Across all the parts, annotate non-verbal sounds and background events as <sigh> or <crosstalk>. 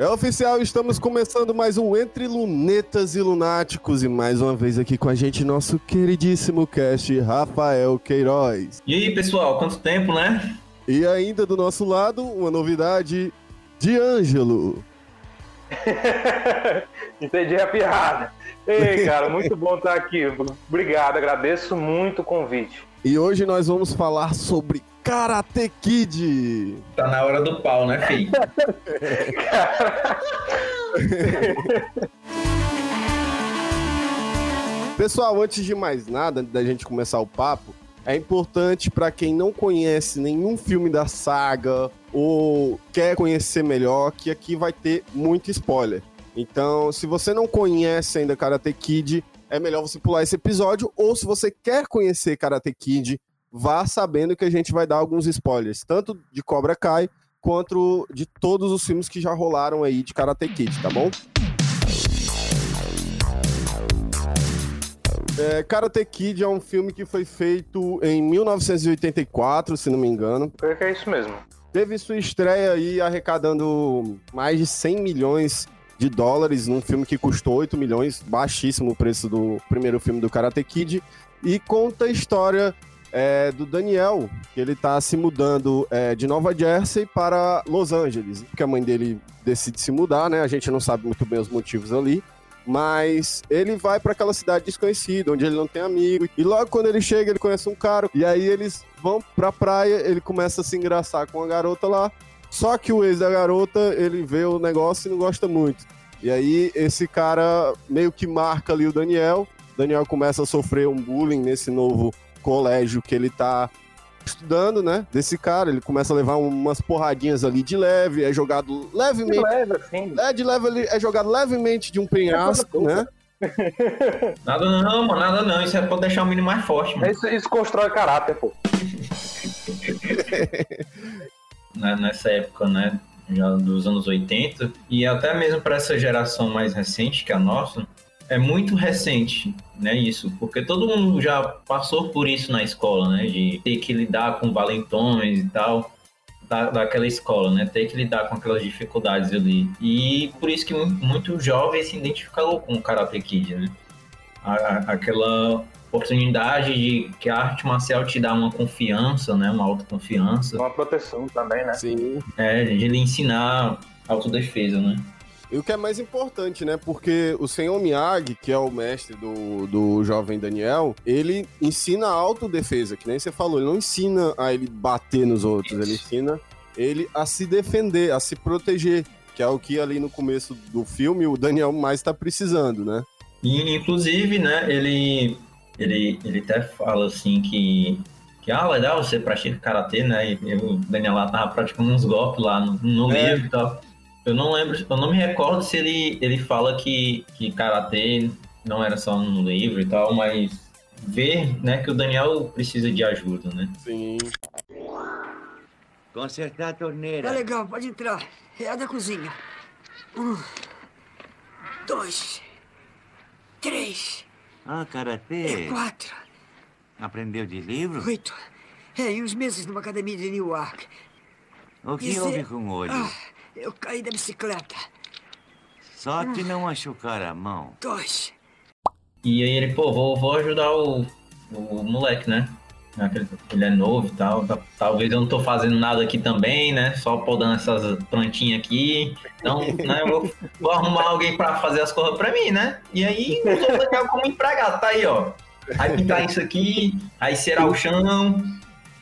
É oficial, estamos começando mais um Entre Lunetas e Lunáticos e mais uma vez aqui com a gente nosso queridíssimo cast Rafael Queiroz. E aí, pessoal, quanto tempo, né? E ainda do nosso lado, uma novidade de Ângelo. <laughs> Entendi a piada. Ei, cara, muito bom estar aqui. Obrigado, agradeço muito o convite. E hoje nós vamos falar sobre Karate Kid. Tá na hora do pau, né, filho? <laughs> Pessoal, antes de mais nada, da gente começar o papo, é importante para quem não conhece nenhum filme da saga ou quer conhecer melhor que aqui vai ter muito spoiler. Então, se você não conhece ainda Karate Kid, é melhor você pular esse episódio ou se você quer conhecer Karate Kid, vá sabendo que a gente vai dar alguns spoilers, tanto de Cobra Kai quanto de todos os filmes que já rolaram aí de Karate Kid, tá bom? É, Karate Kid é um filme que foi feito em 1984, se não me engano. Foi que é isso mesmo. Teve sua estreia aí arrecadando mais de 100 milhões de dólares num filme que custou 8 milhões, baixíssimo o preço do primeiro filme do Karate Kid, e conta a história é, do Daniel, que ele tá se mudando é, de Nova Jersey para Los Angeles, porque a mãe dele decide se mudar, né? A gente não sabe muito bem os motivos ali. Mas ele vai para aquela cidade desconhecida, onde ele não tem amigo. E logo quando ele chega, ele conhece um cara. E aí eles vão pra praia, ele começa a se engraçar com a garota lá. Só que o ex da garota, ele vê o negócio e não gosta muito. E aí esse cara meio que marca ali o Daniel. Daniel começa a sofrer um bullying nesse novo colégio que ele tá estudando, né? Desse cara, ele começa a levar umas porradinhas ali de leve, é jogado levemente. De leve, assim. É, de leve, é jogado levemente de um penhasco, né? <laughs> Nada não, mano, nada não. Isso é pra deixar o menino mais forte, mano. Isso, isso constrói caráter, pô. <laughs> Nessa época, né? Já dos anos 80, e até mesmo para essa geração mais recente, que é a nossa, é muito recente, né, isso, porque todo mundo já passou por isso na escola, né, de ter que lidar com valentões e tal, da, daquela escola, né, ter que lidar com aquelas dificuldades ali. E por isso que muito jovem se identificou com o Karate Kid, né, a, a, aquela oportunidade de que a arte marcial te dá uma confiança, né, uma autoconfiança. Uma proteção também, né? Sim. É, de lhe ensinar autodefesa, né. E o que é mais importante, né? Porque o Senhor Miyagi, que é o mestre do, do jovem Daniel, ele ensina a autodefesa, que nem você falou. Ele não ensina a ele bater nos outros, ele ensina ele a se defender, a se proteger, que é o que ali no começo do filme o Daniel mais está precisando, né? E, inclusive, né, ele, ele, ele até fala assim que que, ah, legal, você pratica karatê, né? E o Daniel lá tava praticando uns golpes lá no, no é. livro e tal. Eu não lembro, eu não me recordo se ele, ele fala que, que karatê não era só no livro e tal, mas ver, né, que o Daniel precisa de ajuda, né? Sim. Consertar a torneira. Tá legal, pode entrar. É a da cozinha. Um, dois, três. Ah, karatê. É quatro. Aprendeu de livro? Oito. É, e uns meses numa academia de Newark. O que Dizer... houve com o olho? Ah, eu caí da bicicleta. Sorte não machucar a mão. Dois. E aí ele, pô, vou, vou ajudar o, o moleque, né? Ele é novo e tal. Talvez eu não tô fazendo nada aqui também, né? Só podando essas plantinhas aqui. Então, né, eu vou, vou arrumar alguém pra fazer as coisas pra mim, né? E aí, o Daniel como empregado, tá aí, ó. Aí pintar isso aqui, aí será o chão,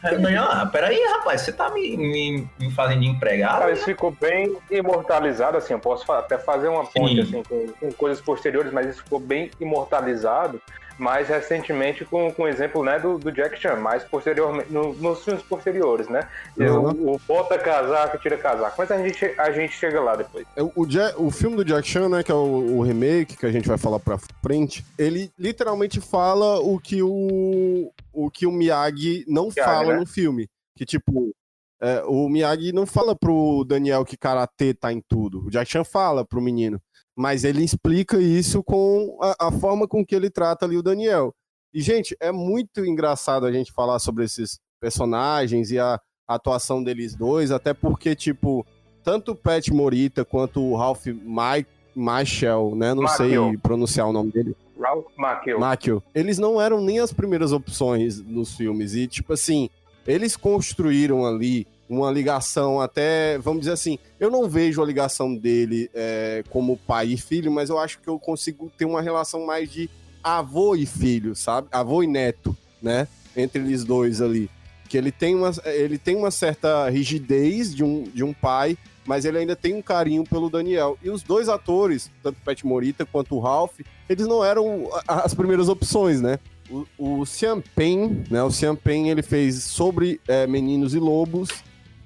Aí o ah, peraí, rapaz, você tá me, me, me fazendo de empregado? Cara, isso ficou bem imortalizado, assim, eu posso até fazer uma ponte, assim, com, com, coisas posteriores, mas isso ficou bem imortalizado, mais recentemente com, com o exemplo né, do, do Jack Chan, mais posteriormente, no, nos filmes posteriores, né? Uhum. O, o bota casaco, tira casaco. Mas a gente, a gente chega lá depois. É, o, Jack, o filme do Jack Chan, né, que é o, o, remake, que a gente vai falar pra frente, ele literalmente fala o que o, o, que o Miyagi não Miyagi, fala né? no filme. Que, tipo, é, o Miyagi não fala pro Daniel que karatê tá em tudo. O Jack Chan fala pro menino mas ele explica isso com a, a, forma com que ele trata ali o Daniel. E, gente, é muito engraçado a gente falar sobre esses personagens e a, a atuação deles dois, até porque, tipo, tanto o Pat Morita quanto o Ralph Mike, Michael, né? Não sei pronunciar o nome dele. Ralph Macchio. Macchio. Eles não eram nem as primeiras opções nos filmes. E, tipo assim, eles construíram ali uma ligação até, vamos dizer assim, eu não vejo a ligação dele é, como pai e filho, mas eu acho que eu consigo ter uma relação mais de avô e filho, sabe? Avô e neto, né? Entre eles dois ali. Que ele tem uma, ele tem uma certa rigidez de um, de um pai, mas ele ainda tem um carinho pelo Daniel. E os dois atores, tanto Pat Morita quanto o Ralph, eles não eram as primeiras opções, né? O, o Sean Penn, né? O Sean Penn, ele fez sobre é, Meninos e Lobos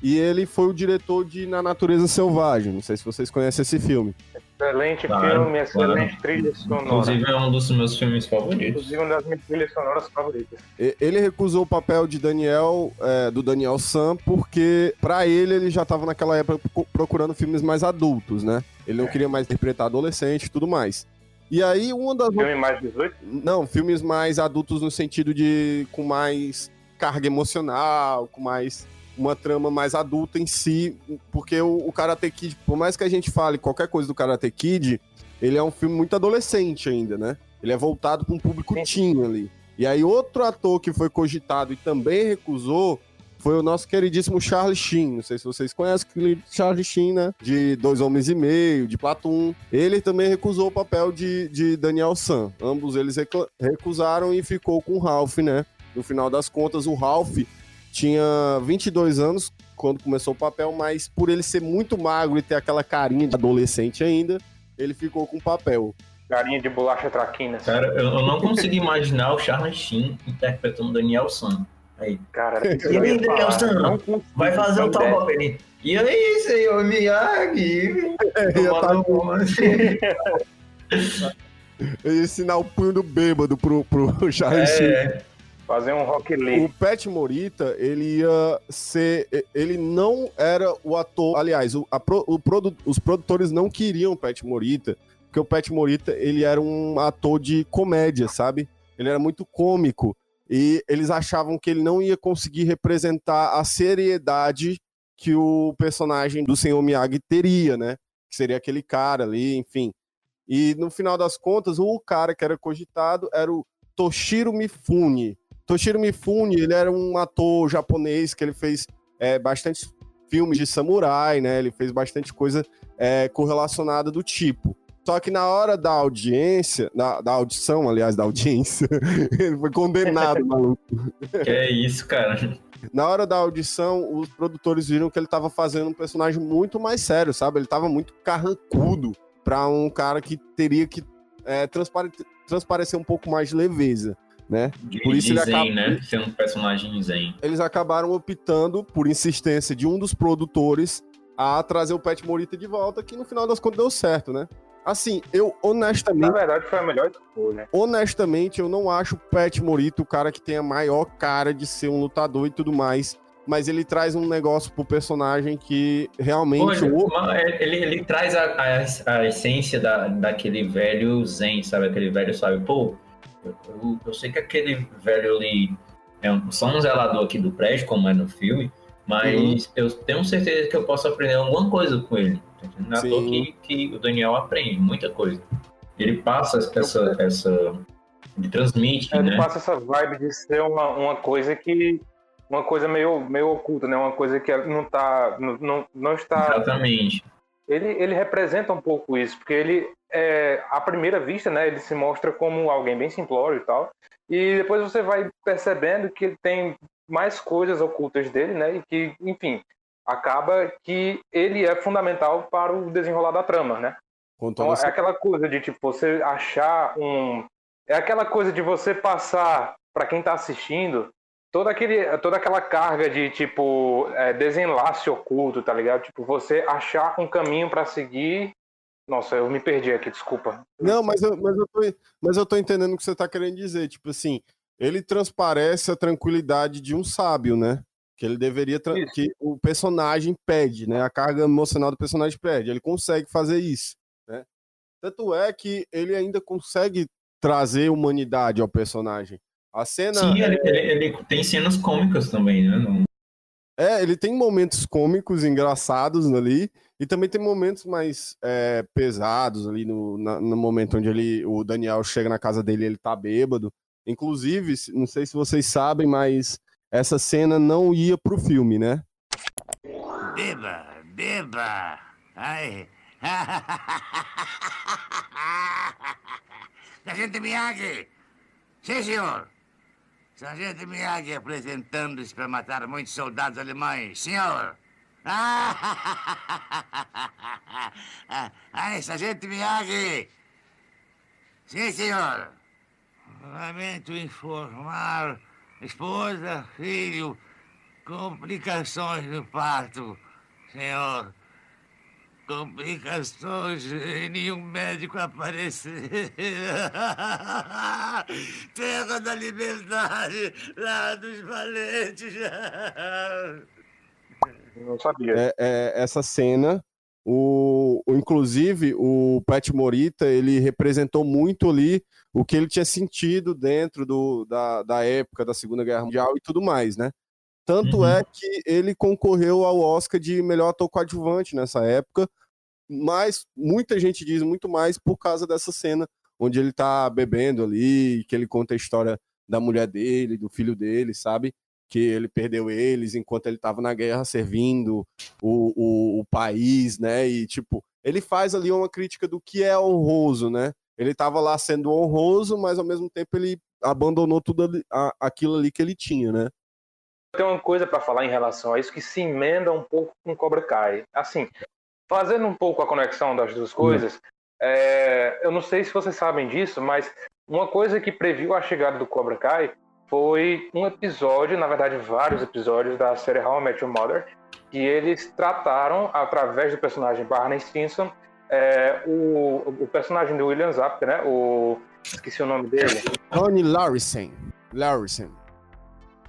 e ele foi o diretor de Na Natureza Selvagem. Não sei se vocês conhecem esse filme. Excelente Claro, filme, excelente trilha sonora. Inclusive é um dos meus filmes favoritos. Inclusive uma das minhas trilhas sonoras favoritas. Ele recusou o papel de Daniel, é, do Daniel Sam, porque pra ele ele já tava naquela época pro- procurando filmes mais adultos, né? Ele não queria mais interpretar adolescente e tudo mais. E aí uma das Filme mais 18? Não, filmes mais adultos no sentido de com mais carga emocional, com mais uma trama mais adulta em si, porque o, o Karate Kid, por mais que a gente fale qualquer coisa do Karate Kid, ele é um filme muito adolescente ainda, né? Ele é voltado para um público Sim. teen ali. E aí outro ator que foi cogitado e também recusou foi o nosso queridíssimo Charlie Sheen. Não sei se vocês conhecem aquele Charlie Sheen, né? De Dois Homens e Meio, de Platum. Ele também recusou o papel de, de Daniel San. Ambos eles recusaram e ficou com o Ralph, né? No final das contas, o Ralph tinha 22 anos quando começou o papel, mas por ele ser muito magro e ter aquela carinha de adolescente ainda, ele ficou com o papel. Garinha de bolacha traquina. Cara, eu, eu não consigo imaginar o Charlie Sheen interpretando Daniel San. Aí, Cara, E aí, não consigo vai fazer o tal papel ali. E aí, senhor Miyagi? tá- assim. Eu <laughs> ia ensinar o punho do bêbado pro, pro <laughs> Charlie Sheen. Fazer um Rock O Lee. Pat Morita, ele ia ser. Ele não era o ator. Aliás, o, pro- o produ- os produtores não queriam o Pat Morita, porque o Pat Morita ele era um ator de comédia, sabe? Ele era muito cômico. E eles achavam que ele não ia conseguir representar a seriedade que o personagem do Senhor Miyagi teria, né? Que seria aquele cara ali, enfim. E no final das contas, o cara que era cogitado era o Toshiro Mifune. Toshiro Mifune, ele era um ator japonês que ele fez é, bastante filmes de samurai, né? Ele fez bastante coisa é, correlacionada do tipo. Só que na hora da audiência, da, da audição, aliás, da audiência, <laughs> ele foi condenado, maluco. que é isso, cara. Na hora da audição, os produtores viram que ele tava fazendo um personagem muito mais sério, sabe? Ele tava muito carrancudo pra um cara que teria que é, transpare- transparecer um pouco mais de leveza, né? De, Por isso de ele zen, acaba- né? Ser um personagem zen. Eles acabaram optando, por insistência de um dos produtores, a trazer o Pat Morita de volta, que no final das contas deu certo, né? Assim, eu Na honestamente, verdade, foi a melhor escolha. honestamente, eu não acho o Pat Morita o cara que tem a maior cara de ser um lutador e tudo mais. Mas ele traz um negócio pro personagem que realmente. Pô, ele, o- ele, ele traz a, a, a essência da, daquele velho zen, sabe? Aquele velho, sabe? Pô, eu, eu, sei que aquele velho ali é um, só um zelador aqui do prédio, como é no filme, mas Uhum. eu tenho certeza que eu posso aprender alguma coisa com ele. Não é toa que, que o Daniel aprende muita coisa. Ele passa essa. essa ele transmite, Ele né? passa essa vibe de ser uma, uma coisa que. Uma coisa meio, meio oculta, né? Uma coisa que não tá. Não, não está. Exatamente. Ele, ele representa um pouco isso, porque ele, é, à primeira vista, né, ele se mostra como alguém bem simplório e tal, e depois você vai percebendo que ele tem mais coisas ocultas dele, né, e que, enfim, acaba que ele é fundamental para o desenrolar da trama, né? Então é aquela coisa de tipo você achar um, é aquela coisa de você passar para quem tá assistindo toda aquele, toda aquela carga de tipo é, desenlace oculto, tá ligado? Tipo você achar um caminho para seguir. Nossa, eu me perdi aqui, desculpa. Não, mas eu, mas, eu tô, mas eu tô entendendo o que você tá querendo dizer. Tipo assim, ele transparece a tranquilidade de um sábio, né? Que ele deveria. Que o personagem pede, né? A carga emocional do personagem pede. Ele consegue fazer isso, né? Tanto é que ele ainda consegue trazer humanidade ao personagem. A cena. Sim, ele, ele- ele tem cenas cômicas também, né? Não- É, ele tem momentos cômicos, engraçados ali, e também tem momentos mais é, pesados ali no, na, no momento onde ele, o Daniel chega na casa dele ele tá bêbado. Inclusive, não sei se vocês sabem, mas essa cena não ia pro filme, né? Beba, beba. Ai. <laughs> Sargento Miyagi! Sim, senhor! Sargento Miyagi apresentando-se para matar muitos soldados alemães. Senhor! Ai, Sargento Miyagi! Sim, senhor! Lamento informar, esposa, filho, complicações no parto, senhor complicações e nenhum médico aparecer. <laughs> Terra da liberdade, lá dos valentes. Não sabia. É, é, essa cena, o, o, inclusive o Pat Morita, ele representou muito ali o que ele tinha sentido dentro do, da, da época da Segunda Guerra Mundial e tudo mais, né? Tanto uhum. é que ele concorreu ao Oscar de melhor ator coadjuvante nessa época, mas muita gente diz muito mais por causa dessa cena onde ele tá bebendo ali, que ele conta a história da mulher dele, do filho dele, sabe? Que ele perdeu eles enquanto ele estava na guerra servindo o, o, o, país, né? E, tipo, ele faz ali uma crítica do que é honroso, né? Ele estava lá sendo honroso, mas ao mesmo tempo ele abandonou tudo ali, a, aquilo ali que ele tinha, né? Tem uma coisa para falar em relação a isso que se emenda um pouco com Cobra Kai. Assim, fazendo um pouco a conexão das duas coisas, é, eu não sei se vocês sabem disso, mas uma coisa que previu a chegada do Cobra Kai foi um episódio, na verdade vários episódios da série How I Met Your Mother, que eles trataram, através do personagem Barney Stinson, é, o, o personagem do William Zapka, né? O, esqueci o nome dele. Tony Larson. Larson.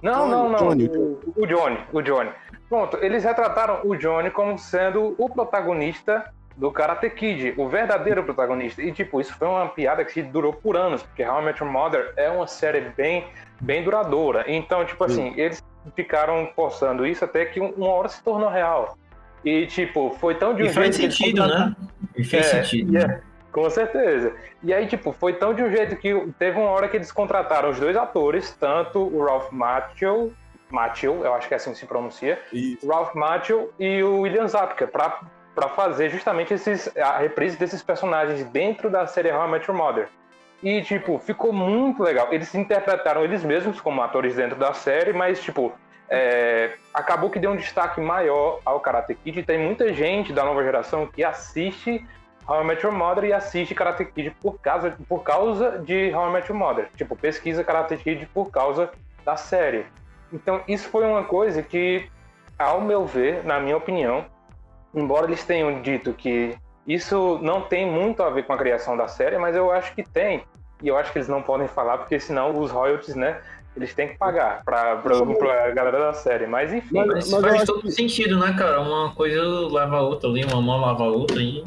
Não, não, não. Johnny. O, o, Johnny, o Johnny. Pronto, eles retrataram o Johnny como sendo o protagonista do Karate Kid, o verdadeiro protagonista. E, tipo, isso foi uma piada que durou por anos, porque How I Met Your Mother é uma série bem, bem duradoura. Então, tipo assim, eles ficaram forçando isso até que uma hora se tornou real. E, tipo, foi tão de um e. Faz sentido, né? E fez é, sentido. É, com certeza. E aí, tipo, foi tão de um jeito que teve uma hora que eles contrataram os dois atores, tanto o Ralph Macchio, Macchio, eu acho que é assim que se pronuncia, Isso. Ralph Macchio e o William Zapka, pra, pra fazer justamente esses, a reprise desses personagens dentro da série How I Met Your Mother. E, tipo, ficou muito legal. Eles interpretaram eles mesmos como atores dentro da série, mas, tipo, é, acabou que deu um destaque maior ao Karate Kid. E tem muita gente da nova geração que assiste How I Met Your Mother e assiste Karate Kid por causa, por causa de How I Met Your Mother. Tipo, pesquisa Karate Kid por causa da série. Então, isso foi uma coisa que, ao meu ver, na minha opinião, embora eles tenham dito que isso não tem muito a ver com a criação da série, mas eu acho que tem. E eu acho que eles não podem falar, porque senão os royalties, né, eles têm que pagar pra, pra, pra galera da série. Mas enfim. Mas, mas faz todo que... sentido, né, cara? Uma coisa leva a outra ali, uma mão lava a outra e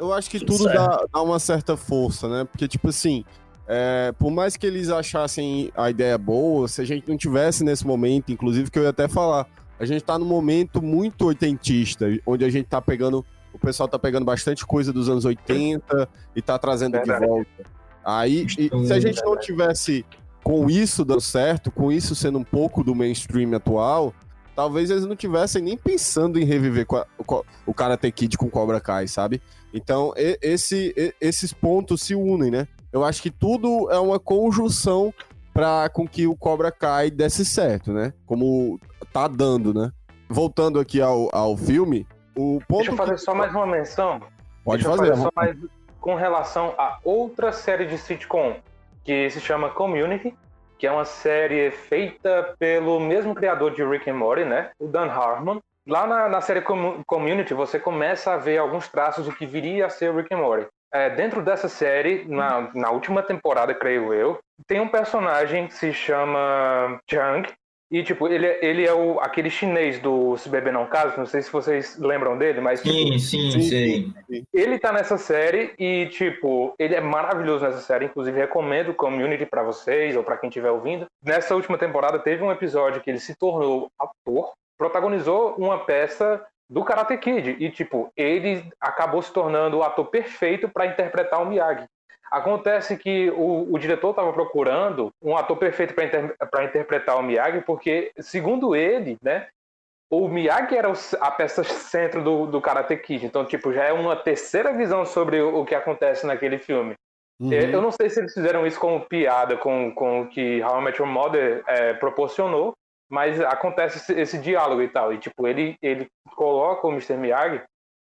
eu acho que tudo, tudo dá, dá, uma certa força, né? Porque, tipo assim, é, por mais que eles achassem a ideia boa, se a gente não tivesse nesse momento, inclusive, que eu ia até falar, a gente tá num momento muito oitentista, onde a gente tá pegando, o pessoal tá pegando bastante coisa dos anos 80 e tá trazendo de volta. Aí, e, se a gente não tivesse com isso dando certo, com isso sendo um pouco do mainstream atual, talvez eles não tivessem nem pensando em reviver o Karate Kid com Cobra Kai, sabe? Então, esse, esses pontos se unem, né? Eu acho que tudo é uma conjunção para com que o Cobra Kai desse certo, né? Como tá dando, né? Voltando aqui ao, ao filme, o ponto. Deixa eu fazer que... só mais uma menção. Pode Deixa fazer. só mais com relação a outra série de sitcom que se chama Community, que é uma série feita pelo mesmo criador de Rick and Morty, né? O Dan Harmon. Lá na, na série Community, você começa a ver alguns traços do que viria a ser Rick and Morty. É, dentro dessa série, na, na última temporada, creio eu, tem um personagem que se chama Chang, e, tipo, ele, ele é o, aquele chinês do Se Beber Não Caso, não sei se vocês lembram dele, mas... Sim, tipo, sim, sim, sim. Ele tá nessa série e, tipo, ele é maravilhoso nessa série, inclusive recomendo Community para vocês ou para quem estiver ouvindo. Nessa última temporada teve um episódio que ele se tornou ator, protagonizou uma peça do Karate Kid. E, tipo, ele acabou se tornando o ator perfeito para interpretar o Miyagi. Acontece que o, o diretor estava procurando um ator perfeito para inter, interpretar o Miyagi, porque, segundo ele, né, o Miyagi era a peça centro do, do Karate Kid. Então, tipo, já é uma terceira visão sobre o, o que acontece naquele filme. Uhum. Eu não sei se eles fizeram isso como piada com, com o que How I Met Your Mother é, proporcionou, mas acontece esse, esse, diálogo e tal. E, tipo, ele, ele coloca o Mr. Miyagi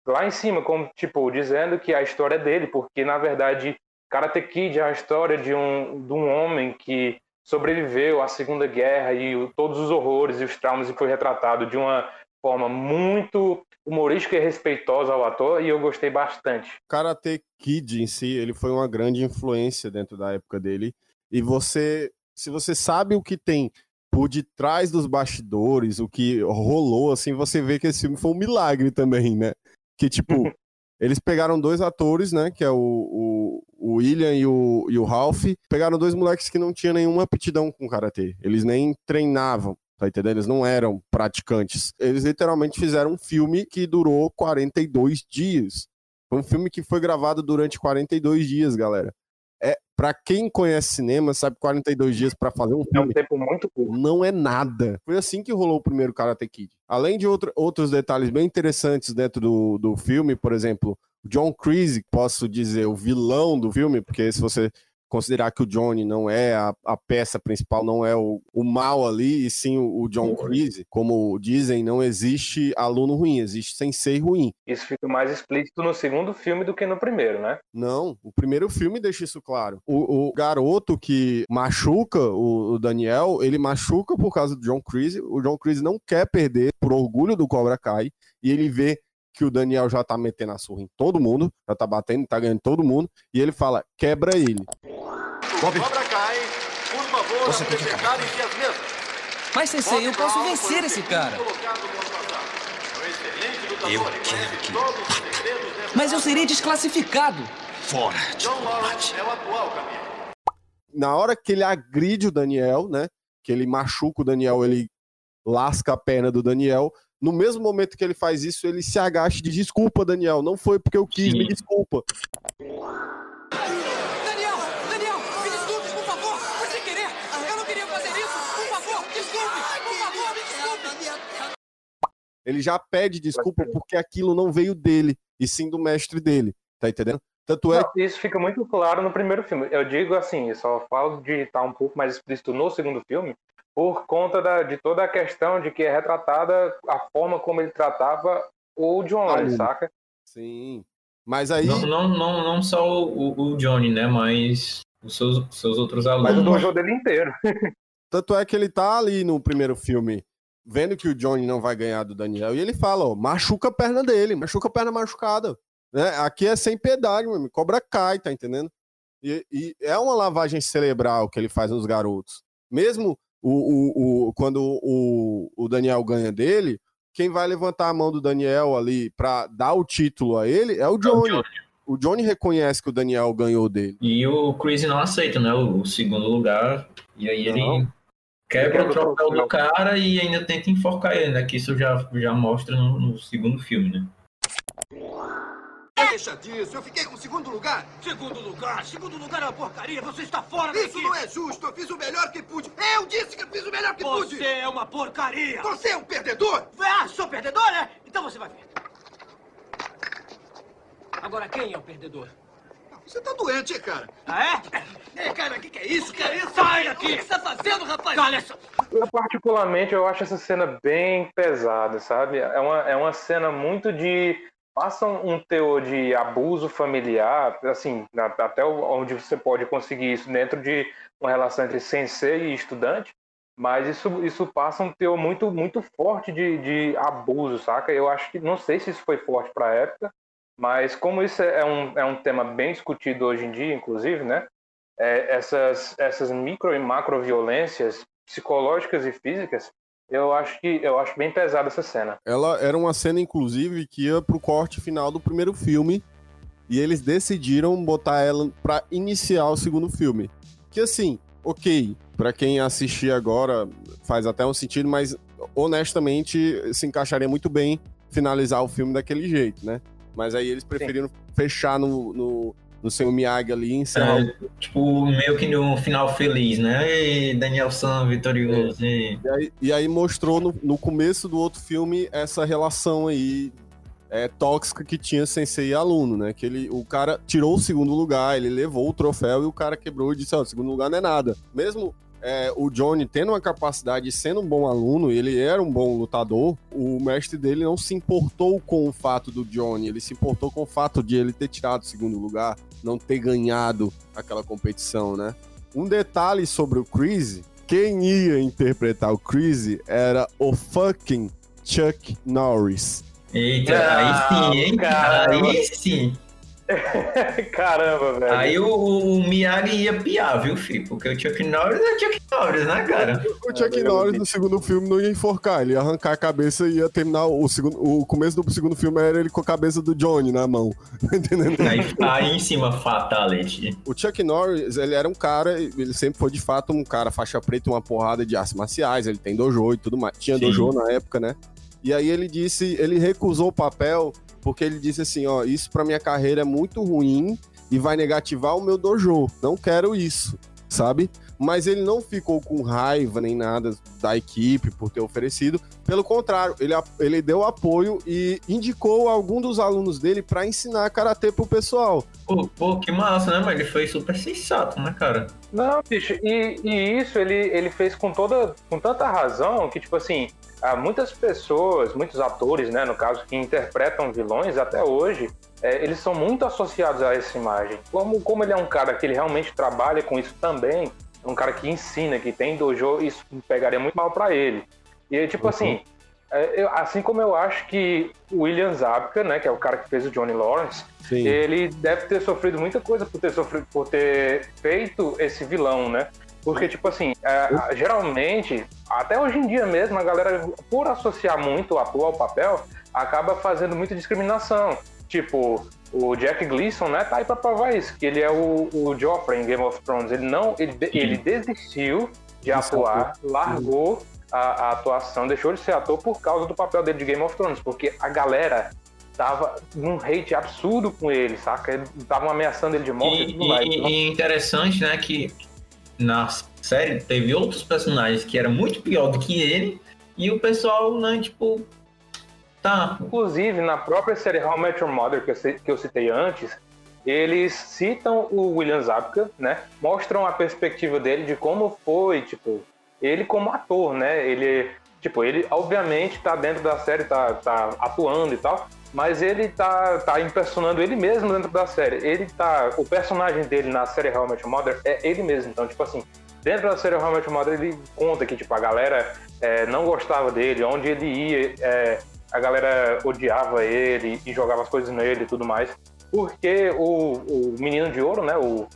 lá em cima, como, tipo, dizendo que a história é dele, porque, na verdade, Karate Kid é a história de um, de um homem que sobreviveu à Segunda Guerra e o, todos os horrores e os traumas e foi retratado de uma forma muito humorística e respeitosa ao ator e eu gostei bastante. Karate Kid em si, ele foi uma grande influência dentro da época dele e você, se você sabe o que tem por detrás dos bastidores, o que rolou, assim, você vê que esse filme foi um milagre também, né? Que, tipo, eles pegaram dois atores, né? Que é o, o, o William e o, e o Ralph. Pegaram dois moleques que não tinham nenhuma aptidão com karatê. Eles nem treinavam. Tá entendendo? Eles não eram praticantes. Eles literalmente fizeram um filme que durou 42 dias. Foi um filme que foi gravado durante 42 dias, galera para quem conhece cinema, sabe 42 dias para fazer um filme. É um tempo muito curto. Não é nada. Foi assim que rolou o primeiro Karate Kid. Além de outro, outros detalhes bem interessantes dentro do, do filme, por exemplo, John Creasy, posso dizer, o vilão do filme, porque se você considerar que o Johnny não é a, a peça principal, não é o, o mal ali, e sim o, o John Cleese, como dizem, não existe aluno ruim, existe sensei ruim. Isso fica mais explícito no segundo filme do que no primeiro, né? Não, o primeiro filme deixa isso claro. O, o garoto que machuca o, o, Daniel, ele machuca por causa do John Cleese, o John Cleese não quer perder por orgulho do Cobra Kai, e ele vê que o Daniel já tá metendo a surra em todo mundo, já tá batendo, tá ganhando todo mundo, e ele fala, quebra ele. Bob. Cobra cai, por favor, Você tem que acabar. Mas, Sensei, eu posso vencer esse cara. Eu quero que... Mas eu serei desclassificado. Fora de combate. É o atual caminho. Na hora que ele agride o Daniel, né, que ele machuca o Daniel, ele lasca a perna do Daniel, no mesmo momento que ele faz isso, ele se agacha de desculpa, Daniel. Não foi porque eu quis, Sim. me desculpa. Daniel, Daniel, me desculpe, por favor. Foi sem querer. Eu não queria fazer isso. Por favor, desculpe. Por favor, me desculpe. Ele já pede desculpa porque aquilo não veio dele, e sim do mestre dele. Tá entendendo? Tanto é... Não, isso fica muito claro no primeiro filme. Eu digo assim, só falo de estar um pouco mais explícito no segundo filme, por conta da, de toda a questão de que é retratada a forma como ele tratava o Johnny, saca? Sim. Mas aí. Não, não, não, não só o, o Johnny, né? Mas os seus, seus outros alunos. Mas o dojo dele inteiro. Tanto é que ele tá ali no primeiro filme, vendo que o Johnny não vai ganhar do Daniel, e ele fala, ó, machuca a perna dele, machuca a perna machucada. Né? Aqui é sem piedade, meu cobra cai, tá entendendo? E, e, é uma lavagem cerebral que ele faz nos garotos. Mesmo o, o, o, quando o, o Daniel ganha dele, quem vai levantar a mão do Daniel ali para dar o título a ele é o Johnny. É o Johnny. O Johnny reconhece que o Daniel ganhou dele. E o Chris não aceita, né? O, segundo lugar. E aí não. ele quebra o troféu do cara e ainda tenta enforcar ele, né? Que isso já, já mostra no, no segundo filme, né? Deixa disso, eu fiquei com segundo lugar. Segundo lugar? Segundo lugar é uma porcaria, você está fora daqui. Isso não é justo, eu fiz o melhor que pude. Eu disse que eu fiz o melhor que você pude. Você é uma porcaria. Você é um perdedor. Ah, sou perdedor, é? Então você vai ver. Agora quem é o perdedor? Você tá doente, cara. Ah, é? É, cara, o que, que é isso? Que é isso? Sai daqui! O que você tá fazendo, rapaz? Olha só. Eu, particularmente, eu acho essa cena bem pesada, sabe? É uma, é uma cena muito de passa um teor de abuso familiar, assim, até onde você pode conseguir isso dentro de uma relação entre sensei e estudante, mas isso, isso passa um teor muito, muito forte de, de abuso, saca? Eu acho que, não sei se isso foi forte para a época, mas como isso é um, é um tema bem discutido hoje em dia, inclusive, né? É, essas, essas micro e macro violências psicológicas e físicas eu acho que eu acho bem pesada essa cena. Ela era uma cena, inclusive, que ia pro corte final do primeiro filme. E eles decidiram botar ela para iniciar o segundo filme. Que assim, ok, para quem assistir agora faz até um sentido, mas honestamente, se encaixaria muito bem finalizar o filme daquele jeito, né? Mas aí eles preferiram Sim. fechar no, no, no seu Miyagi ali e encerrar. É, tipo, meio que no final feliz, né? E Daniel San vitorioso. É. E... E, aí, e aí mostrou no, no começo do outro filme essa relação aí é, tóxica que tinha sensei e aluno, né? Que ele, o cara tirou o segundo lugar, ele levou o troféu e o cara quebrou e disse: Ó, oh, segundo lugar não é nada. Mesmo é, o Johnny tendo uma capacidade, sendo um bom aluno, ele era um bom lutador, o mestre dele não se importou com o fato do Johnny, ele se importou com o fato de ele ter tirado o segundo lugar, não ter ganhado aquela competição, né? Um detalhe sobre o Chris, quem ia interpretar o Chris era o fucking Chuck Norris. Eita, ah, aí sim, hein? Cara, aí sim. <laughs> Caramba, velho. Aí o, o, Miyagi ia piar, viu, filho? Porque o Chuck Norris é Chuck Norris, né, cara? O Chuck é, Norris no segundo filme não ia enforcar, ele ia arrancar a cabeça e ia terminar o segundo. O começo do segundo filme era ele com a cabeça do Johnny na mão. <laughs> Entendendo? Aí, aí em cima, fatality. O Chuck Norris, ele era um cara, ele sempre foi de fato um cara faixa preta, uma porrada de artes marciais, ele tem dojo e tudo mais. Tinha Sim. dojo na época, né? E aí ele disse, ele recusou o papel porque ele disse assim, ó, isso para minha carreira é muito ruim e vai negativar o meu dojo. Não quero isso, sabe? Mas ele não ficou com raiva nem nada da equipe por ter oferecido. Pelo contrário, ele, ele deu apoio e indicou algum dos alunos dele para ensinar karatê pro pessoal. Pô, pô, que massa, né? Mas ele foi super sensato, né, cara? Não, bicho, e, e isso ele, ele fez com toda com tanta razão que, tipo assim, há muitas pessoas, muitos atores, né, no caso, que interpretam vilões até hoje, é, eles são muito associados a essa imagem. Como, como ele é um cara que ele realmente trabalha com isso também, um cara que ensina, que tem dojo, isso pegaria muito mal para ele. E tipo uhum. assim, é, eu, assim como eu acho que o William Zabka, né, que é o cara que fez o Johnny Lawrence, Sim. ele deve ter sofrido muita coisa por ter, sofrido, por ter feito esse vilão, né? Porque, tipo assim, é, geralmente, até hoje em dia mesmo, a galera, por associar muito o ator ao papel, acaba fazendo muita discriminação. Tipo, o Jack Gleason, né, tá aí pra provar isso, que ele é o, o Joffrey em Game of Thrones. Ele não, ele, ele desistiu de atuar, largou a, a, atuação, deixou de ser ator por causa do papel dele de Game of Thrones, porque a galera tava num hate absurdo com ele, saca? Estavam ameaçando ele de morte e, e tudo mais. E, e interessante, né, que na série teve outros personagens que eram muito pior do que ele, e o pessoal, né, tipo, tá. Inclusive, na própria série How I Met Your Mother, que eu, que eu citei antes, eles citam o William Zabka, né? Mostram a perspectiva dele de como foi, tipo, ele como ator, né? Ele, tipo, ele obviamente tá dentro da série, tá, tá atuando e tal, mas ele tá, tá impersonando ele mesmo dentro da série. Ele tá. O personagem dele na série How I Mother é ele mesmo. Então, tipo assim, dentro da série How I Mother, ele conta que, tipo, a galera é, não gostava dele, onde ele ia, é, a galera odiava ele e jogava as coisas nele e tudo mais. Porque o, o menino de ouro, né? O,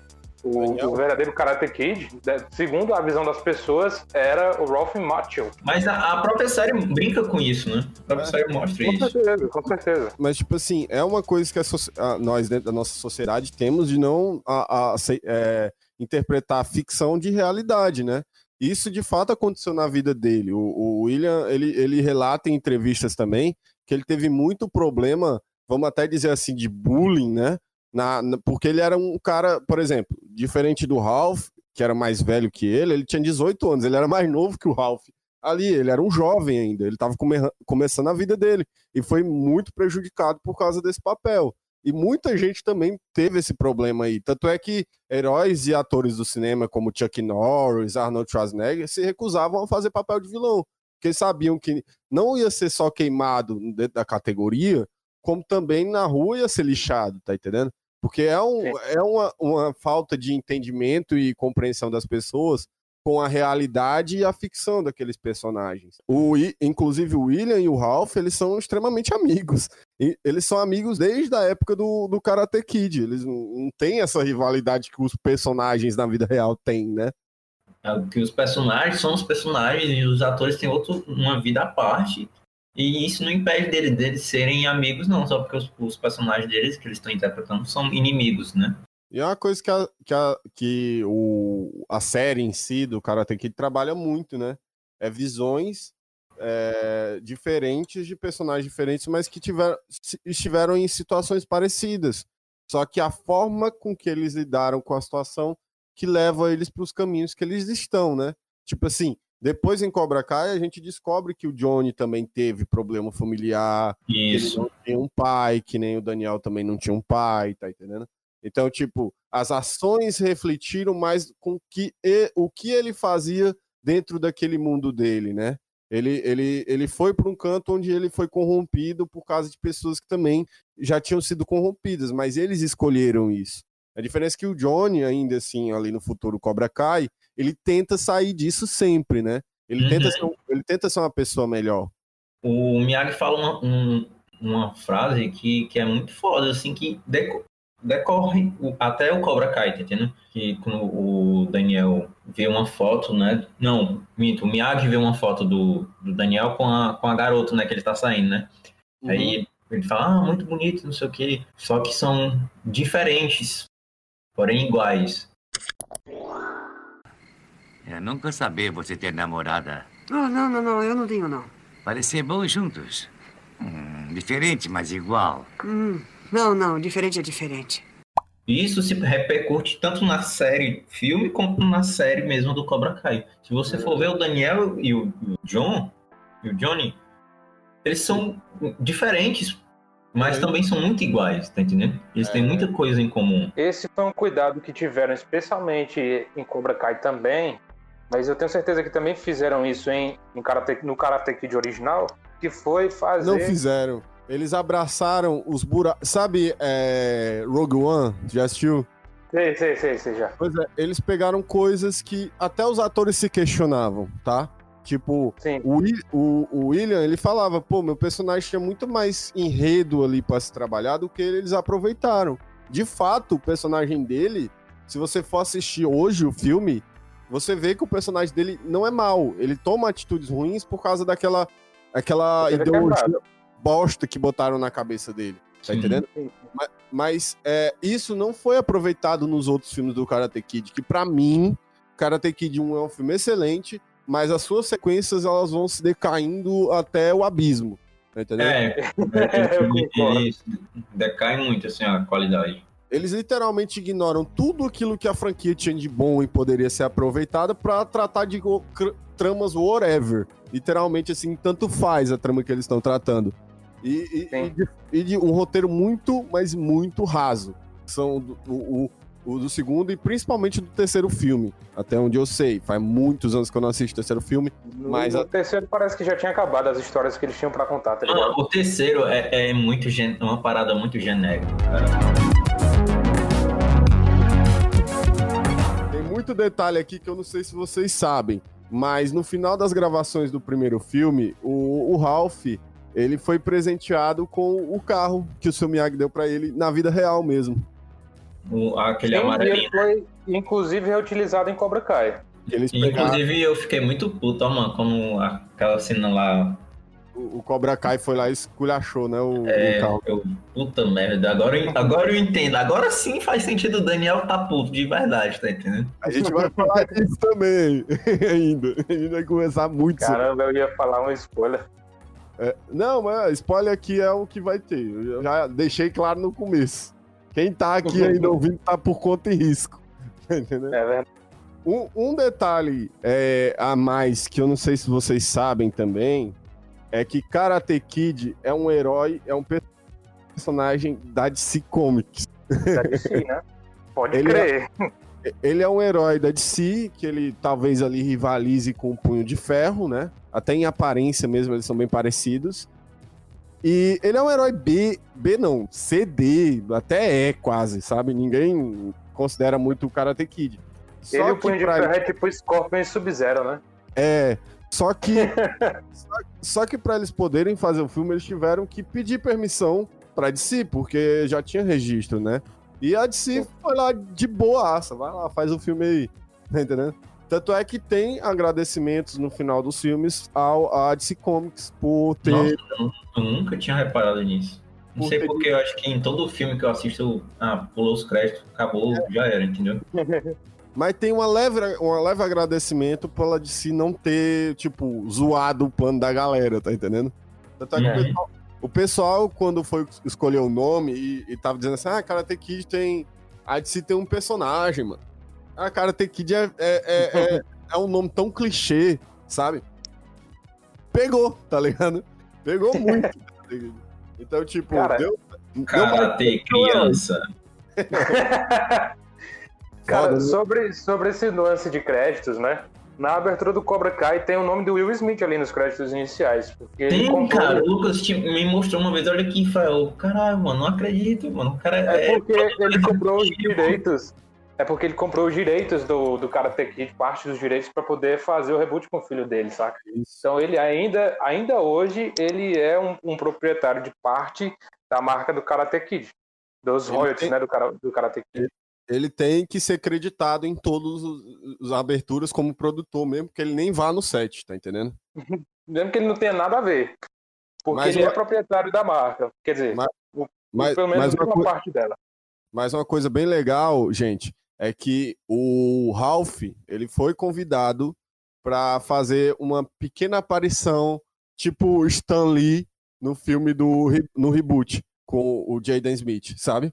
o, o, verdadeiro Karate Kid, né, segundo a visão das pessoas, era o Ralph Macchio. Mas a, a, própria série brinca com isso, né? A própria é, série mostra com isso. Com certeza, com certeza. Mas, tipo assim, é uma coisa que a, nós, dentro da nossa sociedade, temos de não a, é, interpretar a ficção de realidade, né? Isso, de fato, aconteceu na vida dele. O, o William, ele, ele relata em entrevistas também que ele teve muito problema, vamos até dizer assim, de bullying, né? Na, na, porque ele era um cara, por exemplo, diferente do Ralph, que era mais velho que ele, ele tinha 18 anos, ele era mais novo que o Ralph. Ali, ele era um jovem ainda, ele estava come, começando a vida dele e foi muito prejudicado por causa desse papel. E muita gente também teve esse problema aí. Tanto é que heróis e atores do cinema, como Chuck Norris, Arnold Schwarzenegger, se recusavam a fazer papel de vilão. Porque sabiam que não ia ser só queimado dentro da categoria, como também na rua ia ser lixado, tá entendendo? Porque é, um, é uma, uma falta de entendimento e compreensão das pessoas com a realidade e a ficção daqueles personagens. O, inclusive o William e o Ralph, eles são extremamente <laughs> amigos. E eles são amigos desde a época do, do Karate Kid. Eles não, não têm essa rivalidade que os personagens na vida real têm, né? É, que os personagens são os personagens e os atores têm outro, uma vida à parte. E isso não impede deles, deles serem amigos, não, só porque os, os personagens deles que eles estão interpretando são inimigos, né? E é uma coisa que, a, que, a, que o, a série em si do Karate Kid trabalha muito, né? É visões é, diferentes de personagens diferentes, mas que tiveram, estiveram em situações parecidas. Só que a forma com que eles lidaram com a situação que leva eles para os caminhos que eles estão, né? Tipo assim, depois em Cobra Kai a gente descobre que o Johnny também teve problema familiar, Isso. que ele não tinha um pai, que nem o Daniel também não tinha um pai, tá entendendo? Então, tipo, as ações refletiram mais com que e, o que ele fazia dentro daquele mundo dele, né? Ele, ele, ele foi para um canto onde ele foi corrompido por causa de pessoas que também já tinham sido corrompidas, mas eles escolheram isso. A diferença é que o Johnny, ainda assim, ali no futuro Cobra Kai, ele tenta sair disso sempre, né? Ele, Uhum. tenta, ser, ele tenta ser uma pessoa melhor. O Miyagi fala uma, um- uma frase que, que é muito foda, assim, que deco- decorre o- até o Cobra Kai, tá entendendo? Que quando o Daniel vê uma foto, né? Não, minto, o Miyagi vê uma foto do, do Daniel com a, com a garota, né? Que ele tá saindo, né? Aí ele fala, ah, muito bonito, não sei o quê. Só que são diferentes, porém iguais. Eu nunca saber você ter namorada. Oh, não, não, não, eu não tenho, não. Parecer bons juntos. Hum, diferente, mas igual. Hum, não, não, diferente é diferente. Isso se repercute tanto na série filme quanto na série mesmo do Cobra Kai. Se você for ver o Daniel e o, e o John, e o Johnny, eles são diferentes, mas também são muito iguais, tá entendendo? Eles têm muita coisa em comum. Esse foi um cuidado que tiveram, especialmente em Cobra Kai também, mas eu tenho certeza que também fizeram isso em, em Karate, no Karate Kid original, que foi fazer... Não fizeram. Eles abraçaram os buracos. Sabe, é, Rogue One? Já assistiu? Sei, sei, sei, sei já. Pois é, eles pegaram coisas que até os atores se questionavam, tá? Tipo, o, o- o William, ele falava, pô, meu personagem tinha muito mais enredo ali pra se trabalhar do que eles aproveitaram. De fato, o personagem dele, se você for assistir hoje o filme, você vê que o personagem dele não é mau. Ele toma atitudes ruins por causa daquela aquela é ideologia quebrado. bosta que botaram na cabeça dele. Tá Sim. entendendo? Sim. Ma- Mas é, isso não foi aproveitado nos outros filmes do Karate Kid, que pra mim, Karate Kid 1 é um filme excelente, mas as suas sequências elas vão se decaindo até o abismo. Tá entendendo? É, <laughs> Eu concordo. eles decai muito assim a qualidade. Eles literalmente ignoram tudo aquilo que a franquia tinha de bom e poderia ser aproveitada pra tratar de tramas whatever. Literalmente, assim, tanto faz a trama que eles estão tratando. E, e- e de, e de um roteiro muito, mas muito raso. São do- o, o, o do segundo e principalmente do terceiro filme. Até onde eu sei. Faz muitos anos que eu não assisto o terceiro filme. Mas a- terceiro parece que já tinha acabado as histórias que eles tinham pra contar, tá ligado? Ah, o terceiro é, é muito gen- uma parada muito genérica. Tem muito detalhe aqui que eu não sei se vocês sabem, mas no final das gravações do primeiro filme, o, o Ralph, ele foi presenteado com o carro que o seu Miyagi deu pra ele na vida real mesmo. O, aquele Sim, amarelinho. ele foi, inclusive, reutilizado em Cobra Kai. Eles pegaram, Inclusive, eu fiquei muito puto, ó, mano, quando aquela cena lá. O, o Cobra Kai foi lá e esculachou, né, o, É, o carro. eu, puta merda, agora, eu- agora eu entendo. Agora sim faz sentido o Daniel tá puto de verdade, tá entendendo? A gente vai falar disso também, <laughs> ainda. A gente vai conversar muito sobre Caramba, eu ia falar uma spoiler. É, não, mas spoiler aqui é o que vai ter. Eu já deixei claro no começo. Quem tá aqui <laughs> ainda ouvindo tá por conta e risco. <laughs> Entendeu? É verdade. Um, um detalhe é, a mais que eu não sei se vocês sabem também é que Karate Kid é um herói, é um personagem da DC Comics. Da DC, né? Pode Ele crer. Ele é um herói da DC, que ele talvez ali rivalize com o Punho de Ferro, né? Até em aparência mesmo, eles são bem parecidos. E ele é um herói B, B não, CD, até é quase, sabe? Ninguém considera muito o Karate Kid. Só Ele e o Punho de Ferro é tipo Scorpion e Sub-Zero, né? É, só que <laughs> só, só que para eles poderem fazer o filme, eles tiveram que pedir permissão pra DC, porque já tinha registro, né? E a DC foi lá de boaça, vai lá, faz o filme aí, tá entendendo? Tanto é que tem agradecimentos no final dos filmes ao a DC Comics por ter Nossa, eu, nunca tinha reparado nisso. Não Por sei ter- porque eu acho que em todo filme que eu assisto, ah, pulou os créditos, acabou, já era, entendeu? <laughs> Mas tem uma leve, uma leve agradecimento pela de se não ter, tipo, zoado o plano da galera, tá entendendo? Tanto é que o Uhum. pessoal, o pessoal, quando foi escolher o nome e, e tava dizendo assim, ah, Karate Kid tem... A DC tem um personagem, mano. Ah, Karate Kid é, é, é, é, é um nome tão clichê, sabe? Pegou, tá ligado? Pegou muito. <laughs> tá ligado? então, tipo, Cara, deu, deu Karate criança. <laughs> <laughs> Cara, né? sobre, sobre esse lance de créditos, né? Na abertura do Cobra Kai tem o nome do Will Smith ali nos créditos iniciais. Porque ele Tem, comprou- cara, o Lucas te- me mostrou uma vez, olha aqui, Fael. Caralho, mano, não acredito, mano. O cara É é. porque ele comprou os <laughs> direitos. É porque ele comprou os direitos do, do Karate Kid, parte dos direitos, pra poder fazer o reboot com o filho dele, saca? Então ele ainda, ainda hoje, ele é um, um proprietário de parte da marca do Karate Kid. Dos royalties, tem- né, do, cara, do Karate Kid. Ele tem que ser creditado em todas as aberturas como produtor mesmo, que ele nem vá no set, tá entendendo? <laughs> Mesmo que ele não tenha nada a ver. Porque Mas ele uma- é proprietário da marca. Quer dizer, Mas- o- Mas, pelo menos mas, uma uma parte dela. mas uma coisa bem legal, gente, é que o Ralph, ele foi convidado para fazer uma pequena aparição, tipo Stan Lee no filme do no reboot com o Jaden Smith, sabe?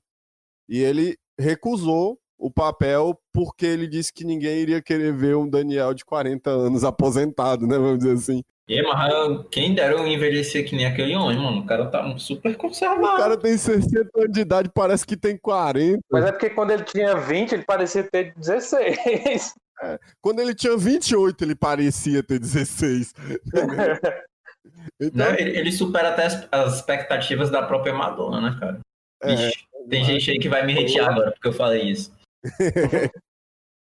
E ele recusou o papel porque ele disse que ninguém iria querer ver um Daniel de 40 anos aposentado, né? Vamos dizer assim. E, mas eu- quem dera eu envelhecer que nem aquele homem, mano. O cara tá super O conservado. cara tem 60 anos de idade, parece que tem 40. Mas é porque quando ele tinha 20, ele parecia ter 16. Quando ele tinha 28, ele parecia ter 16. <laughs> então, Né? Ele, ele supera até as, as expectativas da própria Madonna, né, cara? é, Vixe, tem gente aí que vai me hatear agora porque eu falei isso. <laughs>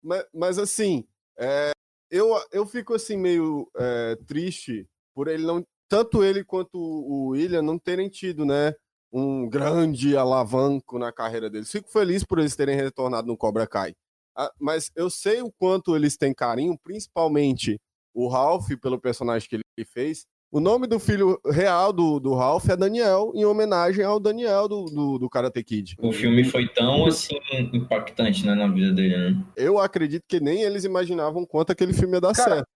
mas, mas assim, é, eu, eu fico assim meio é, triste por ele não. Tanto ele quanto o William não terem tido, né? Um grande alavanco na carreira deles. Fico feliz por eles terem retornado no Cobra Kai. Ah, mas eu sei o quanto eles têm carinho, principalmente o Ralph, pelo personagem que ele fez. O nome do filho real do, do Ralph é Daniel, em homenagem ao Daniel do, do, do Karate Kid. O filme foi tão, assim, impactante, né, na vida dele, né? Eu acredito que nem eles imaginavam quanto aquele filme ia dar Cara, certo.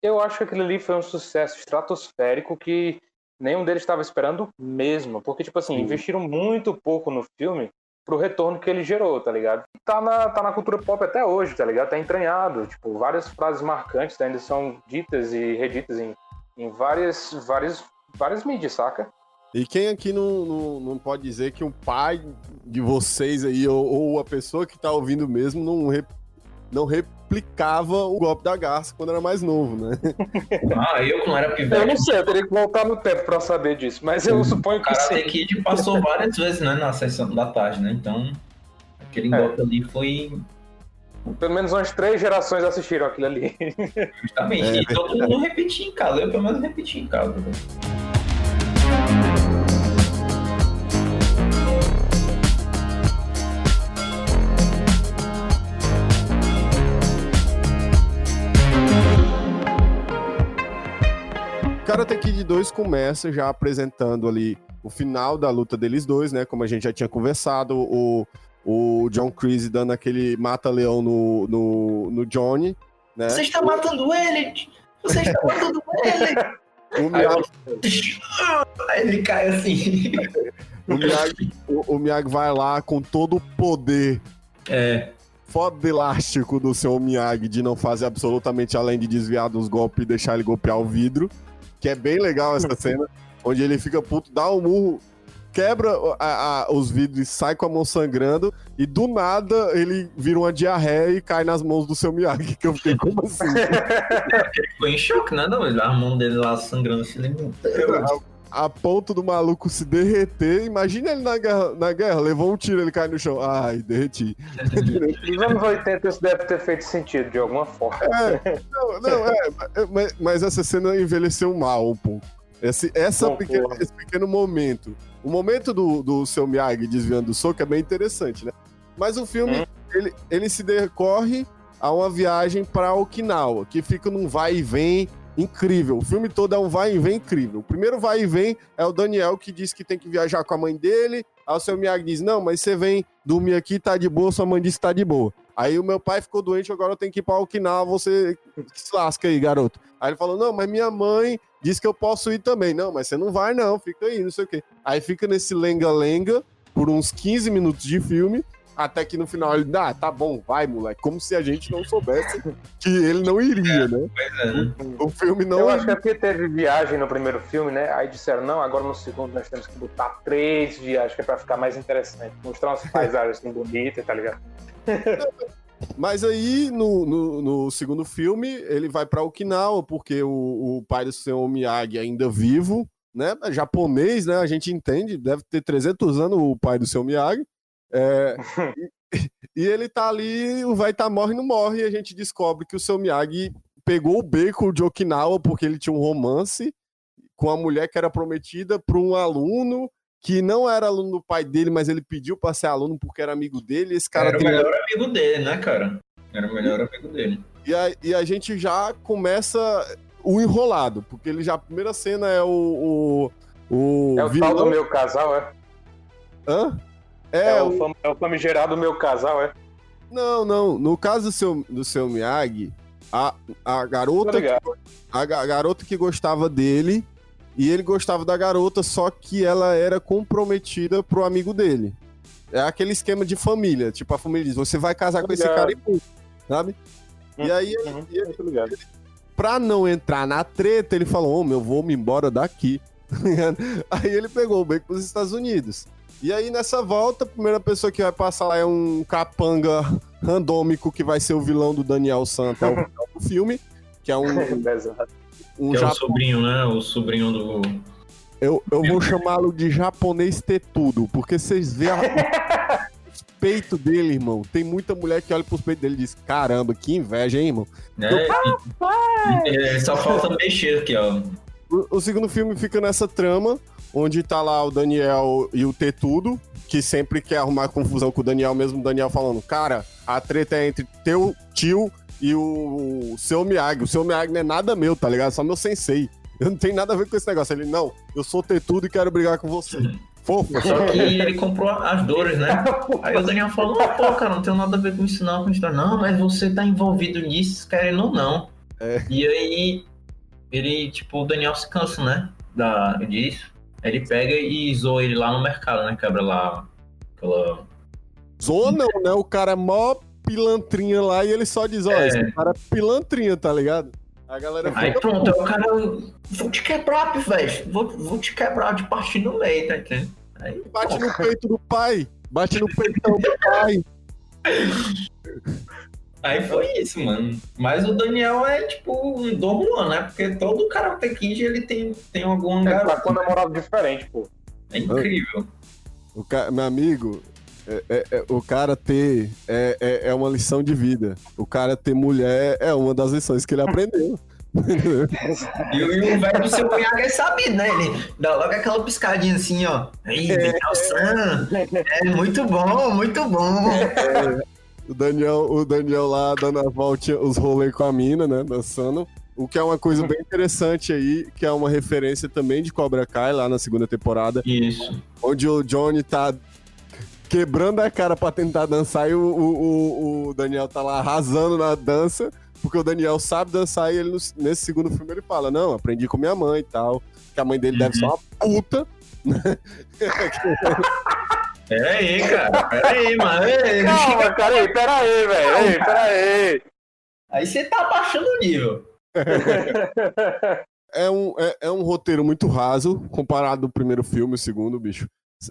Eu acho que aquele ali foi um sucesso estratosférico que nenhum deles estava esperando mesmo. Porque, tipo assim, Sim. investiram muito pouco no filme pro retorno que ele gerou, tá ligado? Tá na, tá na cultura pop até hoje, tá ligado? Tá entranhado. Tipo, várias frases marcantes ainda são ditas e reditas em, em várias, várias, várias mídias, saca? E quem aqui não, não, não pode dizer que o pai de vocês aí, ou, ou a pessoa que tá ouvindo mesmo, não, re- não replicava o golpe da garça quando era mais novo, né? <laughs> Ah, eu que não era Eu pivete. não sei, eu teria que voltar no tempo pra saber disso, mas eu suponho O que Karate sim. Kid passou várias vezes, né, na sessão da tarde, né? Então, aquele É. golpe ali foi Pelo menos umas três gerações assistiram aquilo ali. justamente. É e todo mundo repetia em casa. Eu, pelo menos, repeti em casa. velho. Karate Kid 2 começa já apresentando ali o final da luta deles dois, né? Como a gente já tinha conversado, o, o John Creasy dando aquele mata-leão no, no, no Johnny, né? Você está matando ele! Você está matando ele! <laughs> O Miyagi, Aí <laughs> ele cai assim. o, Miyagi, o- o Miyagi vai lá com todo o poder É, foda elástico do seu Miyagi de não fazer absolutamente além de desviar dos golpes e deixar ele golpear o vidro. Que é bem legal essa cena, onde ele fica puto, dá um murro, quebra a- a- os vidros e sai com a mão sangrando, e do nada ele vira uma diarreia e cai nas mãos do seu Miyagi, que eu fiquei como assim? ele ficou em choque, né? Não, a mão dele lá sangrando assim. ele, meu Deus. a ponto do maluco se derreter. Imagina ele na guerra, na guerra, levou um tiro, ele cai no chão. Ai, derreti. Nos anos 80 isso deve ter feito sentido de alguma forma. Não, não, é, mas, mas essa cena envelheceu mal um pouco. Esse, essa Concordo. pequena- esse pequeno momento. O momento do, do seu Miyagi desviando do soco é bem interessante, né? Mas o filme, Hum. ele, ele se decorre a uma viagem para Okinawa, que fica num vai e vem incrível. O filme todo é um vai e vem incrível. O primeiro vai e vem é o Daniel que diz que tem que viajar com a mãe dele. Aí o seu Miyagi diz: Não, mas você vem dormir aqui, tá de boa, sua mãe disse que tá de boa. Aí o meu pai ficou doente, agora eu tenho que ir pra Okinawa, você se lasca aí, garoto. Aí ele falou, não, mas minha mãe disse que eu posso ir também. Não, mas você não vai não, fica aí, não sei o quê. Aí fica nesse lenga-lenga por uns 15 minutos de filme, até que no final ele, ah, tá bom, vai, moleque. Como se a gente não soubesse que ele não iria, né? Pois é, né? O filme não Eu acho que é porque teve viagem no primeiro filme, né? Aí disseram, não, agora no segundo nós temos que botar três viagens, que é pra ficar mais interessante. Mostrar umas paisagens assim bonitas, tá ligado? <laughs> Mas aí, no, no, no segundo filme, ele vai pra Okinawa, porque o, o pai do seu Miyagi ainda vivo, né? É Japonês, né? A gente entende, deve ter 300 anos o pai do seu Miyagi. É, <laughs> e, e ele tá ali, o vai tá morre, não morre, e a gente descobre que o seu Miyagi pegou o beco de Okinawa porque ele tinha um romance com a mulher que era prometida para um aluno que não era aluno do pai dele, mas ele pediu para ser aluno porque era amigo dele. Esse cara Era o melhor amigo dele, né, cara? Era o melhor amigo dele. E a, e a gente já começa o enrolado, porque ele já a primeira cena é o. O, o É o vilão- tal do meu casal, é? Hã? É, É, o, fam... é o famigerado meu casal, é? Não, não. No caso do seu, do seu Miyagi, a, a garota. ligado. A, a garota que gostava dele e ele gostava da garota, só que ela era comprometida pro amigo dele. É aquele esquema de família. Tipo, a família diz: você vai casar com esse cara e ponto, sabe? E aí, Uhum, ele- tô ligado. pra não entrar na treta, ele falou: Homem, eu vou me embora daqui. <laughs> aí ele pegou o beco pros Estados Unidos. E aí, nessa volta, a primeira pessoa que vai passar lá é um capanga randômico que vai ser o vilão do Daniel Santa ao <laughs> final do filme, que é um, <laughs> Que é o sobrinho, né? O sobrinho do. Eu, eu vou chamá-lo de japonês tetudo, porque vocês veem a- <laughs> os peitos dele, irmão. Tem muita mulher que olha pros peitos dele e diz: Caramba, que inveja, hein, irmão? Né? E- e- só falta mexer aqui, ó. O, o segundo filme fica nessa trama, onde tá lá o Daniel e o Tetudo, que sempre quer arrumar confusão com o Daniel, mesmo o Daniel falando: Cara, a treta é entre teu tio e o, seu Miyagi. O seu Miyagi não é nada meu, tá ligado? Só meu sensei. Eu não tenho nada a ver com esse negócio. Ele, não, eu sou Tetudo e quero brigar com você. <laughs> Fofo, Só que ele comprou as dores, né? Aí o Daniel falou, pô, cara, não tem nada a ver com isso não, com isso não. Não, mas você tá envolvido nisso, querendo ou não. É. E aí, ele, tipo, o Daniel se cansa, né? Da, disso. Aí ele pega e zoa ele lá no mercado, né? Quebra lá aquela... Zoa não, né? O cara é mó pilantrinha lá e ele só diz, ó, É. esse cara é pilantrinha, tá ligado? A galera Aí fica, pronto, aí o cara, vou te quebrar, pivete. Vou, vou te quebrar de partir no meio, tá entendendo? Aí, bate no peito do pai, bate no peitão do pai. Aí foi isso, mano. Mas o Daniel é tipo um Dom Juan, né? Porque todo Karate Kid ele tem, tem algum É, garoto. tá com namorado diferente, pô. É incrível. O ca... Meu amigo, é- é- é- o cara ter é, é, é uma lição de vida. O cara ter mulher é uma das lições que ele aprendeu. <laughs> E, o- e o velho do seu Miyagi é sabido, né? Ele dá logo aquela piscadinha assim, ó. Daniel San. É muito bom, muito bom. o, Daniel, o Daniel lá dando a volta, os rolês com a mina, né? Dançando. O que é uma coisa bem interessante aí, que é uma referência também de Cobra Kai lá na segunda temporada, Isso. onde o Johnny tá quebrando a cara pra tentar dançar e o, o- o- o Daniel tá lá arrasando na dança, porque o Daniel sabe dançar e ele nesse segundo filme ele fala, não, aprendi com minha mãe e tal, que a mãe dele deve ser uma puta. <laughs> Pera aí, cara. Pera aí, mano. Calma, pera aí, velho. Ei, pera aí. Aí você tá abaixando o nível. <laughs> É um, é, é um roteiro muito raso, comparado do primeiro filme, o segundo, bicho.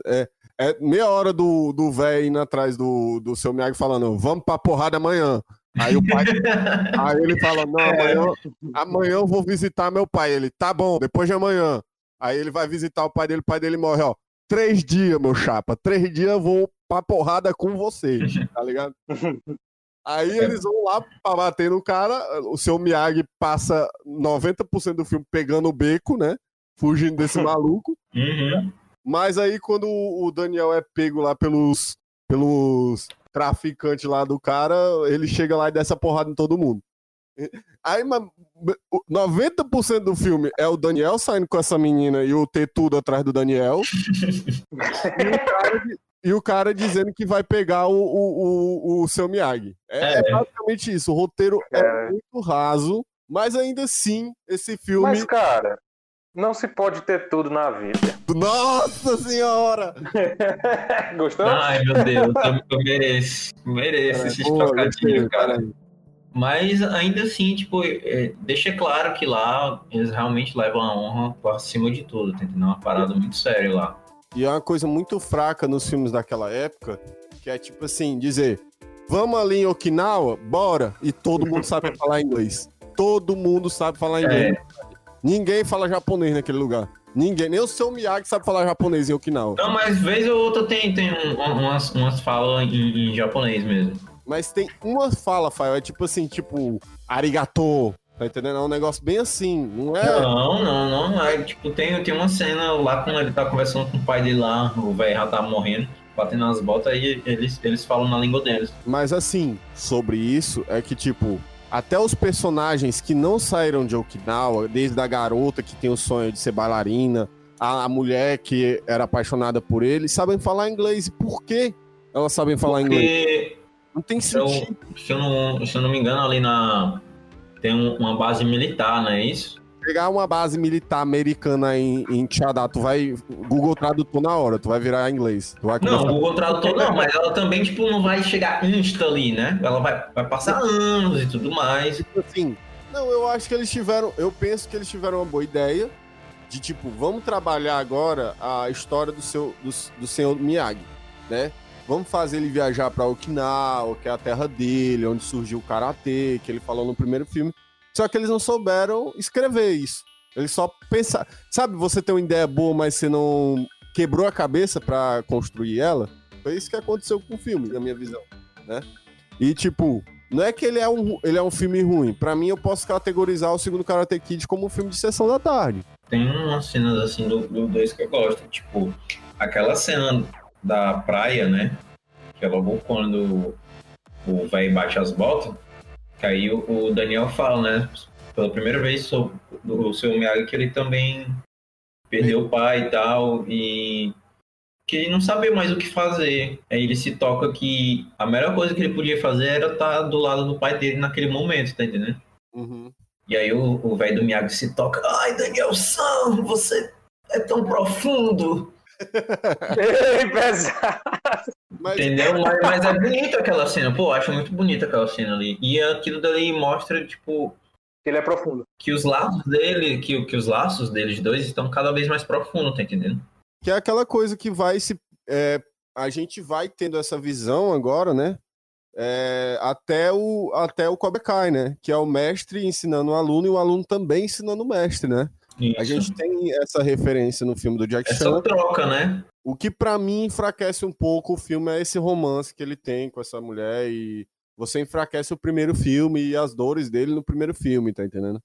É, é meia hora do, do velho indo atrás do, do seu Miyagi falando, vamos pra porrada amanhã. Aí o pai. <laughs> aí ele fala, não, amanhã, amanhã eu vou visitar meu pai. Ele, tá bom, depois de amanhã. Aí ele vai visitar o pai dele, o pai dele morre, ó. Três dias, meu chapa. Três dias eu vou pra porrada com vocês, <laughs> tá ligado? Aí eles vão lá pra bater no cara. O seu Miyagi passa 90% do filme pegando o beco, né? Fugindo desse <laughs> maluco. Uhum. Mas aí, quando o Daniel é pego lá pelos, pelos traficantes lá do cara, ele chega lá e desce a porrada em todo mundo. Aí, mas, o 90% do filme é o Daniel saindo com essa menina e o T tudo atrás do Daniel. e, o cara e o cara dizendo que vai pegar o, o, o, o seu Miyagi. É, é basicamente isso. O roteiro é. É. muito raso, mas ainda assim, esse filme. Mas, cara, não se pode ter tudo na vida. Nossa senhora! <laughs> Gostou? Ai, meu Deus, eu, mereço. Mereço esse Pô, trocadilho, gostei, cara. cara. Mas ainda assim, tipo, é, deixa claro que lá eles realmente levam a honra por acima de tudo, tá entendendo? É uma parada muito séria lá. E é uma coisa muito fraca nos filmes daquela época, que é tipo assim, dizer, vamos ali em Okinawa, bora, e todo mundo sabe falar inglês. Todo mundo sabe falar inglês. Ninguém fala japonês naquele lugar. Ninguém, nem o seu Miyagi sabe falar japonês em Okinawa. Não, mas vez ou outra tem, tem um- um- umas, umas falas em, em japonês mesmo. Mas tem uma fala, Fael, é tipo assim, tipo, arigato, tá entendendo? É um negócio bem assim, não é? Não, não, não. É, tipo, tem, tem uma cena lá quando ele tá conversando com o pai dele lá, o velho já tá morrendo, batendo nas botas, aí eles, eles falam na língua deles. Mas assim, sobre isso, é que, tipo, até os personagens que não saíram de Okinawa, desde a garota que tem o sonho de ser bailarina, a, a mulher que era apaixonada por ele, sabem falar inglês. E por quê elas sabem falar inglês? Porque Não tem se eu, sentido. se, eu não, se eu não me engano, ali na. Tem um- uma base militar, não é isso? Pegar uma base militar americana em, em Xadá, tu vai. Google Tradutor na hora, tu vai virar inglês. Não, começar- Google Tradutor não, mas ela também, tipo, não vai chegar insta ali, né? Ela vai, vai passar anos e tudo mais. Tipo assim, não, eu acho que eles tiveram, eu penso que eles tiveram uma boa ideia de tipo, vamos trabalhar agora a história do seu do, do senhor Miyagi, né? Vamos fazer ele viajar para Okinawa, que é a terra dele, onde surgiu o karatê, que ele falou no primeiro filme. Só que eles não souberam escrever isso. Eles só pensaram, sabe, você tem uma ideia boa, mas você não quebrou a cabeça para construir ela? Foi isso que aconteceu com o filme, na minha visão, né? E tipo, não é que ele é um, ele é um filme ruim. Pra mim, eu posso categorizar o segundo Karate Kid como um filme de sessão da tarde. Tem umas cenas assim do, do dois que eu gosto. Tipo, aquela cena da praia, né? Que é logo quando o velho bate as botas. Aí o, o Daniel fala, né? Pela primeira vez sobre o seu Miyagi que ele também perdeu o pai e tal. E que ele não sabia mais o que fazer. Aí ele se toca que a melhor coisa que ele podia fazer era estar do lado do pai dele naquele momento, tá entendendo? E aí o velho do Miyagi se toca. Ai, Daniel San, você é tão profundo. <laughs> Ei, pesado. Entendeu? Mas, mas é bonita aquela cena. Pô, acho muito bonita aquela cena ali. E aquilo dali mostra, tipo. Ele é profundo. Que os laços dele, que, que os laços deles dois estão cada vez mais profundos, tá entendendo? Que é aquela coisa que vai se. é, a gente vai tendo essa visão agora, né? É, até, o, até o Cobra Kai, né? Que é o mestre ensinando o aluno e o aluno também ensinando o mestre, né? A gente tem essa referência no filme do Jack Essa Chan. troca, né? O que pra mim enfraquece um pouco o filme é esse romance que ele tem com essa mulher e você enfraquece o primeiro filme e as dores dele no primeiro filme, tá entendendo?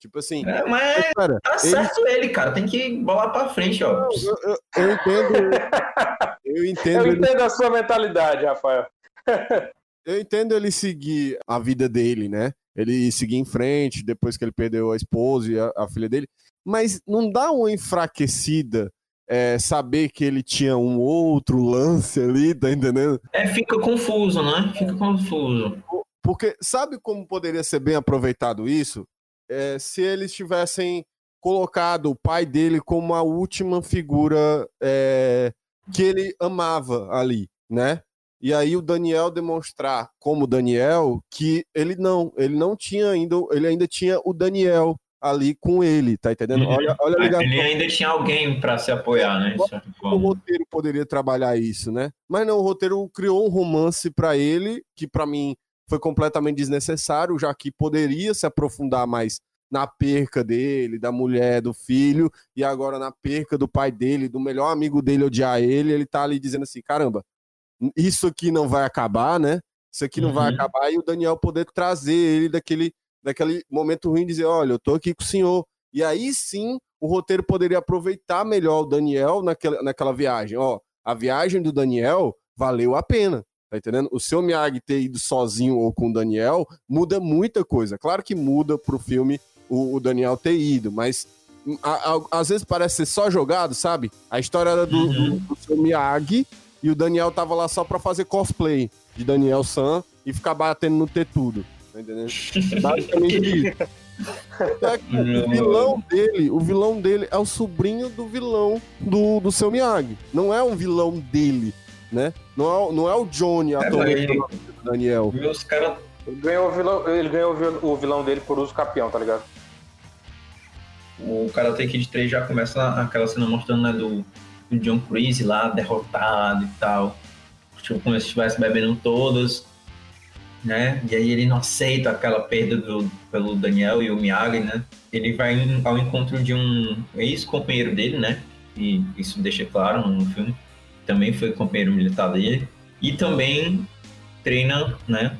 Tipo assim. É, mas cara, tá ele- certo ele, cara. Tem que bolar pra frente, ó. eu, eu- eu entendo. Eu entendo. Eu ele- entendo a sua mentalidade, Rafael. Eu entendo ele seguir a vida dele, né? Ele seguir em frente depois que ele perdeu a esposa e a, a filha dele. Mas não dá uma enfraquecida é, saber que ele tinha um outro lance ali, tá entendendo? É, fica confuso, né? Fica confuso. Porque sabe como poderia ser bem aproveitado isso? É, se eles tivessem colocado o pai dele como a última figura é, que ele amava ali, né? E aí o Daniel demonstrar como Daniel que ele não, ele não tinha ainda, ele ainda tinha o Daniel ali com ele, tá entendendo? Olha, olha a ligação. Ele ainda tinha alguém pra se apoiar, né? certa O roteiro poderia trabalhar isso, né? Mas não, o roteiro criou um romance pra ele que pra mim foi completamente desnecessário, já que poderia se aprofundar mais na perca dele, da mulher, do filho, e agora na perca do pai dele, do melhor amigo dele odiar ele, ele tá ali dizendo assim, caramba, isso aqui não vai acabar, né? Isso aqui não vai Uhum. acabar, e o Daniel poder trazer ele daquele, daquele momento ruim e dizer, olha, eu tô aqui com o senhor. E aí sim, o roteiro poderia aproveitar melhor o Daniel naquela, naquela viagem. Ó, a viagem do Daniel valeu a pena. Tá entendendo? O seu Miyagi ter ido sozinho ou com o Daniel muda muita coisa. Claro que muda pro filme o, o Daniel ter ido, mas hum, a- a- às vezes parece ser só jogado, sabe? A história era do, do, do seu Miyagi e o Daniel tava lá só pra fazer cosplay de Daniel San e ficar batendo no ter tudo. Tá entendendo? <laughs> Basicamente isso. É o vilão dele, o vilão dele é o sobrinho do vilão do, do seu Miyagi. Não é um vilão dele, né? Não é, não é o Johnny, a É, torre ele- do Daniel. Os caras Ele ganhou, o vilão, ele ganhou o vilão dele por uso capião, tá ligado? o Karate Kid 3 já começa aquela cena mostrando, né, do, do John Creasy lá, derrotado e tal. Tipo, como se estivesse bebendo todas, né? E aí ele não aceita aquela perda do, pelo Daniel e o Miyagi, né? Ele vai ao encontro de um ex-companheiro dele, né? E isso deixa claro no filme. Também foi companheiro militar dele. E também treina, né?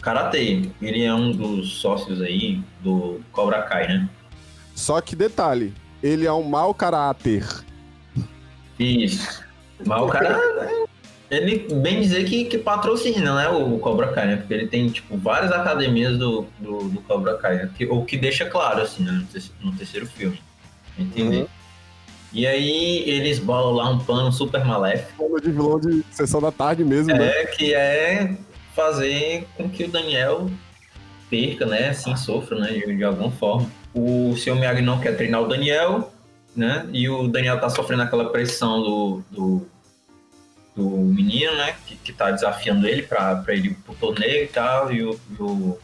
Karate. Ele é um dos sócios aí do Cobra Kai, né? Só que detalhe, ele é um mau caráter. Isso. Mas o cara, ele bem dizer que, que patrocina, né, o Cobra Kai, né? Porque ele tem, tipo, várias academias do, do, do Cobra Kai, né? que, o que deixa claro, assim, né, no, terceiro, no terceiro filme. Entender? Uhum. E aí eles bolam lá um plano super maléfico, Falando de vilão de sessão da tarde mesmo, né? é, que é fazer com que o Daniel perca, né, assim, sofra, né, de, de alguma forma. O seu Miyagi não quer treinar o Daniel, né, e o Daniel tá sofrendo aquela pressão do, do, do menino, né, que, que tá desafiando ele pra, pra ele ir pro torneio e tal, e o, e o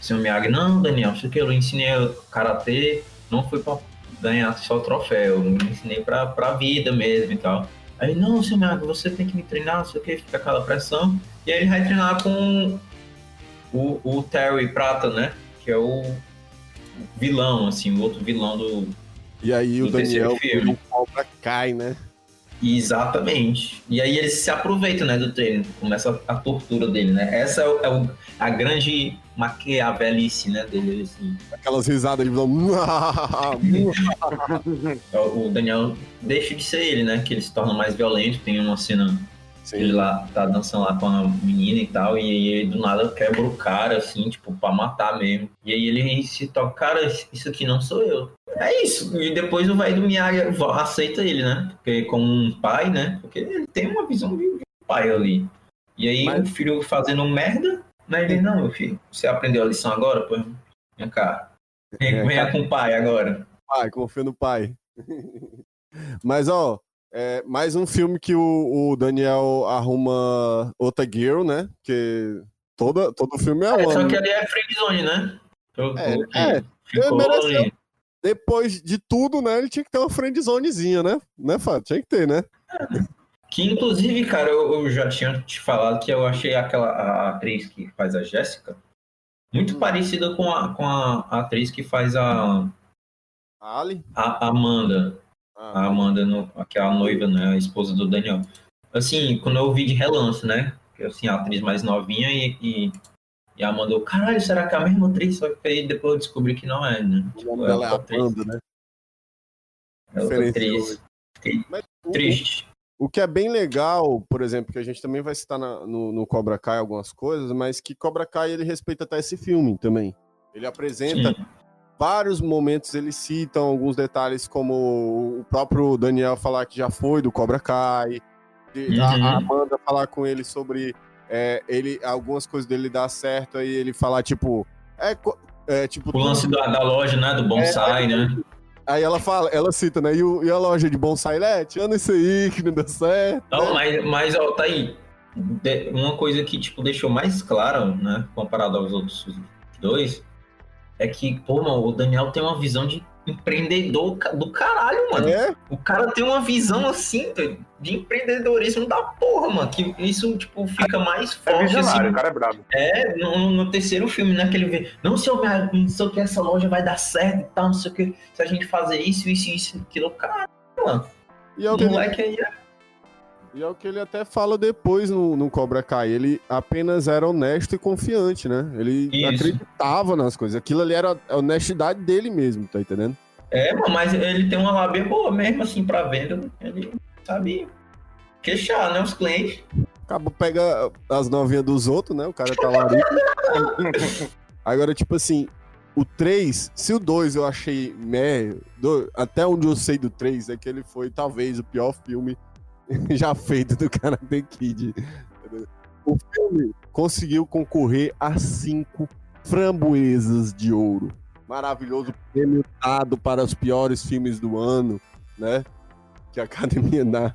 seu Miyagi, não, Daniel, isso que eu ensinei Karatê, não foi pra ganhar só troféu, eu ensinei pra, pra vida mesmo e tal. Aí, não, seu Miyagi, você tem que me treinar, sei o que, fica aquela pressão. E aí ele vai treinar com o, o Terry Prata, né? Que é o vilão, assim, o outro vilão do. E aí o No Daniel filme. cobra cai, né? Exatamente. E aí eles se aproveitam, né, do treino. Começa a tortura dele, né? Essa é, o- é o- a grande maquiavelice, né, dele, assim. Aquelas risadas de vilão. <laughs> O Daniel deixa de ser ele, né? Que ele se torna mais violento. Tem uma cena Ele lá tá dançando lá com a menina e tal, e aí ele do nada quebra o cara, assim, tipo, pra matar mesmo. E aí ele se toca, cara, isso aqui não sou eu. É isso. E depois o velho do Miyagi aceita ele, né? Porque como um pai, né? Porque ele tem uma visão de pai ali. E aí Mas- o filho fazendo merda, né? Ele, não, meu filho, você aprendeu a lição agora? Pô, vem cá. Vem, É, venha com o pai agora. Pai, confia no pai. <laughs> Mas, ó, é, mais um filme que o, o Daniel arruma outra girl, né? Que toda, todo filme é É, uma. só que ali é friendzone, né? É, é. mereceu. Depois de tudo, né? Ele tinha que ter uma friendzonezinha, né? Né, Fábio? Tinha que ter, né? Que inclusive, cara, eu, eu já tinha te falado que eu achei aquela a atriz que faz a Jéssica muito parecida com a, com a atriz que faz a, A Ali? a Amanda. A Amanda, que é a noiva, né? A esposa do Daniel. Assim, quando eu vi de relance, né? Que assim, a atriz mais novinha e, e, e a Amanda, eu, caralho, será que é a mesma atriz? Só que aí depois eu descobri que não é, né? o nome é dela é atriz. Amanda, né? É outra atriz. Fiquei Mas o- triste. O que é bem legal, por exemplo, que a gente também vai citar na- no, no Cobra Kai algumas coisas, mas que Cobra Kai ele respeita até esse filme também. Ele apresenta Sim. Vários momentos, ele cita alguns detalhes, como o próprio Daniel falar que já foi do Cobra Kai, de- Uhum. a Amanda falar com ele sobre é, ele, algumas coisas dele dar certo, aí ele falar, tipo, é, é tipo. O lance da, da loja, né? Do bonsai, né? Aí ela fala, ela cita, né? E, o- e a loja de bonsai, né? Tirando isso aí que não deu certo. Não, né? mas, mas ó, tá aí. De- Uma coisa que, tipo, deixou mais claro, né? Comparado aos outros dois, é que, pô, mano, o Daniel tem uma visão de empreendedor do caralho, mano. É? O cara tem uma visão, assim, de empreendedorismo da porra, mano. Que isso, tipo, fica mais É forte, visionário, assim. o cara é brabo. É, no, no terceiro filme, né? Que ele vê, não sei, o minha- não sei o que, essa loja vai dar certo e tal, não sei o que, se a gente fazer isso, isso, isso, aquilo, cara, mano. E é o moleque aí é E é o que ele até fala depois no, no Cobra Kai. Ele apenas era honesto e confiante, né? Ele Isso. acreditava nas coisas. Aquilo ali era a honestidade dele mesmo, tá entendendo? É, mas ele tem uma lábia boa mesmo, assim, pra venda. Ele sabe queixar, né, os clientes. Acaba pega as novinhas dos outros, né? O cara tá lá. <laughs> Agora, tipo assim, o 3, se o 2 eu achei meh, do- até onde eu sei do 3 é que ele foi talvez o pior filme já feito do Karate Kid. O filme conseguiu concorrer a cinco framboesas de ouro. Maravilhoso prêmio dado para os piores filmes do ano, né? Que a academia dá.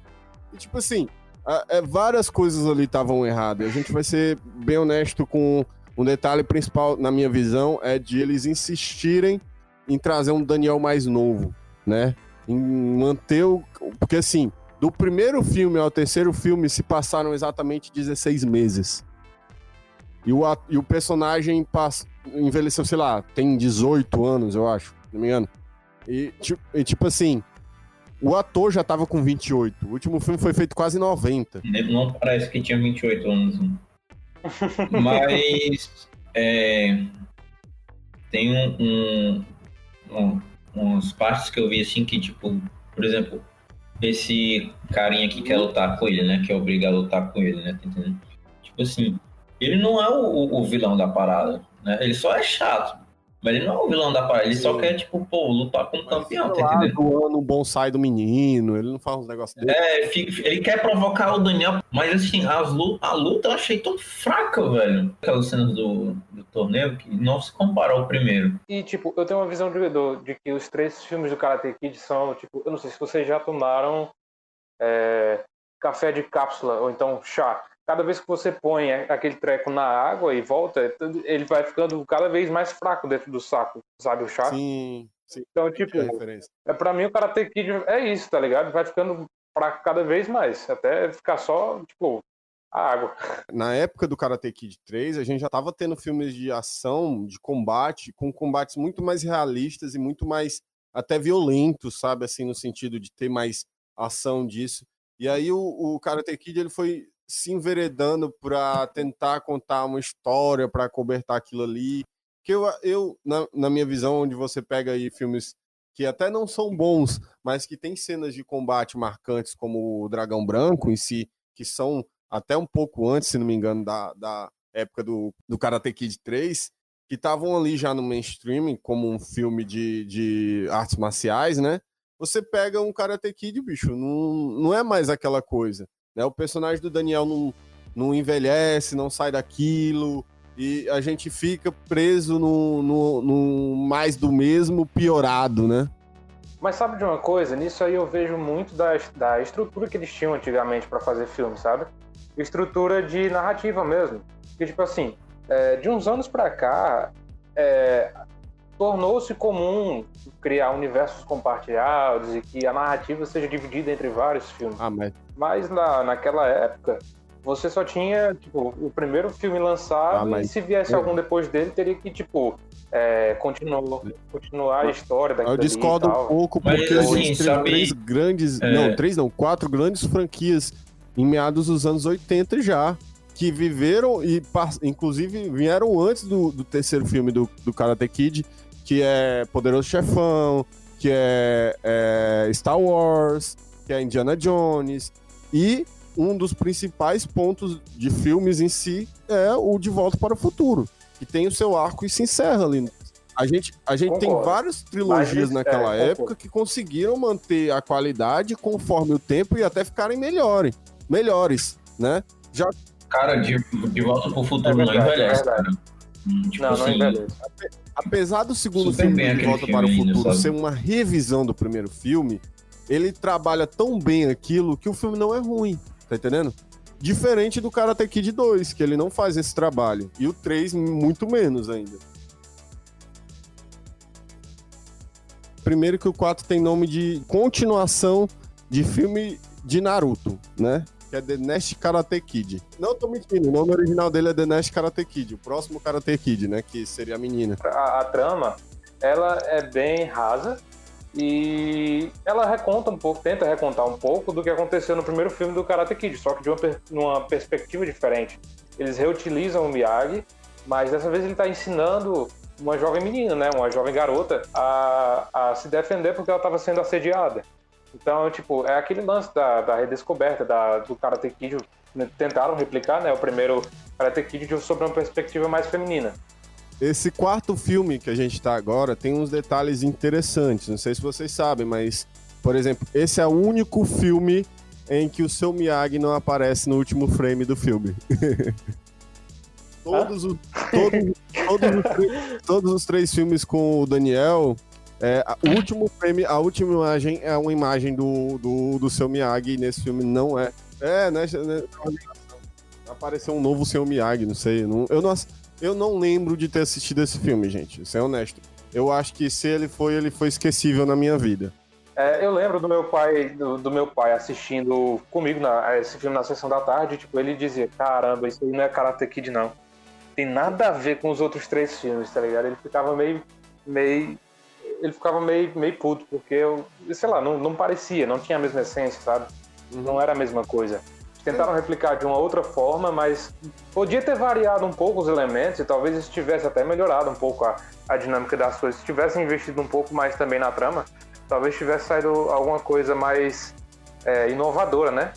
E, tipo assim, a- é, várias coisas ali estavam erradas. A gente vai ser bem honesto com um detalhe principal, na minha visão, é de eles insistirem em trazer um Daniel mais novo, né? Em manter o. Porque assim, do primeiro filme ao terceiro filme se passaram exatamente 16 meses. E o, e o personagem pass- envelheceu, sei lá, tem 18 anos, eu acho, se não me engano. E, ti- e, tipo assim, o ator já tava com 28. O último filme foi feito quase 90. Não parece que tinha 28 anos. <laughs> Mas é, tem um, um, um- umas partes que eu vi assim que, tipo, por exemplo, esse carinha que quer lutar com ele, né? Que é obrigado a lutar com ele, né? Tá? Tipo assim, ele não é o, o vilão da parada, né? Ele só é chato. Mas ele não é o vilão da parada, ele só quer, tipo, pô, lutar com um campeão, tá entendendo? doando um bonsai do menino, ele não faz uns negócios dele. É, fica- ele quer provocar o Daniel, mas assim, as lu- a luta eu achei tão fraca, velho. Aquelas cenas do, do torneio que não se compara ao primeiro. E, tipo, eu tenho uma visão de, de que os três filmes do Karate Kid são, tipo, eu não sei se vocês já tomaram é, café de cápsula ou então chá. Cada vez que você põe aquele treco na água e volta, ele vai ficando cada vez mais fraco dentro do saco, sabe o chá? Sim, sim. Então, tipo, é a referência. é, pra mim o Karate Kid é isso, tá ligado? Vai ficando fraco cada vez mais, até ficar só, tipo, a água. <laughs> Na época do Karate Kid 3, a gente já tava tendo filmes de ação, de combate, com combates muito mais realistas e muito mais até violentos, sabe? Assim, no sentido de ter mais ação disso. E aí o, o Karate Kid ele foi se enveredando para tentar contar uma história, para cobertar aquilo ali. Que eu, eu na, na minha visão, onde você pega aí filmes que até não são bons, mas que tem cenas de combate marcantes, como o Dragão Branco em si, que são até um pouco antes, se não me engano, da, da época do, do Karate Kid 3, que estavam ali já no mainstream, como um filme de, de artes marciais, né? Você pega um Karate Kid, bicho, não, não é mais aquela coisa. Né? O personagem do Daniel não, não envelhece, não sai daquilo, e a gente fica preso no, no, no mais do mesmo piorado, né? Mas sabe de uma coisa? Nisso aí eu vejo muito da, da estrutura que eles tinham antigamente pra fazer filme, sabe? Estrutura de narrativa mesmo. Porque, tipo assim, é, de uns anos pra cá, é, tornou-se comum criar universos compartilhados e que a narrativa seja dividida entre vários filmes. Ah, mas Mas na, naquela época, você só tinha, tipo, o primeiro filme lançado Ah, mas- e se viesse eu- algum depois dele, teria que, tipo, é, continuar, continuar a história daquilo Eu discordo um pouco, Mas, porque a assim, gente teve sabe- três grandes. É. Não, três não, quatro grandes franquias em meados dos anos 80 já. Que viveram e, inclusive, vieram antes do, do terceiro filme do, do Karate Kid, que é Poderoso Chefão, que é, é Star Wars, que é Indiana Jones. E um dos principais pontos de filmes em si é o De Volta para o Futuro, que tem o seu arco e se encerra ali. A gente, a gente tem várias trilogias Mas, naquela é, época concordo. que conseguiram manter a qualidade conforme o tempo e até ficarem melhores, melhores, né? Já Cara, de, de volta pro futuro É não verdade, envelhece, é verdade. cara. Hum, Tipo Não, não assim, envelhece. Apesar do segundo Super filme de Volta para o Futuro sabe? ser uma revisão do primeiro filme, ele trabalha tão bem aquilo que o filme não é ruim, tá entendendo? Diferente do Karate Kid 2, que ele não faz esse trabalho. E o 3, muito menos ainda. Primeiro que o 4 tem nome de continuação de filme de Naruto, né? Que é The Next Karate Kid. Não tô mentindo, o nome original dele é The Next Karate Kid, o próximo Karate Kid, né? Que seria a menina. a, a trama ela é bem rasa e ela reconta um pouco, tenta recontar um pouco do que aconteceu no primeiro filme do Karate Kid, só que de uma, perspectiva diferente. Eles reutilizam o Miyagi, mas dessa vez ele está ensinando uma jovem menina, né, uma jovem garota, a, a se defender porque ela estava sendo assediada. Então, tipo, é aquele lance da, da redescoberta da, do Karate Kid. né, Tentaram replicar, né, o primeiro Karate Kid sobre uma perspectiva mais feminina. Esse quarto filme que a gente tá agora tem uns detalhes interessantes. Não sei se vocês sabem, mas, por exemplo, esse é o único filme em que o seu Miyagi não aparece no último frame do filme. <laughs> todos, os, todos, todos, os, todos os três filmes com o Daniel, é, a- o último frame, a última imagem é uma imagem do, do, do seu Miyagi, nesse filme não é. É, né? né, Apareceu um novo seu Miyagi, não sei. não- eu, não, eu não lembro de ter assistido esse filme, gente. Isso é honesto. Eu acho que se ele foi, ele foi esquecível na minha vida. É, eu lembro do meu pai, do, do meu pai assistindo comigo na, esse filme na sessão da tarde, tipo, ele dizia, caramba, isso aí não é Karate Kid, não. Tem nada a ver com os outros três filmes, tá ligado? Ele ficava meio. meio. Ele ficava meio, meio puto, porque eu, sei lá, não, não parecia, não tinha a mesma essência, sabe? Não era a mesma coisa. Tentaram replicar de uma outra forma, mas podia ter variado um pouco os elementos e talvez isso tivesse até melhorado um pouco a, a dinâmica das coisas. Se tivessem investido um pouco mais também na trama, talvez tivesse saído alguma coisa mais é, inovadora, né?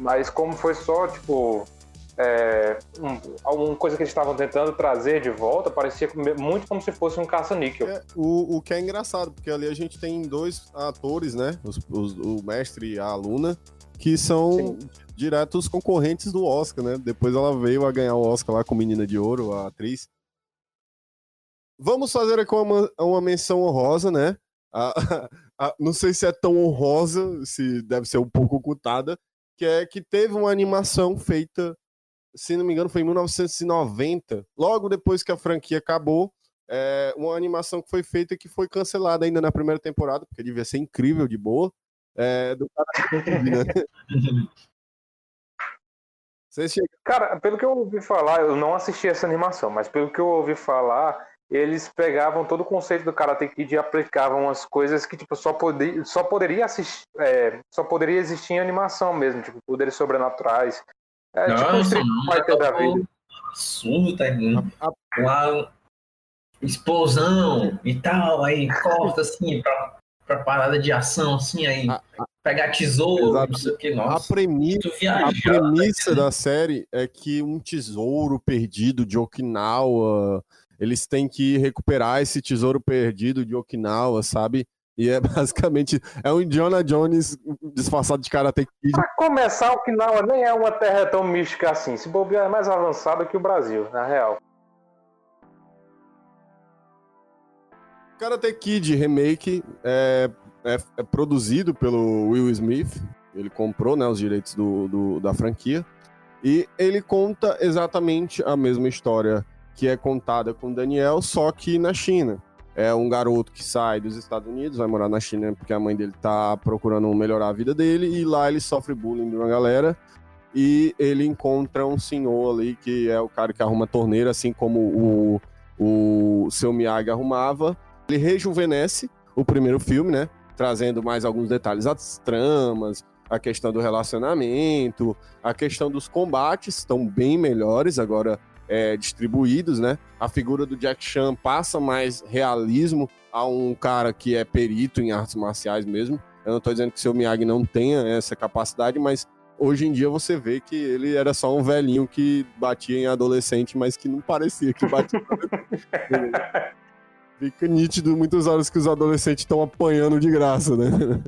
Mas como foi só, tipo, é, um, alguma coisa que eles estavam tentando trazer de volta, parecia muito como se fosse um caça-níquel. É, o, o que é engraçado, porque ali a gente tem dois atores, né? Os- os- o mestre e a aluna, que são Sim. diretos concorrentes do Oscar, né? Depois ela veio a ganhar o Oscar lá com Menina de Ouro, a atriz. Vamos fazer aqui uma, uma menção honrosa, né? A- <laughs> a- não sei se é tão honrosa, se deve ser um pouco ocultada, que é que teve uma animação feita, se não me engano, foi em 1990, logo depois que a franquia acabou, é, uma animação que foi feita e que foi cancelada ainda na primeira temporada, porque devia ser incrível de boa. É, do Kid, né? <laughs> Cara, pelo que eu ouvi falar, eu não assisti essa animação, mas pelo que eu ouvi falar, eles pegavam todo o conceito do Karate Kid e aplicavam as coisas que tipo só poderia, só poderia assistir, é, só poderia existir em animação mesmo, tipo poderes sobrenaturais. É tipo um Nossa, Street não, Fighter da tá vida. absurdo, tá ligado? a- Lá, explosão e tal, aí corta assim pra, pra parada de ação, assim, aí A- pegar tesouro, Exato. não sei o que, a nossa. premissa muito A viajado. premissa da série é que um tesouro perdido de Okinawa, eles têm que recuperar esse tesouro perdido de Okinawa, sabe? E é <laughs> basicamente é um Indiana Jones disfarçado de Karate Kid. Pra começar, Okinawa nem é uma terra tão mística assim. Se bobear é mais avançada que o Brasil, na real. Karate Kid Remake é, é- é produzido pelo Will Smith. Ele comprou né, os direitos do, do- da franquia. E ele conta exatamente a mesma história que é contada com Daniel, só que na China. É um garoto que sai dos Estados Unidos, vai morar na China porque a mãe dele tá procurando melhorar a vida dele, e lá ele sofre bullying de uma galera. E ele encontra um senhor ali que é o cara que arruma torneira, assim como o, o seu Miyagi arrumava. Ele rejuvenesce o primeiro filme, né? Trazendo mais alguns detalhes, as tramas, a questão do relacionamento, a questão dos combates estão bem melhores agora é, distribuídos, né? A figura do Jack Chan passa mais realismo a um cara que é perito em artes marciais mesmo. Eu não tô dizendo que o seu Miyagi não tenha essa capacidade, mas hoje em dia você vê que ele era só um velhinho que batia em adolescente, mas que não parecia que batia. <laughs> Fica nítido muitas horas que os adolescentes estão apanhando de graça, né? <laughs>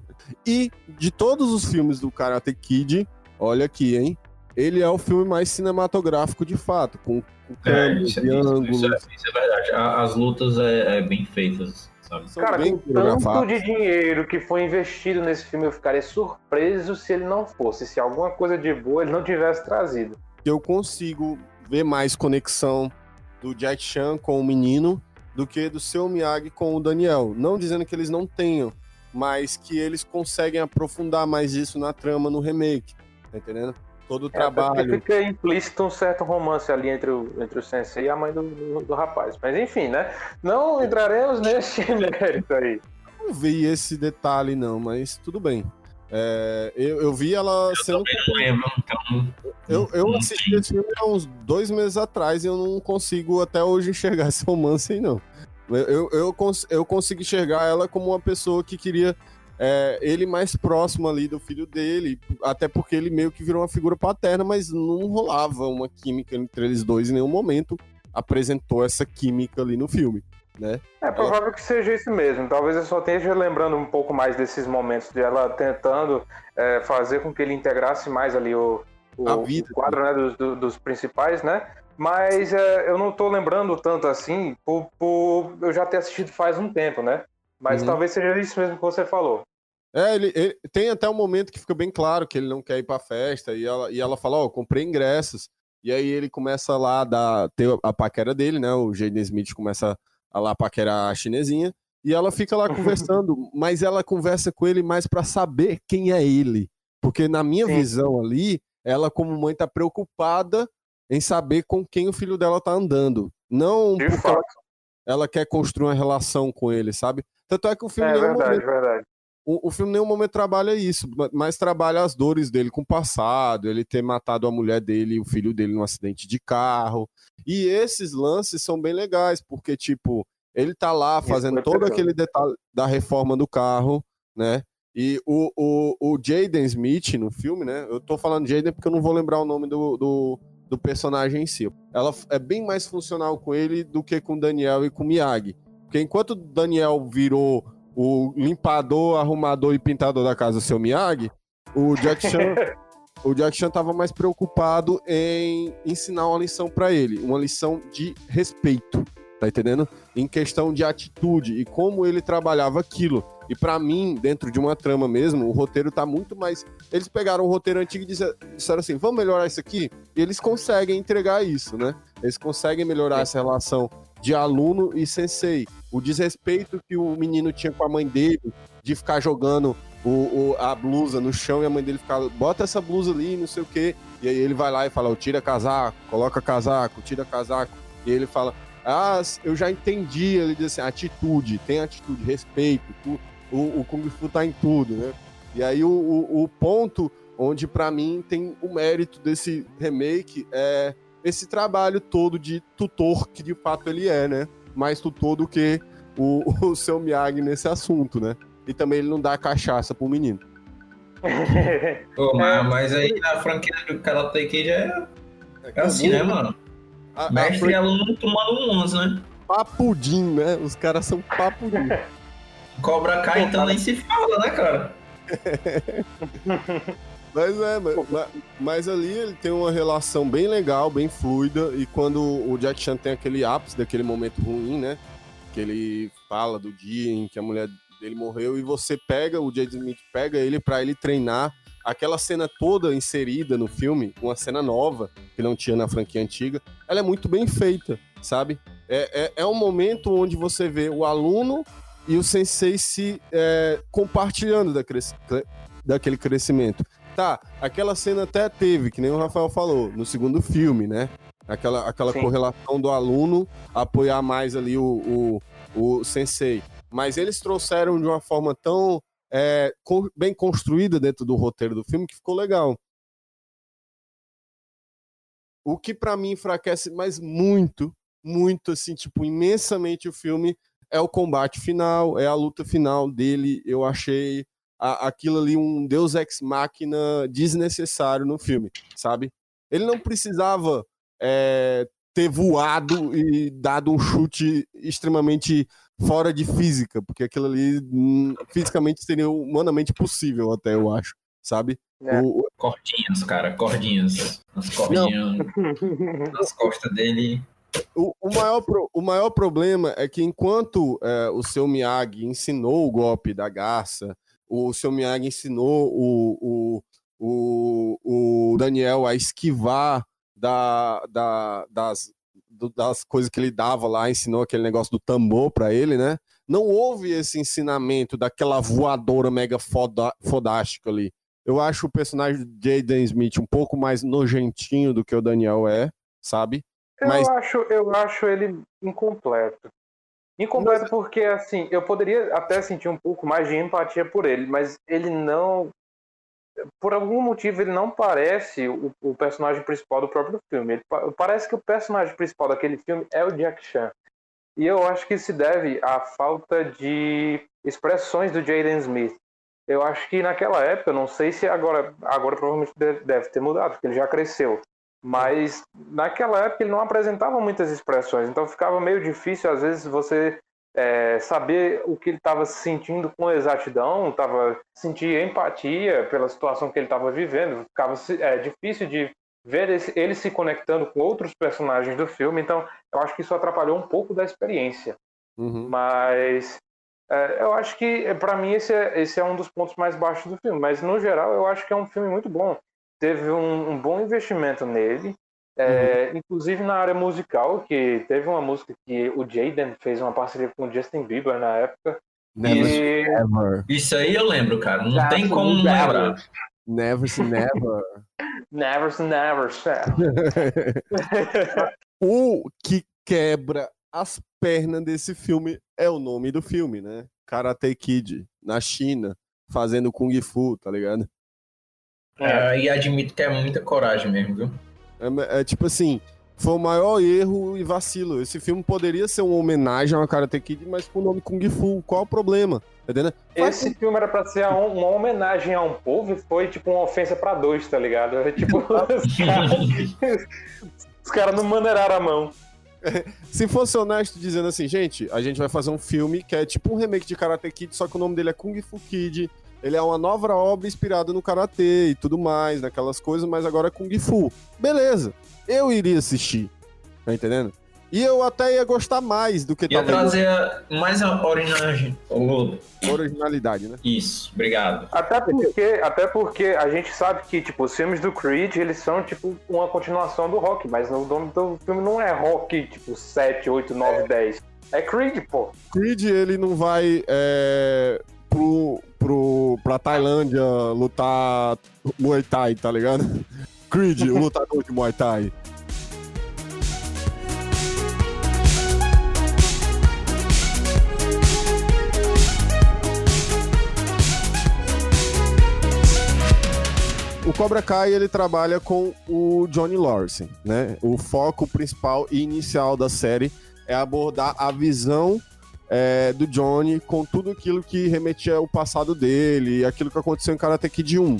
E de todos os filmes do Karate Kid, olha aqui, hein? Ele é o filme mais cinematográfico de fato, com, com É, isso, e isso- ângulos. isso é, isso é verdade. A- As lutas é, é bem feitas, sabe? São Cara, bem com tanto de dinheiro que foi investido nesse filme, eu ficaria surpreso se ele não fosse. Se alguma coisa de boa ele não tivesse trazido. Eu consigo ver mais conexão do Jack Chan com o menino do que do seu Miyagi com o Daniel. Não dizendo que eles não tenham, mas que eles conseguem aprofundar mais isso na trama no remake. Tá entendendo? Todo o É, trabalho. fica implícito um certo romance ali entre o, entre o sensei e a mãe do, do, do rapaz. Mas enfim, né? Não entraremos nesse <laughs> mérito aí. não vi esse detalhe, não, mas tudo bem. É, eu, eu vi ela sendo. Não lembro, então. Eu, eu não assisti esse filme há uns dois meses atrás e eu não consigo até hoje enxergar <laughs> esse romance aí, não. Eu, eu, eu, cons- eu consigo enxergar ela como uma pessoa que queria é, ele mais próximo ali do filho dele, até porque ele meio que virou uma figura paterna, mas não rolava uma química entre eles dois em nenhum momento. Apresentou essa química ali no filme. né? É provável que seja isso mesmo. Talvez eu só esteja lembrando um pouco mais desses momentos de ela tentando é, fazer com que ele integrasse mais ali o, o, vida. o quadro né, dos, do- dos principais, né? Mas é, eu não tô lembrando tanto assim, por, por eu já ter assistido faz um tempo, né? Mas Uhum. talvez seja isso mesmo que você falou. É, ele, ele- tem até um momento que fica bem claro que ele não quer ir pra festa e ela, e ela fala, ó, comprei ingressos. E aí ele começa lá a dar, ter a paquera dele, né? O Jaden Smith começa a lá paquerar a chinesinha. E ela fica lá <laughs> conversando, mas ela conversa com ele mais pra saber quem é ele. Porque na minha Sim. visão ali, ela como mãe tá preocupada em saber com quem o filho dela tá andando. Não De porque ela quer construir uma relação com ele, sabe? Tanto é que o filme É verdade, momento verdade. o, o filme em nenhum momento trabalha isso, ma- mas trabalha as dores dele com o passado, ele ter matado a mulher dele e o filho dele num acidente de carro. E esses lances são bem legais, porque, tipo, ele tá lá fazendo todo aquele detalhe da reforma do carro, né? E o, o, o Jaden Smith no filme, né? Eu tô falando Jaden porque eu não vou lembrar o nome do, do, do personagem em si. Ela é bem mais funcional com ele do que com o Daniel e com o Miyagi. Porque enquanto o Daniel virou o limpador, arrumador e pintador da casa do seu Miyagi, o Jack <laughs> Chan, o Jack Chan tava mais preocupado em ensinar uma lição pra ele, uma lição de respeito, tá entendendo? Em questão de atitude e como ele trabalhava aquilo. E pra mim, dentro de uma trama mesmo, o roteiro tá muito mais. Eles pegaram o roteiro antigo e disse- disseram assim: vamos melhorar isso aqui? E eles conseguem entregar isso, né? Eles conseguem melhorar essa relação de aluno e sensei. O desrespeito que o menino tinha com a mãe dele, de ficar jogando o, o- a blusa no chão e a mãe dele ficar, bota essa blusa ali, não sei o quê. E aí ele vai lá e fala, "Ó, tira casaco, coloca casaco, tira casaco. E ele fala, ah, eu já entendi. Ele diz assim, atitude, tem atitude, respeito, o, o Kung Fu tá em tudo, né? E aí o, o, o ponto onde pra mim tem o mérito desse remake é esse trabalho todo de tutor que de fato ele é, né? Mais tutor do que o, <laughs> o seu Miyagi nesse assunto, né? E também ele não dá cachaça pro menino. <laughs> Pô, mas, mas aí na franquia do Karate Kid é, é assim, né, mano? A, a Mestre e aluno tomando uns, né? papudim, né? Os caras são papudim. Cobra Kai, então nem se fala, né, cara? <laughs> Mas é, mas, mas- mas ali ele tem uma relação bem legal, bem fluida, e quando o Jack Chan tem aquele ápice daquele momento ruim, né? Que ele fala do dia em que a mulher dele morreu, e você pega, o Jaden Smith pega ele pra ele treinar. Aquela cena toda inserida no filme, uma cena nova, que não tinha na franquia antiga, ela é muito bem feita, sabe? É, é, é um momento onde você vê o aluno e o sensei se é, compartilhando da cres- daquele crescimento. Tá, aquela cena até teve, que nem o Rafael falou, no segundo filme, né? Aquela, aquela Sim. correlação do aluno apoiar mais ali o, o, o sensei. Mas eles trouxeram de uma forma tão é, bem construída dentro do roteiro do filme que ficou legal. O que pra mim enfraquece mais muito, muito assim, tipo, imensamente o filme é o combate final, é a luta final dele. Eu achei a- aquilo ali um Deus Ex Machina desnecessário no filme, sabe? Ele não precisava é, ter voado e dado um chute extremamente fora de física, porque aquilo ali hum, fisicamente seria humanamente possível, até eu acho, sabe? É. O- Cordinhas, cara, cordinhas. As cordinhas <laughs> nas costas dele. O, o maior pro- o maior problema é que enquanto é, o seu Miyagi ensinou o golpe da garça, o seu Miyagi ensinou o, o, o, o Daniel a esquivar da, da- das, do- das coisas que ele dava lá, ensinou aquele negócio do tambor pra ele, né? Não houve esse ensinamento daquela voadora mega foda, fodástica ali. Eu acho o personagem de Jaden Smith um pouco mais nojentinho do que o Daniel é, sabe? Eu, Mas- acho, eu acho ele incompleto. Incompleto porque, assim, eu poderia até sentir um pouco mais de empatia por ele, mas ele não. Por algum motivo, ele não parece o, o personagem principal do próprio filme. Ele pa- parece que o personagem principal daquele filme é o Jack Chan. E eu acho que se deve à falta de expressões do Jaden Smith. Eu acho que naquela época, não sei se agora, agora provavelmente deve ter mudado, porque ele já cresceu. Mas naquela época ele não apresentava muitas expressões, então ficava meio difícil às vezes você é, saber o que ele estava sentindo com exatidão, tava sentir empatia pela situação que ele estava vivendo, ficava é, difícil de ver esse, ele se conectando com outros personagens do filme, então eu acho que isso atrapalhou um pouco da experiência. Uhum. Mas é, eu acho que, para mim, esse é, esse é um dos pontos mais baixos do filme. Mas, no geral, eu acho que é um filme muito bom. Teve um, um bom investimento nele. É, uhum. Inclusive na área musical, que teve uma música que o Jaden fez uma parceria com o Justin Bieber na época. Never, e... never. Isso aí eu lembro, cara. Não tem como não lembrar. Never, never. <laughs> never, never. <laughs> o que quebra as pernas desse filme é o nome do filme, né? Karate Kid, na China, fazendo Kung Fu, tá ligado? É, e admito que é muita coragem mesmo, viu? É, é, tipo assim, foi o maior erro e vacilo. Esse filme poderia ser uma homenagem a Karate Kid, mas com o nome Kung Fu. Qual o problema? Tá Esse filme era pra ser uma homenagem a um povo e foi tipo uma ofensa pra dois, tá ligado? Tipo, <laughs> os caras cara não maneiraram a mão. Se fosse honesto dizendo assim, gente, a gente vai fazer um filme que é tipo um remake de Karate Kid, só que o nome dele é Kung Fu Kid. Ele é uma nova obra inspirada no karatê e tudo mais, naquelas coisas, mas agora é Kung Fu. Beleza, eu iria assistir. Tá entendendo? E eu até ia gostar mais do que Ia trazer mais a originalidade. Originalidade, né? Isso, obrigado. Até porque, até porque a gente sabe que, tipo, os filmes do Creed, eles são, tipo, uma continuação do Rock, mas o nome do filme não é Rock, tipo, 7, 8, 9, é. 10. É Creed, pô. Creed, ele não vai é, pro, pro, pra Tailândia lutar Muay Thai, tá ligado? <laughs> Creed, o lutador de Muay Thai. O Cobra Kai ele trabalha com o Johnny Lawrence, né? O foco principal e inicial da série é abordar a visão é, do Johnny com tudo aquilo que remetia ao passado dele, aquilo que aconteceu em Karate Kid 1.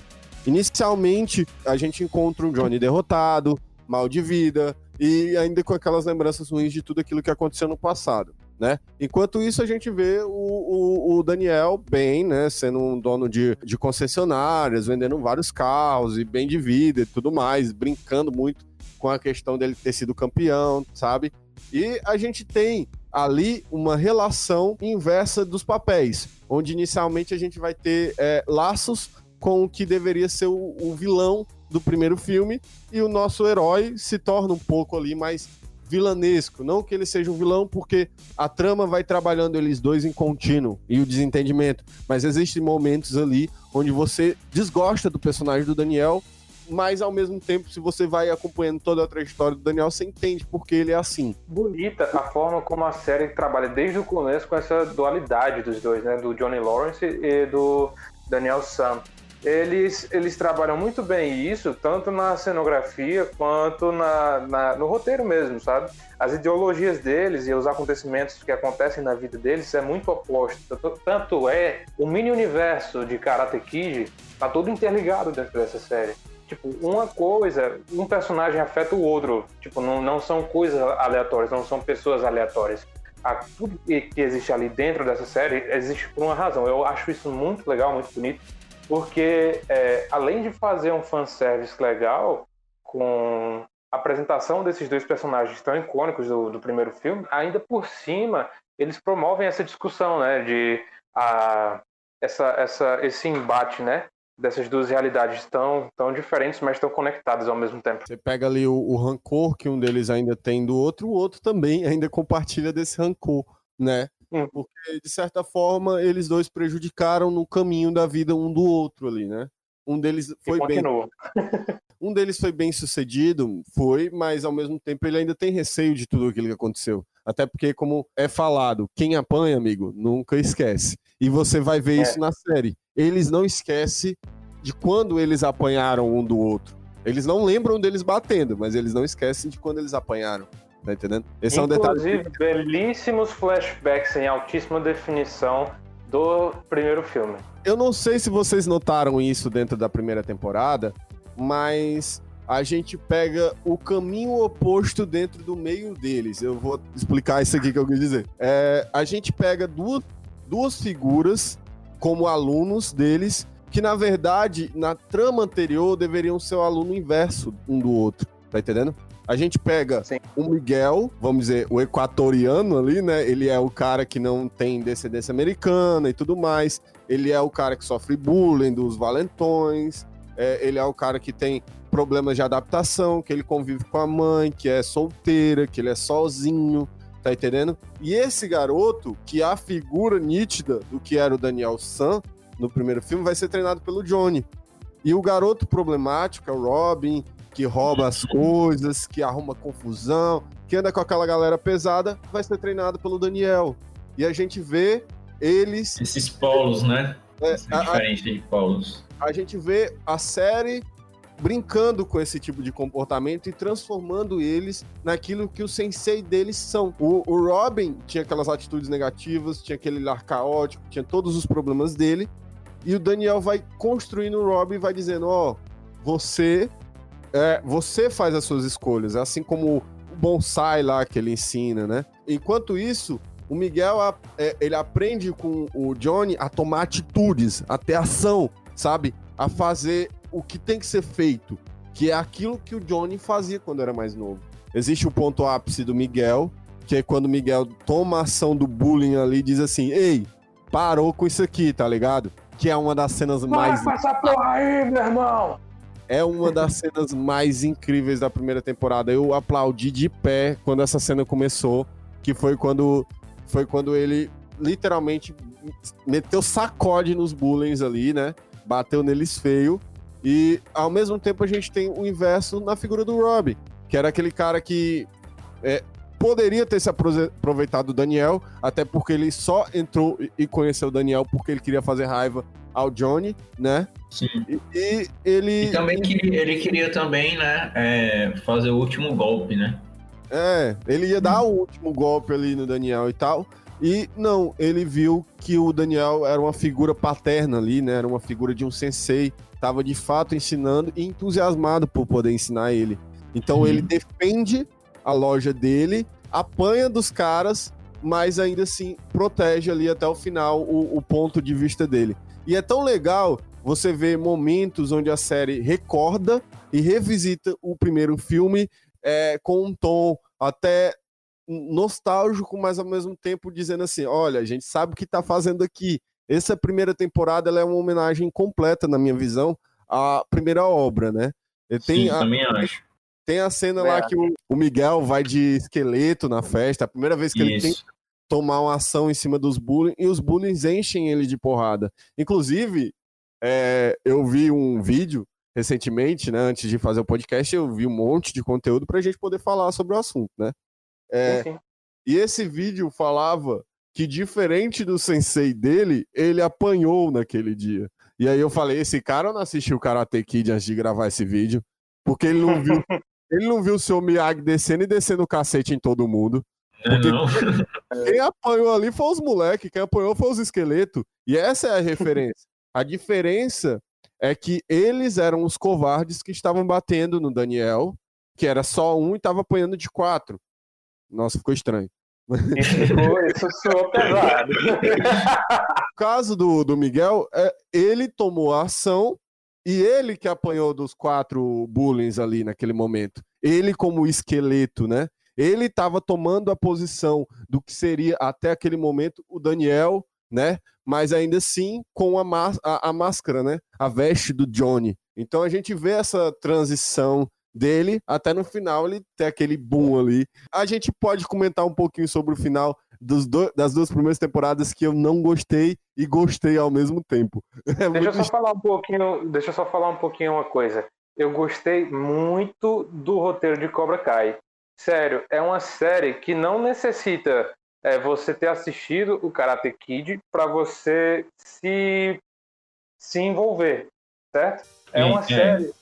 Inicialmente, a gente encontra um Johnny derrotado, mal de vida e ainda com aquelas lembranças ruins de tudo aquilo que aconteceu no passado né? Enquanto isso, a gente vê o, o, o, Daniel bem, né? Sendo um dono de, de concessionárias, vendendo vários carros e bem de vida e tudo mais, brincando muito com a questão dele ter sido campeão, sabe? E a gente tem ali uma relação inversa dos papéis, onde inicialmente a gente vai ter é, laços com o que deveria ser o, o vilão do primeiro filme e o nosso herói se torna um pouco ali mais vilanesco. Não que ele seja um vilão, porque a trama vai trabalhando eles dois em contínuo e o desentendimento. Mas existem momentos ali onde você desgosta do personagem do Daniel, mas ao mesmo tempo, se você vai acompanhando toda a trajetória do Daniel, você entende porque ele é assim. Bonita a forma como a série trabalha desde o começo com essa dualidade dos dois, né? Do Johnny Lawrence e do Daniel Sam eles, eles trabalham muito bem isso, tanto na cenografia quanto na, na, no roteiro mesmo, sabe? As ideologias deles e os acontecimentos que acontecem na vida deles é muito oposto. Tanto, é, o mini-universo de Karate Kid tá todo interligado dentro dessa série. Tipo, uma coisa, um personagem afeta o outro. Tipo, não, não são coisas aleatórias, não são pessoas aleatórias. A, tudo que existe ali dentro dessa série existe por uma razão. Eu acho isso muito legal, muito bonito porque é, além de fazer um fanservice legal com a apresentação desses dois personagens tão icônicos do, do primeiro filme, ainda por cima eles promovem essa discussão, né, de a, essa, essa, esse embate, né, dessas duas realidades tão, tão diferentes, mas tão conectadas ao mesmo tempo. Você pega ali o, o rancor que um deles ainda tem do outro, o outro também <laughs> ainda compartilha desse rancor, né? Hum. Porque, de certa forma, eles dois prejudicaram no caminho da vida um do outro ali, né? Um deles foi bem. <laughs> um deles foi bem sucedido, foi, mas ao mesmo tempo ele ainda tem receio de tudo aquilo que aconteceu. Até porque, como é falado, quem apanha, amigo, nunca esquece. E você vai ver é. isso na série. Eles não esquecem de quando eles apanharam um do outro. Eles não lembram deles batendo, mas eles não esquecem de quando eles apanharam. Tá entendendo? Esse Inclusive, é um detalhe. belíssimos flashbacks em altíssima definição do primeiro filme. Eu não sei se vocês notaram isso dentro da primeira temporada, mas a gente pega o caminho oposto dentro do meio deles. Eu vou explicar isso aqui que eu quis dizer. É, a gente pega duas, duas figuras como alunos deles, que na verdade, na trama anterior, deveriam ser o aluno inverso um do outro. Tá entendendo? A gente pega Sim. o Miguel, vamos dizer, o equatoriano ali, né? Ele é o cara que não tem descendência americana e tudo mais. Ele é o cara que sofre bullying dos valentões. É, ele é o cara que tem problemas de adaptação, que ele convive com a mãe, que é solteira, que ele é sozinho, tá entendendo? E esse garoto, que é a figura nítida do que era o Daniel San no primeiro filme, vai ser treinado pelo Johnny. E o garoto problemático é o Robin, que rouba as coisas, que arruma confusão, que anda com aquela galera pesada, vai ser treinado pelo Daniel. E a gente vê eles. Esses polos, né? é, Essa a- a- diferença de polos. a gente vê a série brincando com esse tipo de comportamento e transformando eles naquilo que o sensei deles são. O, o Robin tinha aquelas atitudes negativas, tinha aquele lar caótico, tinha todos os problemas dele. E o Daniel vai construindo o Robin e vai dizendo: Ó, você, é, você faz as suas escolhas, assim como o bonsai lá que ele ensina, né? Enquanto isso, o Miguel é, ele aprende com o Johnny a tomar atitudes, a ter ação, sabe? A fazer o que tem que ser feito, que é aquilo que o Johnny fazia quando era mais novo. Existe o ponto ápice do Miguel, que é quando o Miguel toma ação do bullying ali e diz assim: Ei, parou com isso aqui, tá ligado? Que é uma das cenas mais. Vai com essa porra aí, meu irmão! É uma das cenas mais incríveis da primeira temporada. Eu aplaudi de pé quando essa cena começou, que foi quando foi quando ele literalmente meteu sacode nos bullies ali, né? Bateu neles feio. E ao mesmo tempo a gente tem o inverso na figura do Rob, que era aquele cara que é, poderia ter se apro- aproveitado do Daniel, até porque ele só entrou e- e conheceu o Daniel porque ele queria fazer raiva ao Johnny, né? Sim. E, e ele E também queria, ele queria também, né, é, fazer o último golpe, né? É, ele ia dar o último golpe ali no Daniel e tal. E não, ele viu que o Daniel era uma figura paterna ali, né? Era uma figura de um sensei. Tava de fato ensinando e entusiasmado por poder ensinar ele. Então Uhum. ele defende a loja dele, apanha dos caras, mas ainda assim protege ali até o final o, o ponto de vista dele. E é tão legal você ver momentos onde a série recorda e revisita o primeiro filme é, com um tom até nostálgico, mas ao mesmo tempo dizendo assim: olha, a gente sabe o que tá fazendo aqui. Essa primeira temporada ela é uma homenagem completa, na minha visão, à primeira obra, né? E Tem Sim, a, também acho. tem a cena lá que o, o Miguel vai de esqueleto na festa, a primeira vez que ele tem Isso. tomar uma ação em cima dos bullying e os bullies enchem ele de porrada. Inclusive, é, eu vi um vídeo recentemente, né, antes de fazer o podcast, eu vi um monte de conteúdo pra gente poder falar sobre o assunto, né? É, e esse vídeo falava que, diferente do sensei dele, ele apanhou naquele dia. E aí eu falei, esse cara não assistiu Karate Kid antes de gravar esse vídeo, porque ele não viu, <laughs> ele não viu o seu Miyagi descendo e descendo o cacete em todo mundo. É Porque- não. <laughs> Quem apanhou ali foi os moleques, quem apanhou foi os esqueletos. E essa é a referência. a diferença é que eles eram os covardes que estavam batendo no Daniel, que era só um e tava apanhando de quatro. Nossa, ficou estranho. <laughs> Isso, isso soou pesado. O caso do, do Miguel, é, ele tomou a ação e ele que apanhou dos quatro bullies ali naquele momento. Ele como esqueleto, né? Ele estava tomando a posição do que seria até aquele momento o Daniel, né? Mas ainda assim com a, a, a máscara, né? A veste do Johnny. Então a gente vê essa transição dele até no final ele ter aquele boom ali. A gente pode comentar um pouquinho sobre o final dos do- das duas primeiras temporadas que eu não gostei e gostei ao mesmo tempo. <laughs> É Deixa eu só falar um pouquinho, deixa eu só falar um pouquinho uma coisa. Eu gostei muito do roteiro de Cobra Kai. Sério, é uma série que não necessita é, você ter assistido o Karate Kid para você se se envolver, certo? É Sim, uma é. série,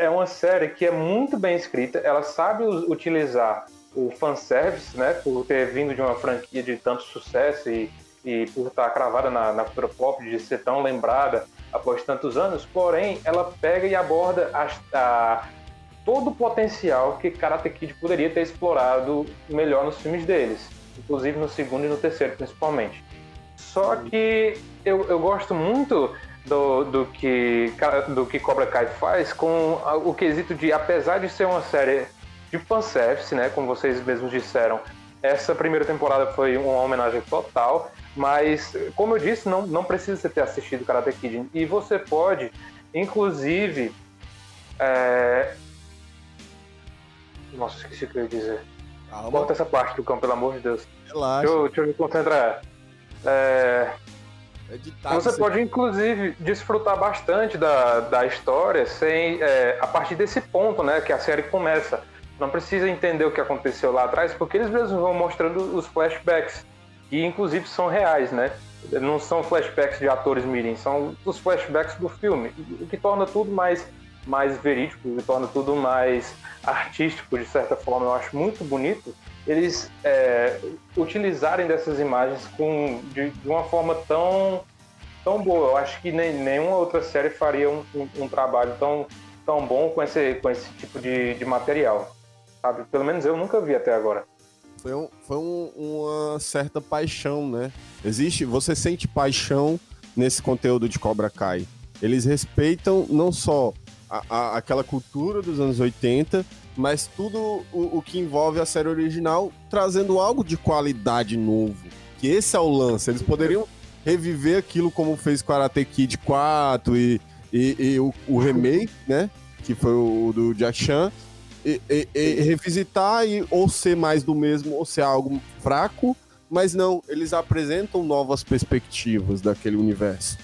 é uma série que é muito bem escrita. Ela sabe utilizar o fanservice, né? Por ter vindo de uma franquia de tanto sucesso e, e por estar cravada na, na cultura pop, de ser tão lembrada após tantos anos. Porém, ela pega e aborda as, a- todo o potencial que Karate Kid poderia ter explorado melhor nos filmes deles, inclusive no segundo e no terceiro principalmente. Só que eu, eu gosto muito do, do, que, do que Cobra Kai faz com o quesito de, apesar de ser uma série de fanservice, né, como vocês mesmos disseram, essa primeira temporada foi uma homenagem total, mas, como eu disse, não, não precisa você ter assistido Karate Kid. E você pode, inclusive. É... Nossa, esqueci o que eu ia dizer. Calma. Corta essa parte do campo, pelo amor de Deus. Relaxa. Deixa eu, deixa eu me concentrar. É... Você pode, inclusive, desfrutar bastante da, da história sem, é, a partir desse ponto né, que a série começa. Não precisa entender o que aconteceu lá atrás, porque eles mesmos vão mostrando os flashbacks, que inclusive são reais, né? Não são flashbacks de atores mirim, são os flashbacks do filme, o que torna tudo mais, mais verídico, o que torna tudo mais artístico, de certa forma. Eu acho muito bonito eles é, utilizarem dessas imagens com, de, de, uma forma tão, tão boa. Eu acho que nem, nenhuma outra série faria um, um, um trabalho tão, tão bom com esse, com esse tipo de, de material sabe? Pelo menos eu nunca vi até agora. Foi, um, foi um, uma certa paixão, né? Existe, você sente paixão nesse conteúdo de Cobra Kai. Eles respeitam não só a, a, aquela cultura dos anos 80, mas tudo o, o, que envolve a série original, trazendo algo de qualidade novo. Que esse é o lance. Eles poderiam reviver aquilo como fez Karate Kid 4 e, e, e o, o remake, né? Que foi o do Jack Chan e, e, e revisitar e ou ser mais do mesmo ou ser algo fraco, mas não, eles apresentam novas perspectivas daquele universo.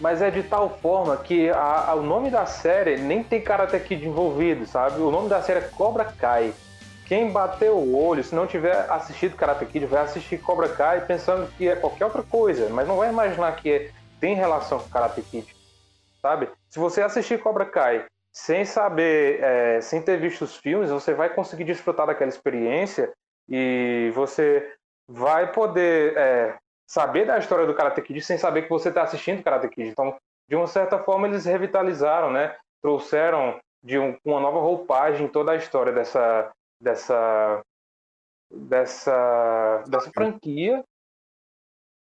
Mas é de tal forma que a, a, o nome da série nem tem Karate Kid envolvido, sabe? O nome da série é Cobra Kai. Quem bateu o olho, se não tiver assistido Karate Kid, vai assistir Cobra Kai pensando que é qualquer outra coisa, mas não vai imaginar que é, tem relação com Karate Kid, sabe? Se você assistir Cobra Kai sem saber, é, sem ter visto os filmes, você vai conseguir desfrutar daquela experiência e você vai poder é, saber da história do Karate Kid sem saber que você está assistindo Karate Kid. Então, de uma certa forma, eles revitalizaram, né? Trouxeram de um, uma nova roupagem toda a história dessa dessa dessa dessa franquia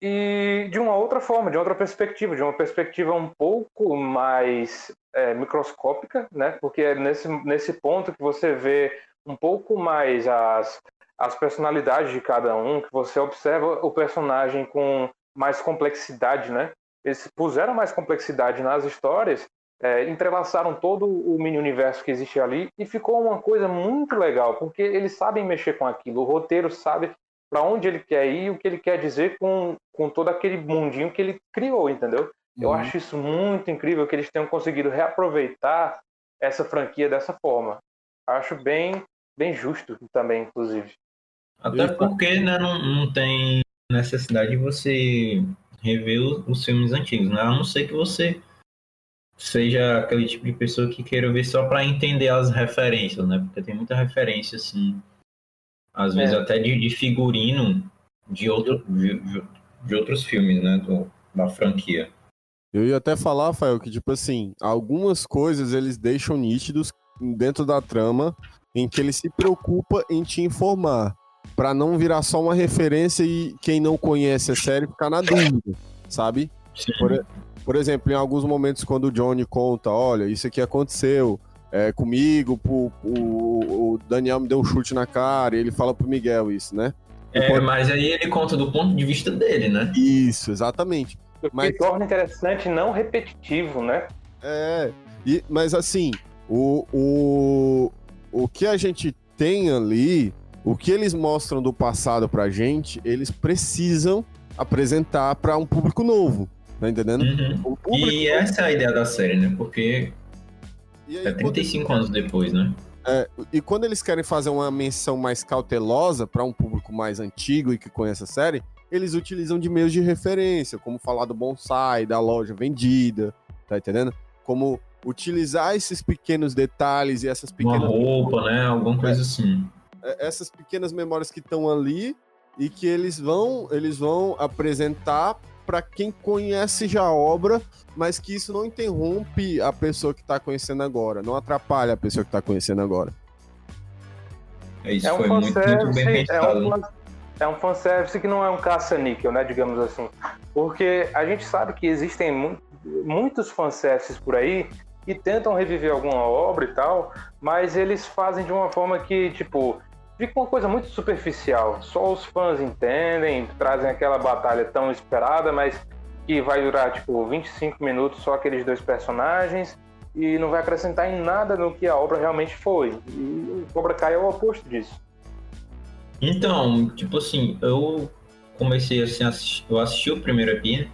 e de uma outra forma, de outra perspectiva, de uma perspectiva um pouco mais é, microscópica, né? Porque é nesse, nesse ponto que você vê um pouco mais as, as personalidades de cada um, que você observa o personagem com mais complexidade, né? Eles puseram mais complexidade nas histórias, é, entrelaçaram todo o mini universo que existe ali e ficou uma coisa muito legal, porque eles sabem mexer com aquilo, o roteiro sabe para onde ele quer ir, o que ele quer dizer com, com todo aquele mundinho que ele criou, entendeu? Eu uhum. acho isso muito incrível que eles tenham conseguido reaproveitar essa franquia dessa forma. Acho bem, bem justo também, inclusive. Até porque né, não, não tem necessidade de você rever os filmes antigos, né? A não ser que você seja aquele tipo de pessoa que queira ver só para entender as referências, né? Porque tem muita referência, assim, às vezes é. até de, de, figurino de, outro, de, de, outros filmes, né, do, da franquia. Eu ia até falar, Rafael, que tipo assim, algumas coisas eles deixam nítidos dentro da trama em que ele se preocupa em te informar, para não virar só uma referência e quem não conhece a série ficar na dúvida, sabe? Por, por, exemplo, em alguns momentos quando o Johnny conta, olha, isso aqui aconteceu, é, comigo, pro, o, o, Daniel me deu um chute na cara, e ele fala pro Miguel isso, né? É, pode... mas aí ele conta do ponto de vista dele, né? Isso, exatamente. O que mas... torna interessante não repetitivo, né? É, e, mas assim, o, o, o que a gente tem ali, o que eles mostram do passado pra gente, eles precisam apresentar para um público novo, tá entendendo? Uhum. E essa é a ideia da série, né? Porque aí, é 35 quando... anos depois, né? É, e quando eles querem fazer uma menção mais cautelosa para um público mais antigo e que conhece a série, eles utilizam de meios de referência, como falar do bonsai, da loja vendida, tá entendendo? Como utilizar esses pequenos detalhes e essas pequenas. Uma roupa, né? Alguma coisa é, assim. É, essas pequenas memórias que estão ali e que eles vão, eles vão apresentar para quem conhece já a obra, mas que isso não interrompe a pessoa que tá conhecendo agora, não atrapalha a pessoa que tá conhecendo agora. Isso É um foi muito, muito fanservice, bem é pensado. um, fan- é um fanservice que não é um caça-níquel, né, digamos assim. Porque a gente sabe que existem mu- muitos fanservices por aí que tentam reviver alguma obra e tal, mas eles fazem de uma forma que, tipo, fica uma coisa muito superficial. Só os fãs entendem, trazem aquela batalha tão esperada, mas que vai durar, tipo, 25 minutos só aqueles dois personagens e não vai acrescentar em nada no que a obra realmente foi. E o Cobra Kai é o oposto disso. Então, tipo assim, eu comecei assim, eu assisti o primeiro aqui,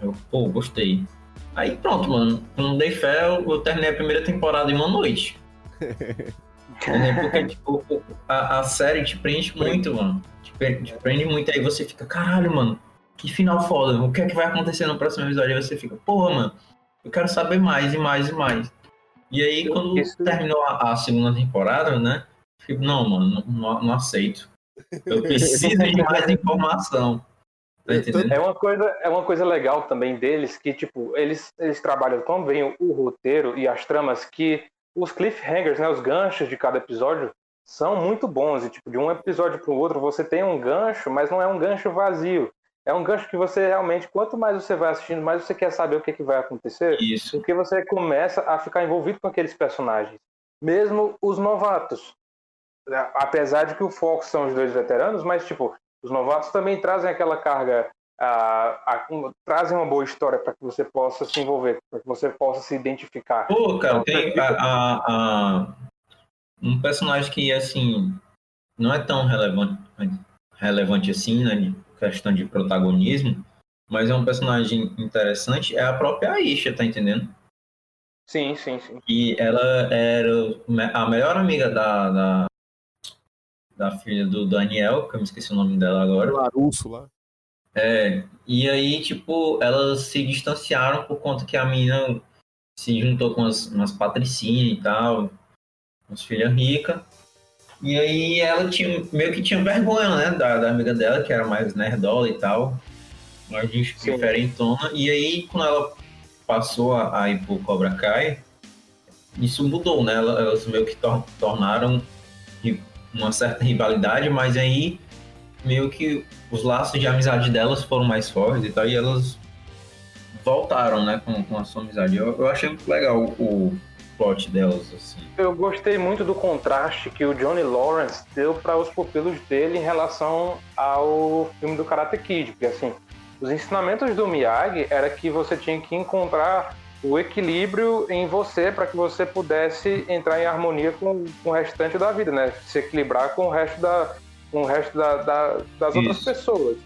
eu, pô, gostei. Aí pronto, mano, não dei fé, eu, eu terminei a primeira temporada em uma noite. <laughs> Entendeu? Porque, tipo, o- a, a série te prende muito, mano. Te, pre- te prende muito, aí você fica, caralho, mano, que final foda, o que é que vai acontecer no próximo episódio? Aí você fica, porra, mano, eu quero saber mais e mais e mais. E aí, quando Isso- terminou a, a segunda temporada, né, eu fico, não, mano, não, não- não aceito. Eu <laughs> preciso de mais informação. Tá? É uma coisa, é uma coisa legal também deles que tipo eles, eles trabalham tão bem o, o roteiro e as tramas que os cliffhangers, né, os ganchos de cada episódio são muito bons e tipo de um episódio para o outro você tem um gancho, mas não é um gancho vazio. É um gancho que você realmente, quanto mais você vai assistindo, mais você quer saber o que, que vai acontecer, Isso. porque você começa a ficar envolvido com aqueles personagens, mesmo os novatos. Apesar de que o foco são os dois veteranos, mas tipo, os novatos também trazem aquela carga, ah, a- um- trazem uma boa história para que você possa se envolver, para que você possa se identificar. Pô, cara, Então, tem a, a- a- um personagem que, assim, não é tão relevante, relevante assim, né, de questão de protagonismo, mas é um personagem interessante, é a própria Aisha, tá entendendo? Sim, sim, sim. E ela era a melhor amiga da, da, da filha do Daniel, que eu me esqueci o nome dela agora. Larusso lá. É, e aí, tipo, elas se distanciaram por conta que a menina se juntou com as, umas patricinhas e tal, umas filhas ricas. E aí ela tinha, meio que tinha vergonha, né, da, da amiga dela, que era mais nerdola e tal, mais diferentona. E aí, quando ela passou a, a ir pro Cobra Kai, isso mudou, né? Ela- Elas meio que tor- tornaram uma certa rivalidade, mas aí meio que os laços de amizade delas foram mais fortes e tal, e elas voltaram, né, com, com a sua amizade. Eu, eu achei muito legal o plot delas, assim. Eu gostei muito do contraste que o Johnny Lawrence deu para os pupilos dele em relação ao filme do Karate Kid, porque assim, os ensinamentos do Miyagi era que você tinha que encontrar o equilíbrio em você para que você pudesse entrar em harmonia com, com o restante da vida, né? Se equilibrar com o resto da, com o resto da, da- das outras Isso. pessoas.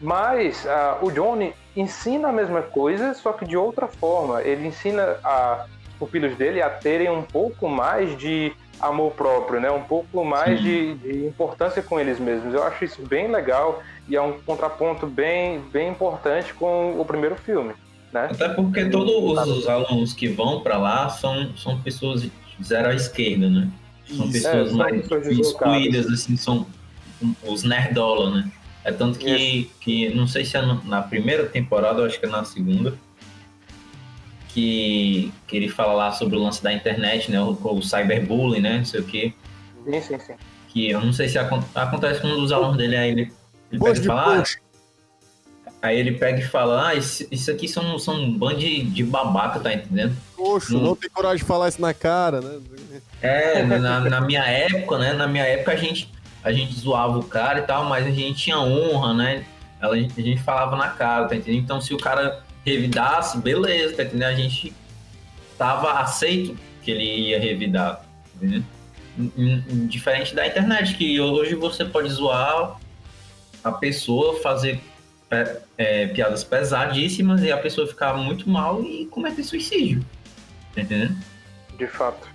Mas ah, o Johnny ensina a mesma coisa, só que de outra forma. Ele ensina a pupilos dele a terem um pouco mais de amor próprio, né? Um pouco mais de, de importância com eles mesmos. Eu acho isso bem legal e é um contraponto bem, bem importante com o primeiro filme, né? Até porque todos os, os alunos que vão pra lá são, são pessoas de zero à esquerda, né? São Isso. pessoas É, mais excluídas, assim, são os nerdola, né? É tanto que, que não sei se é no- na primeira temporada, eu acho que é na segunda, que, que ele fala lá sobre o lance da internet, né? O, o cyberbullying, né? Não sei o quê. Sim, sim, sim. Que eu não sei se acon- acontece com um dos alunos dele, aí ele, ele pega e fala, ah, aí ele pega e fala, ah, isso, isso aqui são, são um bando de, de babaca, tá entendendo? Poxa, Hum. não tem coragem de falar isso na cara, né? É, na, na minha época, né? Na minha época a gente, a gente zoava o cara e tal, mas a gente tinha honra, né? A gente, a gente falava na cara, tá entendendo? Então se o cara revidasse, beleza, tá entendendo? A gente tava aceito que ele ia revidar, tá Diferente da internet, que hoje você pode zoar a pessoa, fazer é, piadas pesadíssimas e a pessoa ficar muito mal e cometer suicídio. Tá entendendo? De fato.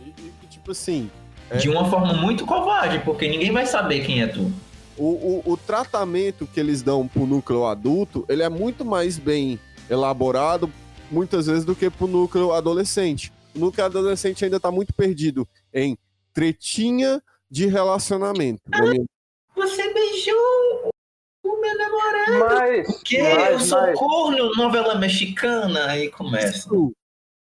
E- e, tipo assim, É. De uma forma muito covarde, porque ninguém vai saber quem é tu. o, o, o tratamento que eles dão pro núcleo adulto, ele é muito mais bem elaborado, muitas vezes, do que pro núcleo adolescente. O núcleo adolescente ainda tá muito perdido em tretinha de relacionamento. na minha- Você beijou O meu namorado. Mas, O quê? mas- eu sou mas- corno, novela mexicana. Aí começa.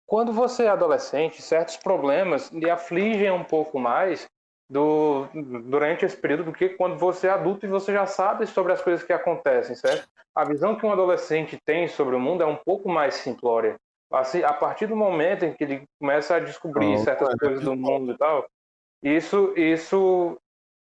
Quando você é adolescente, certos problemas lhe afligem um pouco mais do, durante esse período do que quando você é adulto e você já sabe sobre as coisas que acontecem, certo? A visão que um adolescente tem sobre o mundo é um pouco mais simplória. Assim, a partir do momento em que ele começa a descobrir Não, certas é coisas do mundo e tal, isso, isso,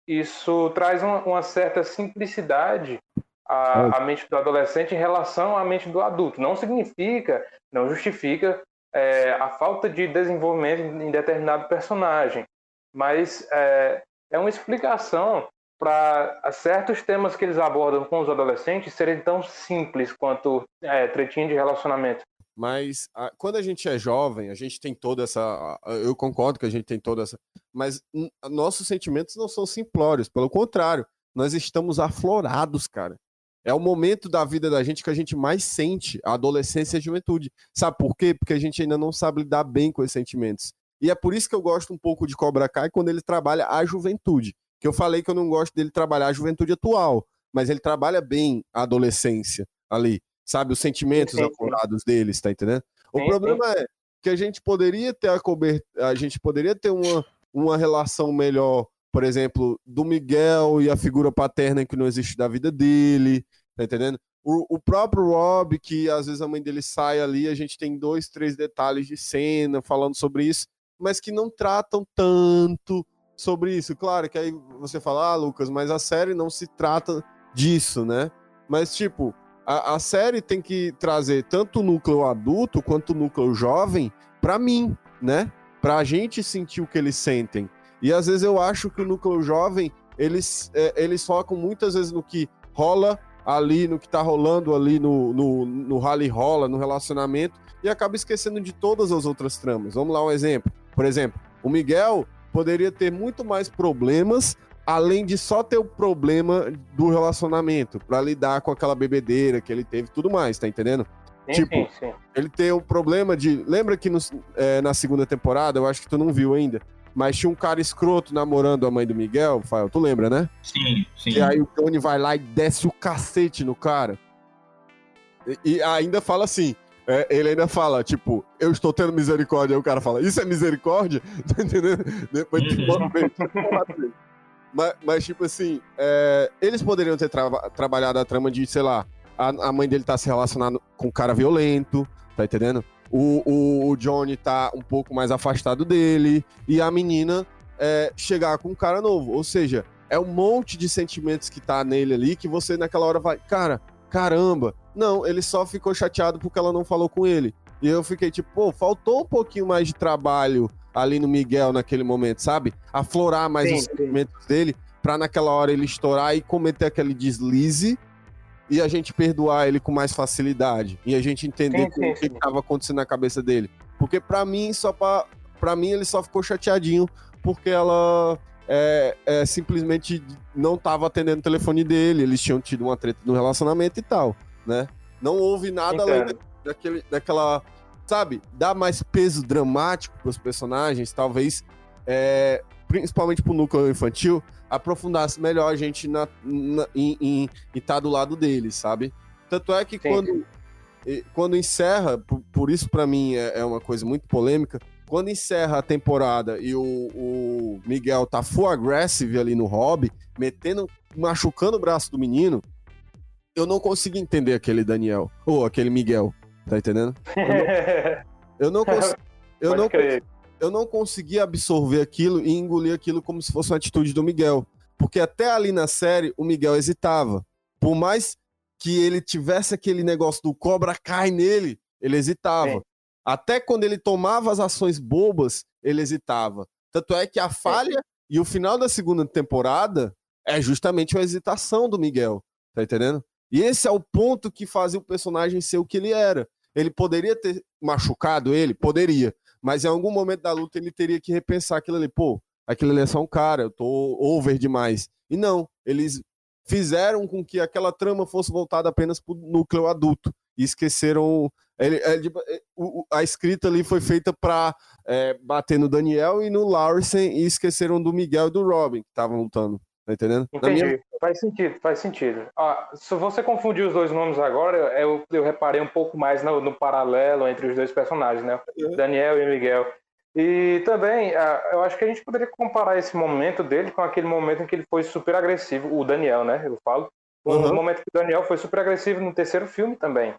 isso traz uma, uma certa simplicidade à, à mente do adolescente em relação à mente do adulto. Não significa, não justifica é, a falta de desenvolvimento em determinado personagem, mas é, é uma explicação para certos temas que eles abordam com os adolescentes serem tão simples quanto é, de relacionamento. Mas a- quando a gente é jovem, a gente tem toda essa. Eu concordo que a gente tem toda essa. Mas nossos sentimentos não são simplórios, pelo contrário, nós estamos aflorados, cara. É o momento da vida da gente que a gente mais sente, a adolescência e a juventude. Sabe por quê? Porque a gente ainda não sabe lidar bem com esses sentimentos. E é por isso que eu gosto um pouco de Cobra Kai quando ele trabalha a juventude. Que eu falei que eu não gosto dele trabalhar a juventude atual, mas ele trabalha bem a adolescência ali, sabe? Os sentimentos Sim, sim. aflorados deles, tá entendendo? O Sim, problema é que a gente poderia ter a cobertura, a gente poderia ter uma, uma relação melhor, por exemplo, do Miguel e a figura paterna que não existe da vida dele, tá entendendo? O, o próprio Rob, que às vezes a mãe dele sai ali, a gente tem dois, três detalhes de cena falando sobre isso, mas que não tratam tanto sobre isso. Claro que aí você fala, ah, Lucas, mas a série não se trata disso, né? Mas, tipo, a, a série tem que trazer tanto o núcleo adulto quanto o núcleo jovem pra mim, né? Pra gente sentir o que eles sentem. E às vezes eu acho que o núcleo jovem, eles, é, eles focam muitas vezes no que rola ali, no que tá rolando ali no, no, no rally rola, no relacionamento, e acaba esquecendo de todas as outras tramas. Vamos lá um exemplo. Por exemplo, o Miguel poderia ter muito mais problemas além de só ter o problema do relacionamento, pra lidar com aquela bebedeira que ele teve e tudo mais, tá entendendo? Sim, Tipo, sim, sim. Ele tem o problema de. Lembra que nos- é, na segunda temporada, eu acho que tu não viu ainda, mas tinha um cara escroto namorando a mãe do Miguel, Fael, tu lembra, né? Sim, sim. E aí o Tony vai lá e desce o cacete no cara. E, e ainda fala assim. é, ele ainda fala, tipo, eu estou tendo misericórdia. Aí o cara fala, isso é misericórdia? <laughs> Tá entendendo? Depois de Uhum. uma vez. mas, mas, tipo assim, é, eles poderiam ter trava- trabalhado a trama de, sei lá, a, a mãe dele tá se relacionando com um cara violento, tá entendendo? O, o, o Johnny tá um pouco mais afastado dele, e a menina é, chegar com um cara novo. Ou seja, é um monte de sentimentos que tá nele ali que você naquela hora vai, cara, caramba. Não, ele só ficou chateado porque ela não falou com ele. E eu fiquei tipo, pô, faltou um pouquinho mais de trabalho ali no Miguel naquele momento, sabe? Aflorar mais Sim, os sim. sentimentos dele pra naquela hora ele estourar e cometer aquele deslize e a gente perdoar ele com mais facilidade e a gente entender Sim, sim, o que estava acontecendo na cabeça dele. Porque pra mim só para para mim ele só ficou chateadinho porque ela é, é, simplesmente não tava atendendo o telefone dele, eles tinham tido uma treta no relacionamento e tal, né? Não houve nada além daquele, daquela, sabe, dar mais peso dramático pros personagens, talvez, é, principalmente pro núcleo infantil, aprofundasse melhor a gente na, na- em, em, em tá do lado deles, sabe? Tanto é que Sim. quando, quando encerra, por, por isso pra mim é, é uma coisa muito polêmica, quando encerra a temporada e o, o Miguel tá full aggressive ali no hobby, metendo, machucando o braço do menino, eu não consigo entender aquele Daniel, ou aquele Miguel, tá entendendo? Eu não <laughs> consigo. Eu Pode não, crer. Eu não consegui absorver aquilo e engolir aquilo como se fosse uma atitude do Miguel. Porque até ali na série, o Miguel hesitava. Por mais que ele tivesse aquele negócio do cobra cai nele, ele hesitava. Sim. Até quando ele tomava as ações bobas, ele hesitava. Tanto é que a falha e o final da segunda temporada é justamente a hesitação do Miguel. Tá entendendo? E esse é o ponto que fazia o personagem ser o que ele era. Ele poderia ter machucado ele? Poderia. Mas em algum momento da luta ele teria que repensar aquilo ali. Pô, aquilo ali é só um cara, eu tô over demais. E não, eles fizeram com que aquela trama fosse voltada apenas pro núcleo adulto. E esqueceram. ele- ele- o- o- a escrita ali foi feita pra é, bater no Daniel e no Larsen e esqueceram do Miguel e do Robin que estavam lutando. Tá entendendo? Entendi. minha- Faz sentido, faz sentido. Ah, se você confundir os dois nomes agora, eu, eu reparei um pouco mais no, no paralelo entre os dois personagens, né? Daniel e Miguel. E também, ah, eu acho que a gente poderia comparar esse momento dele com aquele momento em que ele foi super agressivo, o Daniel, né? Eu falo. O Uhum. momento que o Daniel foi super agressivo no terceiro filme também.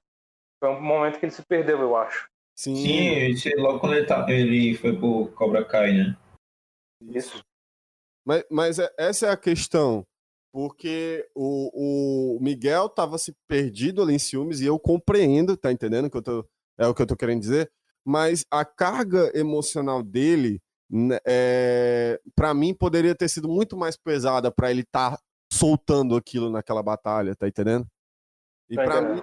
Foi um momento que ele se perdeu, eu acho. Sim, Sim, logo quando ele, tá, ele foi pro Cobra Kai, né? Isso. Mas, mas é- essa é a questão. Porque o, o Miguel tava se perdido ali em ciúmes e eu compreendo, tá entendendo? Que eu tô, é o que eu tô querendo dizer. Mas a carga emocional dele, né, é, para mim, poderia ter sido muito mais pesada para ele estar soltando aquilo naquela batalha, tá entendendo? E pra entendendo. mim,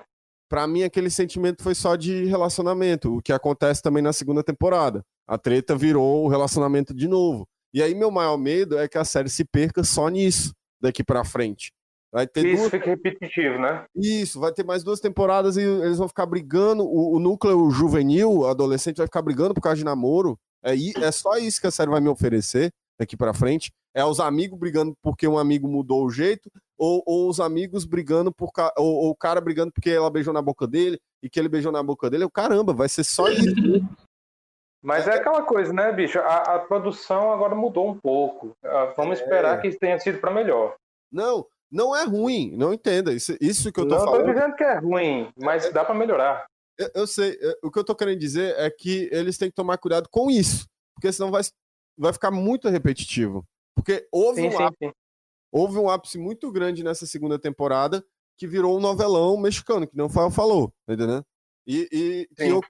pra mim, aquele sentimento foi só de relacionamento, o que acontece também na segunda temporada. A treta virou o relacionamento de novo. E aí, meu maior medo é que a série se perca só nisso, daqui pra frente. Vai ter Isso duas... fica repetitivo, né? Isso, vai ter mais duas temporadas e eles vão ficar brigando. O, o núcleo juvenil, o adolescente, vai ficar brigando por causa de namoro. É, é só isso que a série vai me oferecer daqui pra frente. É os amigos brigando porque um amigo mudou o jeito, ou, ou os amigos brigando por ca- ou, ou o cara brigando porque ela beijou na boca dele e que ele beijou na boca dele. Eu, caramba, vai ser só isso. Mas é aquela coisa, né, bicho? A, a produção agora mudou um pouco. Ah, Vamos É. esperar que isso tenha sido para melhor. Não, não é ruim, não entenda. Isso, isso que eu tô Não tô falando. dizendo que é ruim, mas dá para melhorar. Eu, eu sei, eu- o que eu tô querendo dizer é que eles têm que tomar cuidado com isso, porque senão vai, vai ficar muito repetitivo. Porque houve, Sim, um, sim, ápice, sim. houve um ápice muito grande nessa segunda temporada que virou um novelão mexicano, que não falou, tá entendendo? E, e o,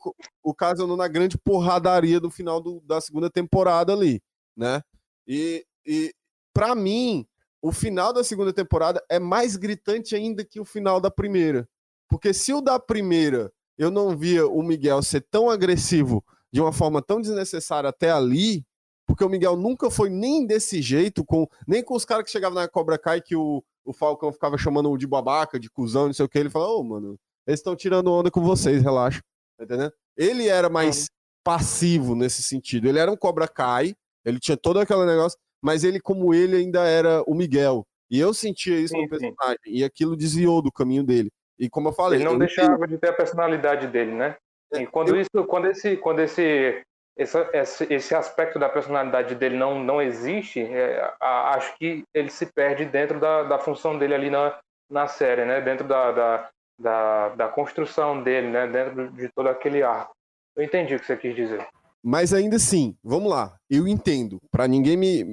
o caso na grande porradaria do final do- da segunda temporada ali, né? E, e para mim, o final da segunda temporada é mais gritante ainda que o final da primeira. Porque se o da primeira eu não via o Miguel ser tão agressivo de uma forma tão desnecessária até ali, porque o Miguel nunca foi nem desse jeito, com nem com os caras que chegavam na Cobra Kai que o, o Falcão ficava chamando de babaca, de cuzão, não sei o que, ele falou, ô, mano, eles estão tirando onda com vocês, relaxa, tá entendendo? Ele era mais passivo nesse sentido, ele era um Cobra Kai, ele tinha todo aquele negócio, mas ele, como ele, ainda era o Miguel, e eu sentia isso Sim, no sim. personagem, e aquilo desviou do caminho dele. E como eu falei, Ele não eu deixava de ter a personalidade dele, né? E quando eu- isso, quando esse, quando esse, essa- esse, esse aspecto da personalidade dele não, não existe, é, a- acho que ele se perde dentro da, da função dele ali na, na série, né? Dentro da, da, da, da construção dele, né? Dentro de todo aquele arco. Eu entendi o que você quis dizer. Mas ainda assim, vamos lá. Eu entendo. Pra ninguém me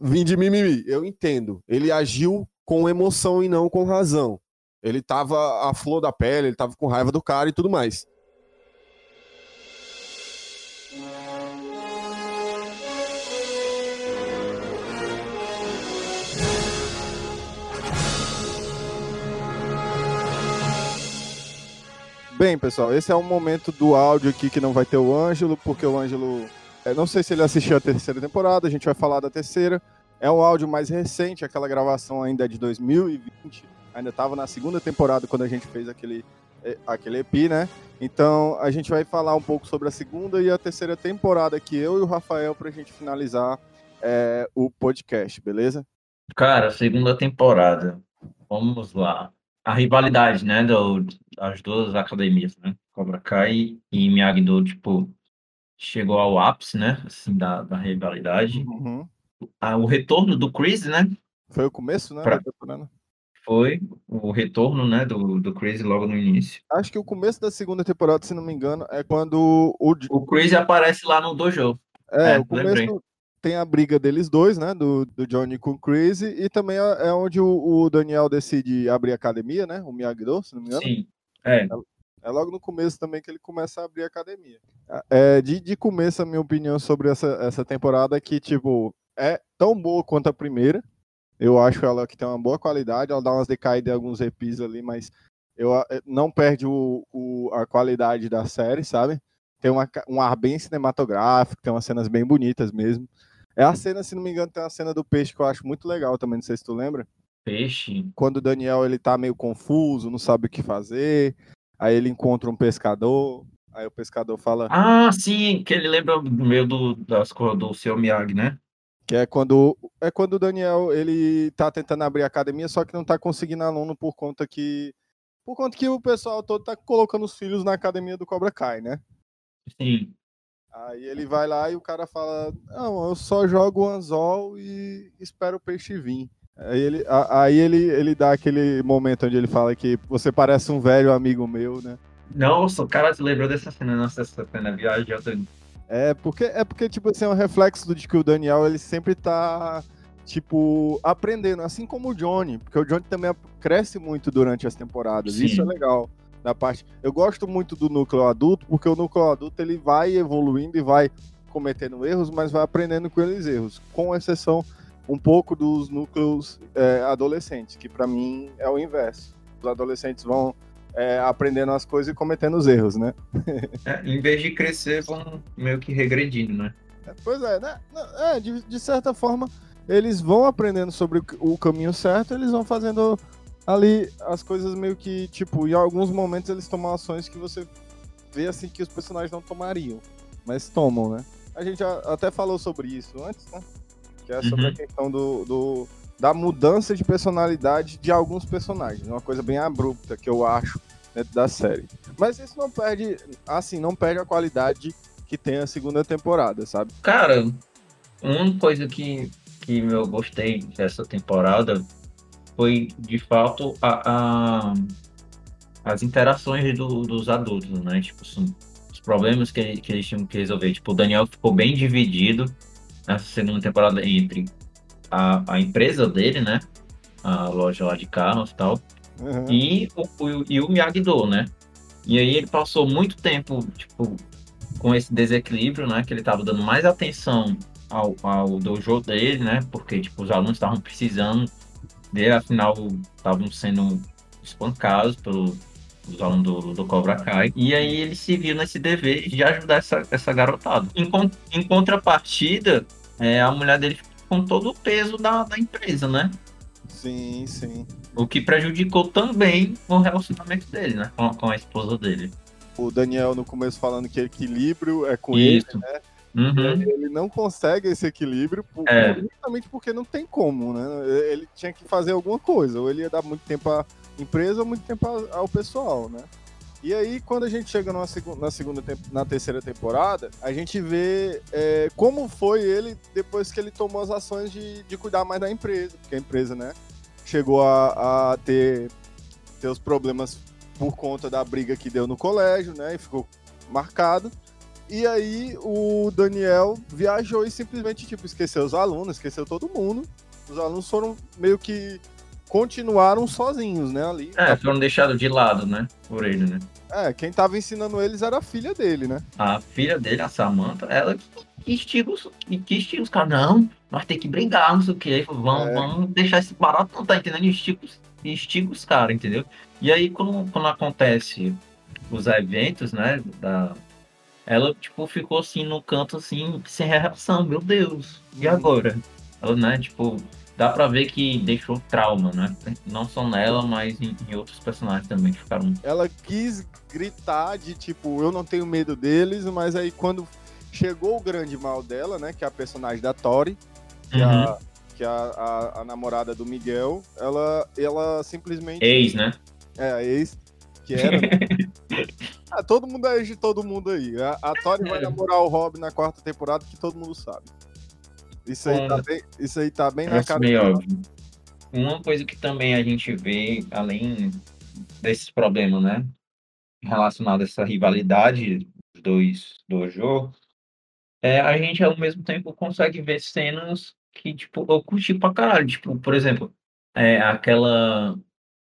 vir de mimimi. Eu entendo. Ele agiu com emoção e não com razão. Ele tava à flor da pele, ele tava com raiva do cara e tudo mais. Bem, pessoal, esse é um momento do áudio aqui que não vai ter o Ângelo, porque o Ângelo. é, não sei se ele assistiu a terceira temporada, a gente vai falar da terceira. É um áudio mais recente, aquela gravação ainda é de 2020. Ainda estava na segunda temporada quando a gente fez aquele, eh, aquele EP, né? Então a gente vai falar um pouco sobre a segunda e a terceira temporada aqui, eu e o Rafael, pra gente finalizar eh, o podcast, beleza? Cara, segunda temporada. Vamos lá. A rivalidade, né, do, das duas academias, né? Cobra Kai e Miyagi-Do, tipo, chegou ao ápice, né, assim, da, da rivalidade. Uhum. Ah, o retorno do Chris, né, Foi o começo, né? Pra- foi o retorno, né, do, do Chris logo no início. Acho que o começo da segunda temporada, se não me engano, é quando o, O Chris aparece lá no dojo. É, É, o começo lembrei. Tem a briga deles dois, né? Do, do Johnny com o Chris, e também é é onde o, o Daniel decide abrir a academia, né? O Miyagi-Do, se não me engano. Sim, é. É logo no começo também que ele começa a abrir a academia. É, de, de começo, a minha opinião sobre essa, essa temporada é que, tipo, é tão boa quanto a primeira. Eu acho ela que tem uma boa qualidade, ela dá umas decaídas em alguns EPs ali, mas eu, eh, não perde o, o- a qualidade da série, sabe? Tem uma, um ar bem cinematográfico, tem umas cenas bem bonitas mesmo. É a cena, se não me engano, tem uma cena do peixe que eu acho muito legal também, não sei se tu lembra Peixe. quando o Daniel ele tá meio confuso, não sabe o que fazer, aí ele encontra um pescador, aí o pescador fala, Ah, sim, que ele lembra meio do, das do seu Miyagi, né? Que é quando é quando o Daniel ele tá tentando abrir a academia, só que não tá conseguindo aluno por conta que por conta que o pessoal todo tá colocando os filhos na academia do Cobra Kai, né? Sim. Aí ele vai lá e o cara fala: Não, eu só jogo o anzol e espero o peixe vir. Aí ele, aí ele, ele dá aquele momento onde ele fala que você parece um velho amigo meu, né? Nossa, o cara se lembrou dessa cena, nossa, essa cena viagem. É porque, é porque tipo assim, é um reflexo de que o Daniel ele sempre tá, tipo, aprendendo, assim como o Johnny, porque o Johnny também cresce muito durante as temporadas. Sim. Isso é legal. Da parte, eu gosto muito do núcleo adulto, porque o núcleo adulto ele vai evoluindo e vai cometendo erros, mas vai aprendendo com eles erros, com exceção um pouco dos núcleos é, adolescentes, que pra mim é o inverso. Os adolescentes vão é, aprendendo as coisas e cometendo os erros, né? É, em vez de crescer, vão meio que regredindo, né? Pois é, né? É, de, de certa forma, eles vão aprendendo sobre o caminho certo, eles vão fazendo ali as coisas meio que, tipo, em alguns momentos eles tomam ações que você vê assim que os personagens não tomariam, mas tomam, né? A gente já até falou sobre isso antes, né? Que é sobre Uhum. a questão do, do- da mudança de personalidade de alguns personagens. Uma coisa bem abrupta que eu acho dentro da série. Mas isso não perde, assim, não perde a qualidade que tem a segunda temporada, sabe? Cara, uma coisa que, que eu gostei dessa temporada foi, de fato, a, a- as interações do- dos adultos, né? Tipo, os problemas que, que eles tinham que resolver. Tipo, o Daniel ficou bem dividido nessa segunda temporada entre a, a empresa dele, né? A loja lá de carros e tal, Uhum. e o, o, e o Miyagi-Do, né? E aí ele passou muito tempo, tipo, com esse desequilíbrio, né? Que ele tava dando mais atenção ao, ao dojo dele, né? Porque, tipo, os alunos estavam precisando dele, afinal, estavam sendo espancados pelos alunos do, do Cobra Kai. E aí ele se viu nesse dever de ajudar essa, essa garotada. Em, em contrapartida, é, a mulher dele ficou com todo o peso da, da empresa, né? Sim, sim. O que prejudicou também o relacionamento dele, né? Com, com a esposa dele. O Daniel no começo falando que equilíbrio é com Isso. ele, né? Uhum. Ele não consegue esse equilíbrio por- É. justamente porque não tem como, né? Ele tinha que fazer alguma coisa, ou ele ia dar muito tempo à empresa ou muito tempo ao pessoal, né? E aí, quando a gente chega numa segu- na segunda na terceira temporada, a gente vê é, como foi ele depois que ele tomou as ações de, de cuidar mais da empresa, porque a empresa, né, chegou a, a ter, ter os problemas por conta da briga que deu no colégio, né, e ficou marcado. E aí o Daniel viajou e simplesmente tipo esqueceu os alunos, esqueceu todo mundo. Os alunos foram meio que continuaram sozinhos, né, ali. É, foram deixados de lado, né? Por ele, né? É, quem tava ensinando eles era a filha dele, né? A filha dele, a Samantha, ela que, instiga os, que, instiga os caras. Não, nós temos que brigar, não sei o que. Aí, vamos, É. vamos deixar esse barato, não tá entendendo? Instiga, instiga os caras, entendeu? E aí, quando, quando acontece os eventos, né? Da, ela, tipo, ficou assim no canto, assim, sem reação. Meu Deus, e agora? Ela, né, tipo, dá pra ver que deixou trauma, né? Não só nela, mas em, em outros personagens também que ficaram Ela quis gritar de tipo, eu não tenho medo deles, mas aí quando chegou o grande mal dela, né, que é a personagem da Tori, que, é Uhum. a, que é a, a, a namorada do Miguel, ela, ela simplesmente. ex, né? É, a ex, que era. né? <laughs> ah, todo mundo é de todo mundo aí. A, a Tori vai É. namorar o Rob na quarta temporada, que todo mundo sabe. Isso aí, Bom, tá bem, isso aí tá bem na cara. dela. óbvio. Uma coisa que também a gente vê, além desses problemas, né? Relacionado a essa rivalidade dos dois dojo, é, a gente ao mesmo tempo consegue ver cenas que, tipo, eu curti pra caralho. Tipo, por exemplo, é, aquela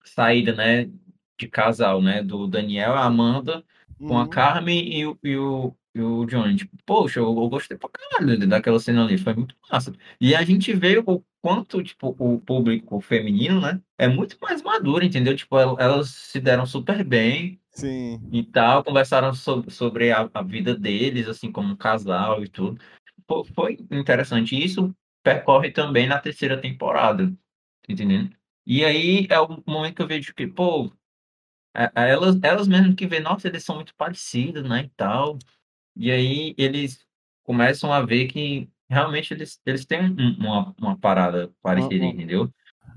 saída, né? De casal, né? Do Daniel, a Amanda, com a Uhum. Carmen e o, e o, e o Johnny. Tipo, poxa, eu, eu gostei pra caralho daquela cena ali, foi muito massa. E a gente vê o quanto, tipo, o público feminino, né, é muito mais maduro, entendeu? Tipo, el- elas se deram super bem Sim. e tal, conversaram so- sobre a, a vida deles, assim, como um casal e tudo. Pô, foi interessante. E isso percorre também na terceira temporada, entendendo? E aí é o momento que eu vejo que, pô, a- a elas, elas mesmo que vê, nossa, eles são muito parecidos, né, e tal. E aí eles começam a ver que realmente eles, eles têm um- uma, uma parada parecida, Uhum. entendeu?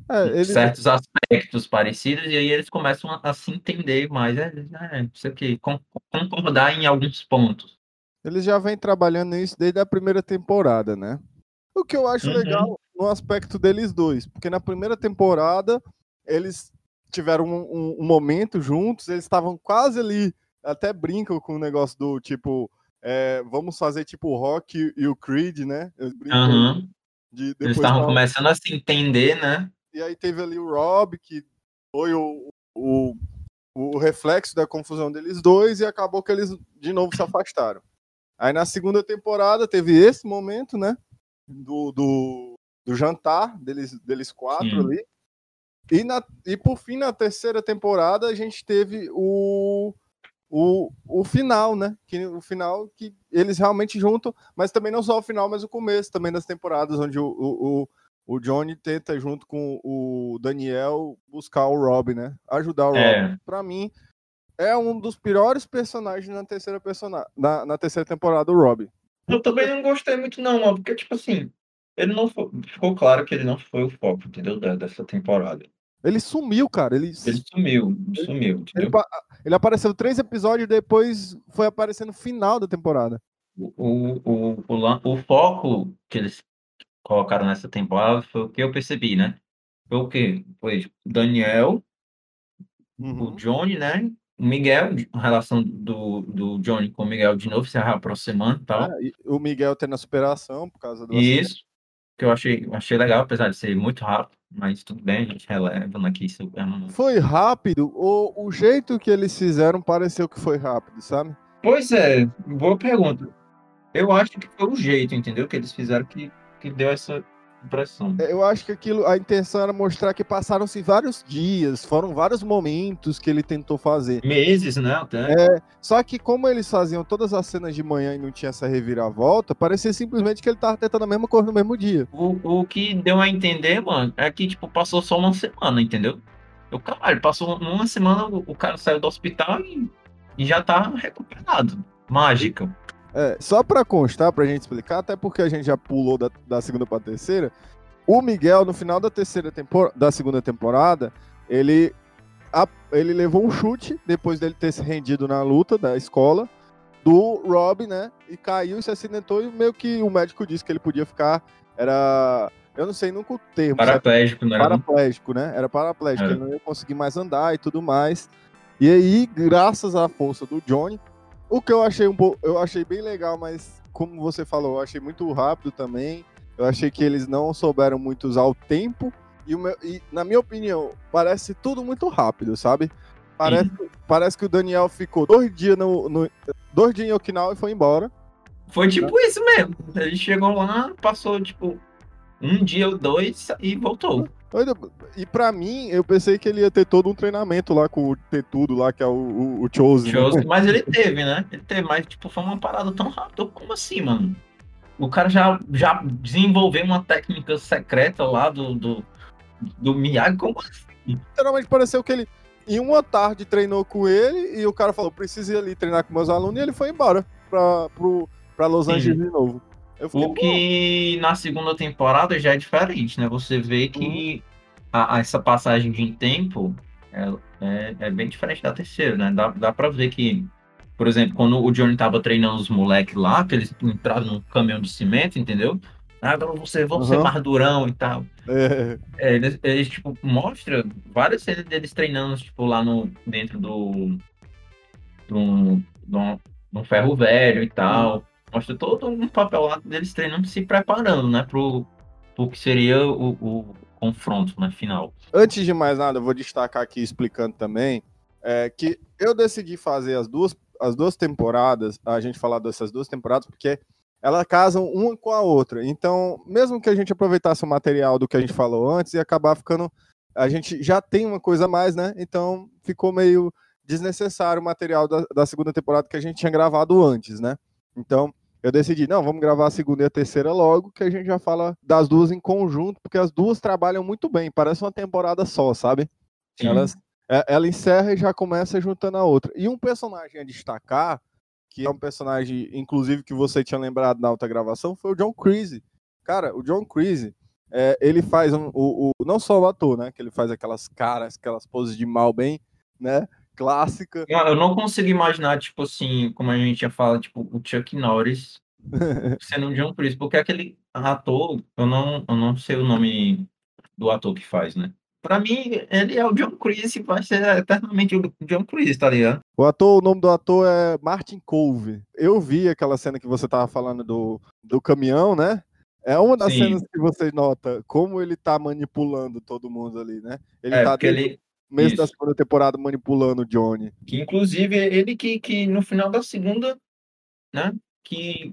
É, ele, Certos aspectos parecidos, e aí eles começam a, a se entender mais, é, é, isso aqui, con- concordar em alguns pontos. eles já vêm trabalhando nisso desde a primeira temporada, né? O que eu acho Uhum. legal no aspecto deles dois, porque na primeira temporada eles tiveram um, um- um momento juntos, eles estavam quase ali, até brincam com o negócio do tipo, é, vamos fazer tipo o Rock e, o Creed, né? Eles brincam Aham. de Eles estavam tavam- começando a se entender, né? E aí teve ali o Rob, que foi o, o, o reflexo da confusão deles dois, e acabou que eles de novo se afastaram. Aí na segunda temporada teve esse momento, né? Do, do, do jantar deles, deles quatro Sim. ali. E, na, e por fim, na terceira temporada, a gente teve o, o, o final, né? Que, o final que eles realmente juntam, mas também não só o final, mas o começo também das temporadas, onde o, o, o, o Johnny tenta, junto com o Daniel, buscar o Rob, né? Ajudar o Rob. É. Pra mim, é um dos piores personagens na terceira, persona... na, na terceira temporada, o Rob. Eu também não gostei muito, não, porque, tipo assim, ele não foi, ficou claro que ele não foi o foco, entendeu? Dessa temporada. Ele sumiu, cara. Ele, Ele sumiu, sumiu, ele, ele apareceu três episódios e depois foi aparecer no final da temporada. O, o, o, o, o foco que eles colocaram nessa temporada foi o que eu percebi, né? Foi o quê? Foi Daniel, o Johnny, né? O Miguel, a relação do, do Johnny com o Miguel de novo se aproximando e tal. E o Miguel tendo a superação por causa do acidente. Isso, que eu achei, achei legal, apesar de ser muito rápido, mas tudo bem, a gente releva aqui. Um- Foi rápido, o, o jeito que eles fizeram pareceu que foi rápido, sabe? Pois é, boa pergunta. Eu acho que foi o jeito, entendeu? Que eles fizeram que, que deu essa impressão. Eu acho que aquilo, a intenção era mostrar que passaram-se vários dias, foram vários momentos que ele tentou fazer. Meses, né? Até. É, só que como eles faziam todas as cenas de manhã e não tinha essa reviravolta, parecia simplesmente que ele tava tentando a mesma coisa no mesmo dia. O, o que deu a entender, mano, é que, tipo, passou só uma semana, entendeu? Eu, caralho, passou uma semana, o, o cara saiu do hospital e, e já tá recuperado. Mágica. É, só pra constar, pra gente explicar, até porque a gente já pulou da, da segunda pra terceira, o Miguel, no final da terceira temporada, da segunda temporada, ele, a- ele levou um chute, depois dele ter se rendido na luta da escola, do Rob, né? E caiu e se acidentou, e meio que o médico disse que ele podia ficar. Era. Eu não sei nunca o termo. sabe? Paraplégico, né? paraplégico, né? Era paraplégico, É. ele não ia conseguir mais andar e tudo mais. E aí, graças à força do Johnny, o que eu achei um pouco, eu achei bem legal, mas como você falou, eu achei muito rápido também. Eu achei que eles não souberam muito usar o tempo. E, o meu- e, na minha opinião, parece tudo muito rápido, sabe? Parece, parece que o Daniel ficou dois dias no, no- dois dias em Okinawa e foi embora. Foi tipo isso mesmo. Ele chegou lá, passou, tipo, um dia ou dois e voltou. E pra mim, eu pensei que ele ia ter todo um treinamento lá com o ter tudo lá, que é o, o, o Chosen. Shows, mas ele teve, né? Ele teve, mas tipo, foi uma parada tão rápida. Como assim, mano? O cara já, já desenvolveu uma técnica secreta lá do, do, do Miyagi, como assim? Literalmente pareceu que ele, em uma tarde, treinou com ele e o cara falou: preciso ir ali treinar com meus alunos, e ele foi embora pra, pro, pra Los Sim. Angeles de novo. Fiquei, O que na segunda temporada já é diferente, né? Você vê que a- a- essa passagem de tempo é, é, é bem diferente da terceira, né? Dá, dá pra ver que, por exemplo, quando o Johnny tava treinando os moleques lá, que eles entraram num caminhão de cimento, entendeu? Ah, Agora você vão ser Uhum. mais durão e tal. É, É, eles, eles, tipo, mostra várias cenas deles treinando, tipo, lá no, dentro do, do, do, do ferro velho e tal. Mostra todo um papel lá deles treinando, se preparando, né, pro, pro que seria o, o confronto, né, final. Antes de mais nada, eu vou destacar aqui explicando também é, que eu decidi fazer as duas, as duas temporadas, a gente falar dessas duas temporadas, porque elas casam uma com a outra. Então, mesmo que a gente aproveitasse o material do que a gente falou antes e acabar ficando. A gente já tem uma coisa a mais, né? Então ficou meio desnecessário o material da, da segunda temporada que a gente tinha gravado antes, né? Então eu decidi, não, vamos gravar a segunda e a terceira logo, que a gente já fala das duas em conjunto, porque as duas trabalham muito bem, parece uma temporada só, sabe? Sim. Elas, é- ela encerra e já começa juntando a outra. E um personagem a destacar, que é um personagem, inclusive, que você tinha lembrado na outra gravação, foi o John Creasy. Cara, o John Creasy, é, ele faz um, o, o, não só o ator, né? Que ele faz aquelas caras, aquelas poses de mal bem, né? Clássica. Eu não consigo imaginar, tipo assim, como a gente já fala, tipo, o Chuck Norris <laughs> sendo um John Creasy, porque aquele ator, eu não, eu não sei o nome do ator que faz, né? Pra mim, ele é o John Creasy, vai ser eternamente o John Creasy, tá ligado? O ator, o nome do ator é Martin Cove. Eu vi aquela cena que você tava falando do, do caminhão, né? É uma das Sim. cenas que você nota como ele tá manipulando todo mundo ali, né? Ele é, tá ele... mês da segunda temporada manipulando o Johnny. Que inclusive ele que, que no final da segunda, né? Que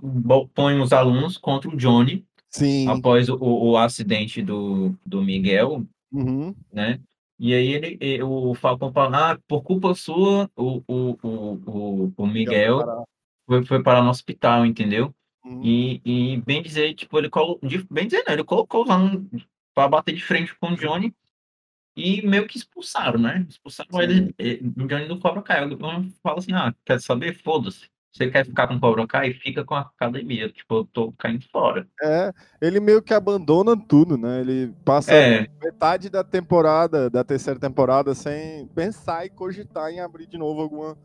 põe os alunos contra o Johnny. Sim. Após o, o acidente do, do Miguel, uhum. né? E aí ele, o Falcão fala, ah, por culpa sua, o, o, o, o Miguel foi, foi para no hospital, entendeu? Uhum. E, e bem dizer, tipo, ele colocou, bem dizer, né, ele colocou lá para bater de frente com o Johnny e meio que expulsaram, né? Expulsaram Sim. ele, ele, Johnny do Cobra Kai. Eu falo assim, ah, quer saber? Foda-se. Você quer ficar com o Cobra Kai? Fica com a academia. Tipo, eu tô caindo fora. É, ele meio que abandona tudo, né? Ele passa é. metade da temporada, da terceira temporada, sem pensar e cogitar em abrir de novo alguma,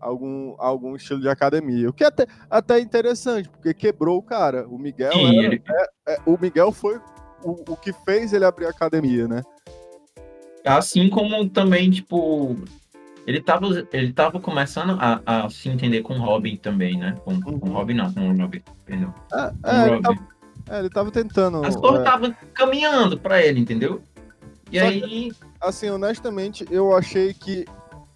algum, algum estilo de academia. O que é até, até interessante, porque quebrou o cara. O Miguel, Sim, era, ele... é, é, o Miguel foi o, o que fez ele abrir a academia, né? Assim como também, tipo, ele tava, ele tava começando a, a se entender com o Robin também, né? Com, uhum. com o Robin não, com o Robin, perdão. É, é, ele, tava, é ele, tava, tentando. As coisas estavam é... caminhando pra ele, entendeu? E Só aí. Que, assim, honestamente, eu achei que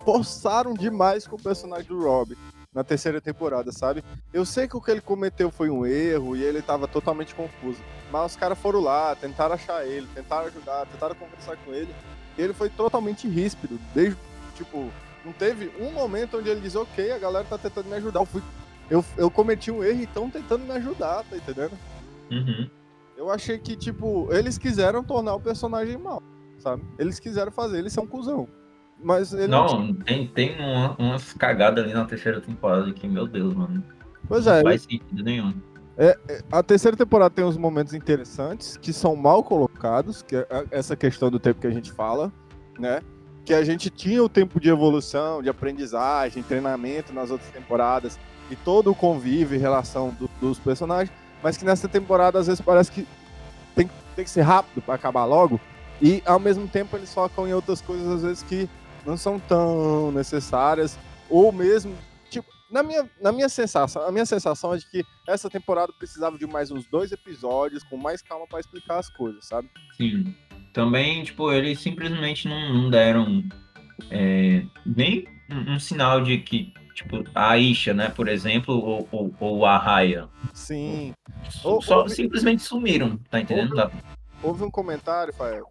forçaram demais com o personagem do Robin na terceira temporada, sabe? Eu sei que o que ele cometeu foi um erro e ele tava totalmente confuso. Mas os caras foram lá, tentaram achar ele, tentaram ajudar, tentaram conversar com ele. Ele foi totalmente ríspido. Desde, tipo, não teve um momento onde ele diz, ok, a galera tá tentando me ajudar. Eu, fui, eu, eu cometi um erro e estão tentando me ajudar, tá entendendo? Uhum. Eu achei que, tipo, eles quiseram tornar o personagem mal, sabe? Eles quiseram fazer, eles são cuzão. Mas ele não, não tem, tem uma, umas cagadas ali na terceira temporada que, meu Deus, mano. Pois é. Não faz sentido nenhum. É, é, a terceira temporada tem uns momentos interessantes que são mal colocados, que é essa questão do tempo que a gente fala, né? Que a gente tinha o tempo de evolução, de aprendizagem, treinamento nas outras temporadas e todo o convívio e relação do, dos personagens, mas que nessa temporada às vezes parece que tem, tem que ser rápido para acabar logo e ao mesmo tempo eles focam em outras coisas às vezes que não são tão necessárias, ou mesmo, na minha, na minha sensação, a minha sensação é de que essa temporada precisava de mais uns dois episódios, com mais calma para explicar as coisas, sabe? Sim. Também, tipo, eles simplesmente não, não deram é, nem um, um, sinal de que, tipo, a Isha, né, por exemplo, ou, ou, ou a Raya. Sim. Só, só simplesmente sumiram, tá entendendo? Houve, houve um comentário, Fael,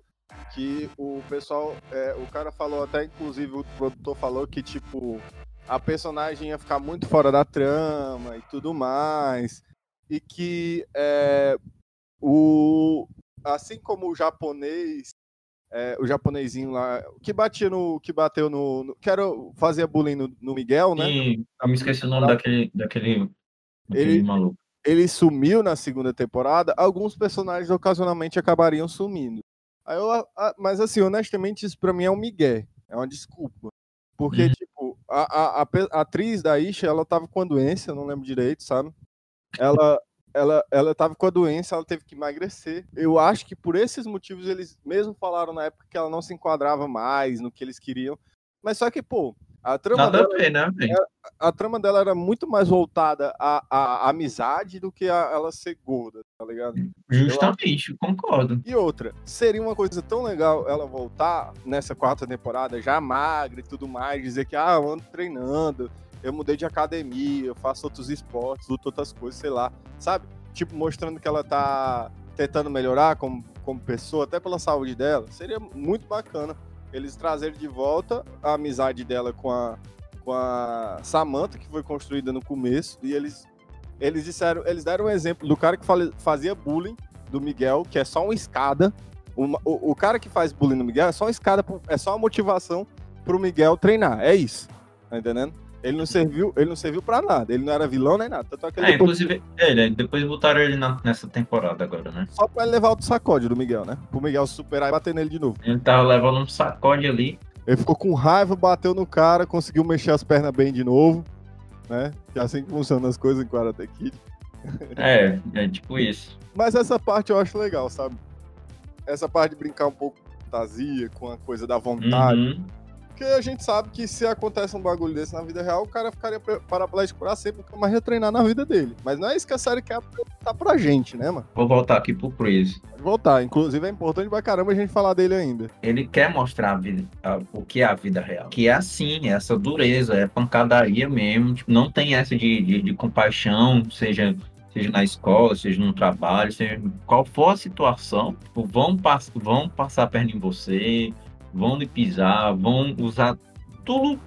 que o pessoal, é, o cara falou até, inclusive o produtor falou que, tipo, a personagem ia ficar muito fora da trama e tudo mais, e que é, o, assim como o japonês, é, o japonesinho lá, que batia no, que bateu no, no que era, fazia bullying no, no Miguel, né? Sim, eu me esqueci o nome daquele, daquele, daquele ele, maluco. Ele sumiu na segunda temporada, alguns personagens ocasionalmente acabariam sumindo. Eu, a, mas assim, honestamente, isso pra mim é um migué. É uma desculpa. Porque, uhum. tipo, a, a, a, atriz da Isha, ela tava com a doença, não lembro direito, sabe? Ela, ela, ela tava com a doença, ela teve que emagrecer. Eu acho que por esses motivos eles mesmo falaram na época que ela não se enquadrava mais no que eles queriam. Mas só que, pô, a trama, Nada dela, né, a, a, trama dela era muito mais voltada à, à amizade do que a ela ser gorda, tá ligado? Justamente, concordo. E outra, seria uma coisa tão legal ela voltar nessa quarta temporada já magra e tudo mais, dizer que, ah, eu ando treinando, eu mudei de academia, eu faço outros esportes, luto outras coisas, sei lá, sabe? Tipo, mostrando que ela tá tentando melhorar como, como pessoa, até pela saúde dela. Seria muito bacana eles trazerem de volta a amizade dela com a, com a Samantha, que foi construída no começo, e eles, eles disseram, eles deram um exemplo do cara que fazia bullying do Miguel, que é só uma escada. Uma, o, o, cara que faz bullying no Miguel é só uma escada, é só uma motivação pro Miguel treinar. É isso. Tá entendendo? Ele não serviu, ele não serviu pra nada. Ele não era vilão nem nada. Tanto é É, depois- inclusive, ele, depois botaram ele na- nessa temporada agora, né? Só pra ele levar o sacode do Miguel, né? Pro Miguel superar e bater nele de novo. Ele tava levando um sacode ali. Ele ficou com raiva, bateu no cara, conseguiu mexer as pernas bem de novo, né? Que é assim que funcionam as coisas em Karate Kid. <laughs> É, é tipo isso. Mas essa parte eu acho legal, sabe? Essa parte de brincar um pouco com fantasia, com a coisa da vontade. Uhum. Porque a gente sabe que se acontece um bagulho desse na vida real, o cara ficaria paraplégico pra sempre, nunca mais ia treinar na vida dele. Mas não é isso que a série quer apresentar pra gente, né, mano? Vou voltar aqui pro Chris. Pode voltar. Inclusive é importante pra caramba a gente falar dele ainda. Ele quer mostrar a vida, a- o que é a vida real. Que é assim, é essa dureza, é pancadaria mesmo. Tipo, não tem essa de, de, de compaixão, seja, seja na escola, seja no trabalho, seja qual for a situação. Tipo, vão, pass vão passar a perna em você, vão lhe pisar, vão usar tudo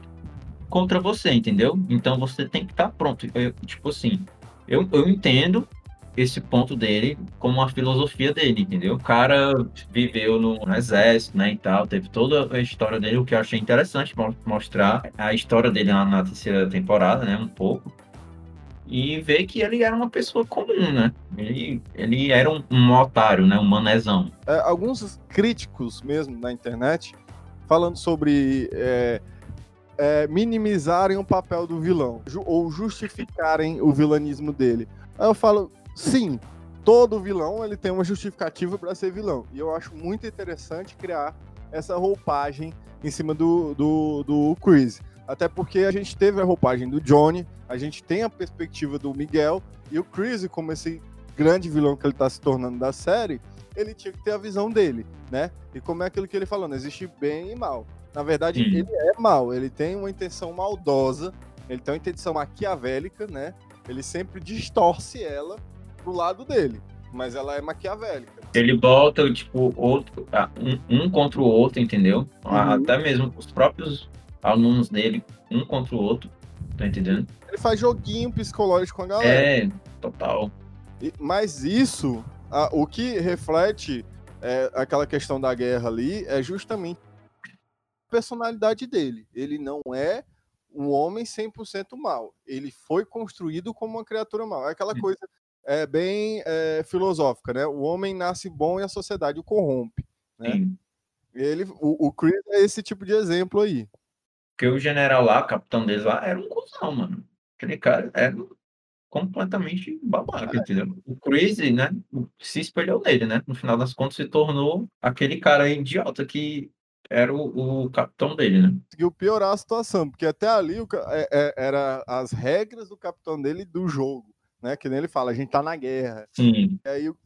contra você, entendeu? Então você tem que estar pronto. Eu, tipo assim, eu, eu entendo esse ponto dele como a filosofia dele, entendeu? O cara viveu no, no exército, né, e tal, teve toda a história dele, o que eu achei interessante mo- mostrar a história dele na, na terceira temporada, né, um pouco, e ver que ele era uma pessoa comum, né? Ele, ele era um, um otário, né, um manezão. É, alguns críticos mesmo na internet falando sobre é, é, minimizarem o papel do vilão ju- ou justificarem o vilanismo dele. Aí eu falo, sim, todo vilão ele tem uma justificativa para ser vilão. E eu acho muito interessante criar essa roupagem em cima do, do, do Chris. Até porque a gente teve a roupagem do Johnny, a gente tem a perspectiva do Miguel, e o Chris, como esse grande vilão que ele tá se tornando da série, ele tinha que ter a visão dele, né? E como é aquilo que ele falou, não existe bem e mal. Na verdade, ele é mal, ele tem uma intenção maldosa, ele tem uma intenção maquiavélica, né? Ele sempre distorce ela pro lado dele, mas ela é maquiavélica. Ele bota, tipo, outro, ah, um, um contra o outro, entendeu? Uhum. Até mesmo os próprios alunos dele, um contra o outro, tá entendendo? Ele faz joguinho psicológico com a galera. É, total. E- Mas isso, a- o que reflete é, aquela questão da guerra ali é justamente a personalidade dele. Ele não é um homem 100% mal. Ele foi construído como uma criatura mal. É aquela coisa é, bem é, filosófica, né? O homem nasce bom e a sociedade o corrompe. Né? Sim. Ele, o, o Chris é esse tipo de exemplo aí. Porque o general lá, capitão deles lá, era um cuzão, mano. Aquele cara era completamente babaca, entendeu? O Crazy, né, se espelhou nele, né? No final das contas, se tornou aquele cara idiota que era o, o capitão dele, né? Conseguiu piorar a situação, porque até ali o é, é, era as regras do capitão dele do jogo, né? Que nem ele fala, a gente tá na guerra. Sim. E aí o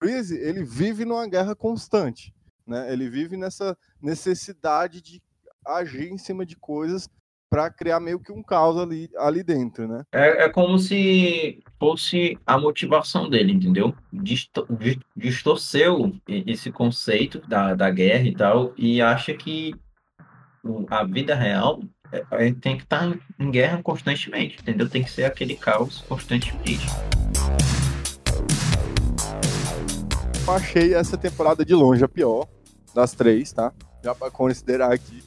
Chris, ele vive numa guerra constante, né? Ele vive nessa necessidade de agir em cima de coisas para criar meio que um caos ali, ali dentro, né? É, é como se fosse a motivação dele, entendeu? Disto- di- distorceu esse conceito da, da guerra e tal, e acha que a vida real é- tem que estar em, em guerra constantemente, entendeu? Tem que ser aquele caos constantemente. Eu achei essa temporada de longe a pior das três, tá? Já para considerar aqui.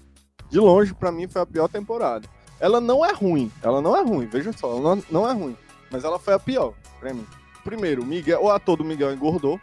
De longe, para mim, foi a pior temporada. Ela não é ruim, ela não é ruim, veja só, ela não, não é ruim. Mas ela foi a pior, pra mim. Primeiro, o Miguel, o ator do Miguel engordou,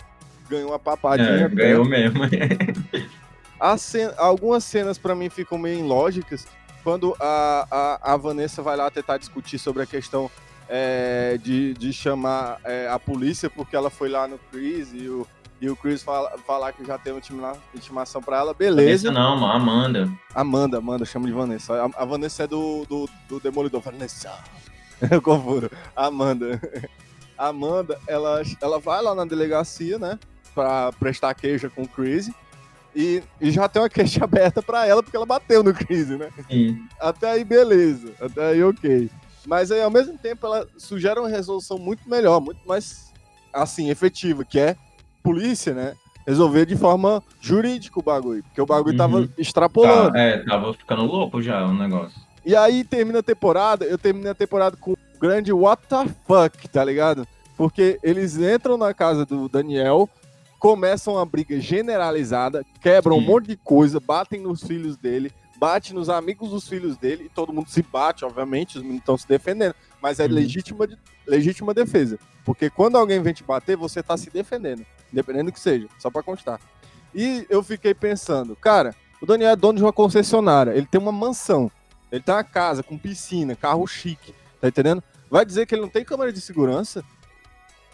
ganhou uma papadinha. É, ganhou mesmo. <laughs> Cena- algumas cenas pra mim ficam meio ilógicas. Quando a, a, a Vanessa vai lá tentar discutir sobre a questão é, de, de chamar é, a polícia, porque ela foi lá no Chris e o, e o Chris fala, falar que já tem uma intima- intimação pra ela, beleza. Vanessa não, Amanda. Amanda, Amanda, chama de Vanessa. A, a Vanessa é do, do, do Demolidor. Vanessa. <laughs> Eu confundo. Amanda. <laughs> Amanda, ela, ela vai lá na delegacia, né? Pra prestar queixa com o Chris. E, e já tem uma queixa <laughs> aberta pra ela, porque ela bateu no Chris, né? Sim. Até aí, beleza. Até aí, ok. Mas aí, ao mesmo tempo, ela sugere uma resolução muito melhor, muito mais, assim, efetiva, que é polícia, né? Resolver de forma jurídica o bagulho. Porque o bagulho tava Uhum. extrapolando. Tá, é, tava ficando louco já o negócio. E aí termina a temporada, eu terminei a temporada com um grande what the fuck, tá ligado? Porque eles entram na casa do Daniel, começam uma briga generalizada, quebram um Sim. monte de coisa, batem nos filhos dele, bate nos amigos dos filhos dele e todo mundo se bate, obviamente, os meninos estão se defendendo. Mas é Uhum. legítima, legítima defesa. Porque quando alguém vem te bater, você tá se defendendo. Independente do que seja, só pra constar. E eu fiquei pensando, cara, o Daniel é dono de uma concessionária, ele tem uma mansão, ele tem uma casa com piscina, carro chique, tá entendendo? Vai dizer que ele não tem câmera de segurança?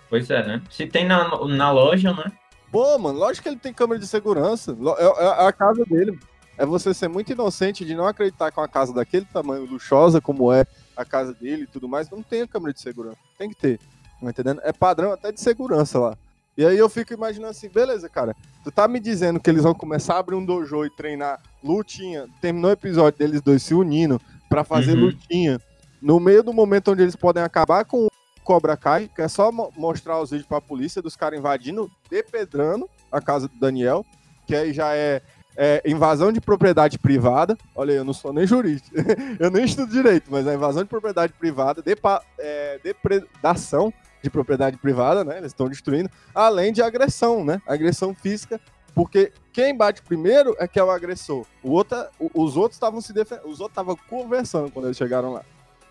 Pois é, né? Se tem na, na loja, né? Pô, mano, lógico que ele tem câmera de segurança. É, é a casa dele. É você ser muito inocente de não acreditar que uma casa daquele tamanho, luxuosa como é a casa dele e tudo mais, não tem câmera de segurança. Tem que ter. Tá entendendo? É padrão até de segurança lá. E aí eu fico imaginando assim, beleza, cara. Tu tá me dizendo que eles vão começar a abrir um dojo e treinar lutinha. Terminou o episódio deles dois se unindo pra fazer Uhum. lutinha. No meio do momento onde eles podem acabar com o Cobra Kai, que é só mo- mostrar os vídeos pra polícia dos caras invadindo, depedrando a casa do Daniel, que aí já é, é invasão de propriedade privada. Olha, aí, eu não sou nem jurista, <laughs> eu nem estudo direito, mas é invasão de propriedade privada, depa, é, depredação de propriedade privada, né? Eles estão destruindo, além de agressão, né? Agressão física, porque quem bate primeiro é que é o agressor. O outro, os outros estavam se defendendo, os outros estavam conversando quando eles chegaram lá.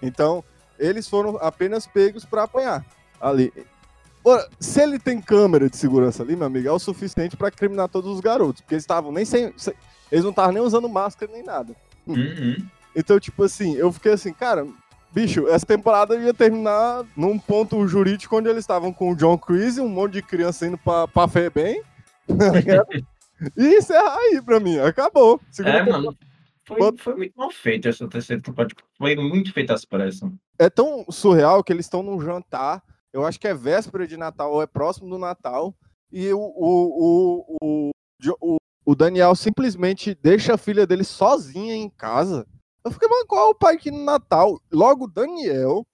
Então, eles foram apenas pegos para apanhar ali. Ora, se ele tem câmera de segurança ali, meu amigo, é o suficiente para criminar todos os garotos, porque eles estavam nem sem, sem- eles não estavam nem usando máscara nem nada. Uhum. Então, tipo assim, eu fiquei assim, cara, bicho, essa temporada ia terminar num ponto jurídico onde eles estavam com o John Creasy, um monte de criança indo pra, pra Febem, <laughs> tá e encerrar aí pra mim, acabou. Segunda É, temporada. mano. Foi, foi muito mal feito essa terceira temporada. Foi muito feita as pressas. é tão surreal que eles estão num jantar. Eu acho que é véspera de Natal ou é próximo do Natal. E o, o, o, o, o Daniel simplesmente deixa a filha dele sozinha em casa. Eu fiquei, mano, qual é o pai que no Natal? Logo o Daniel,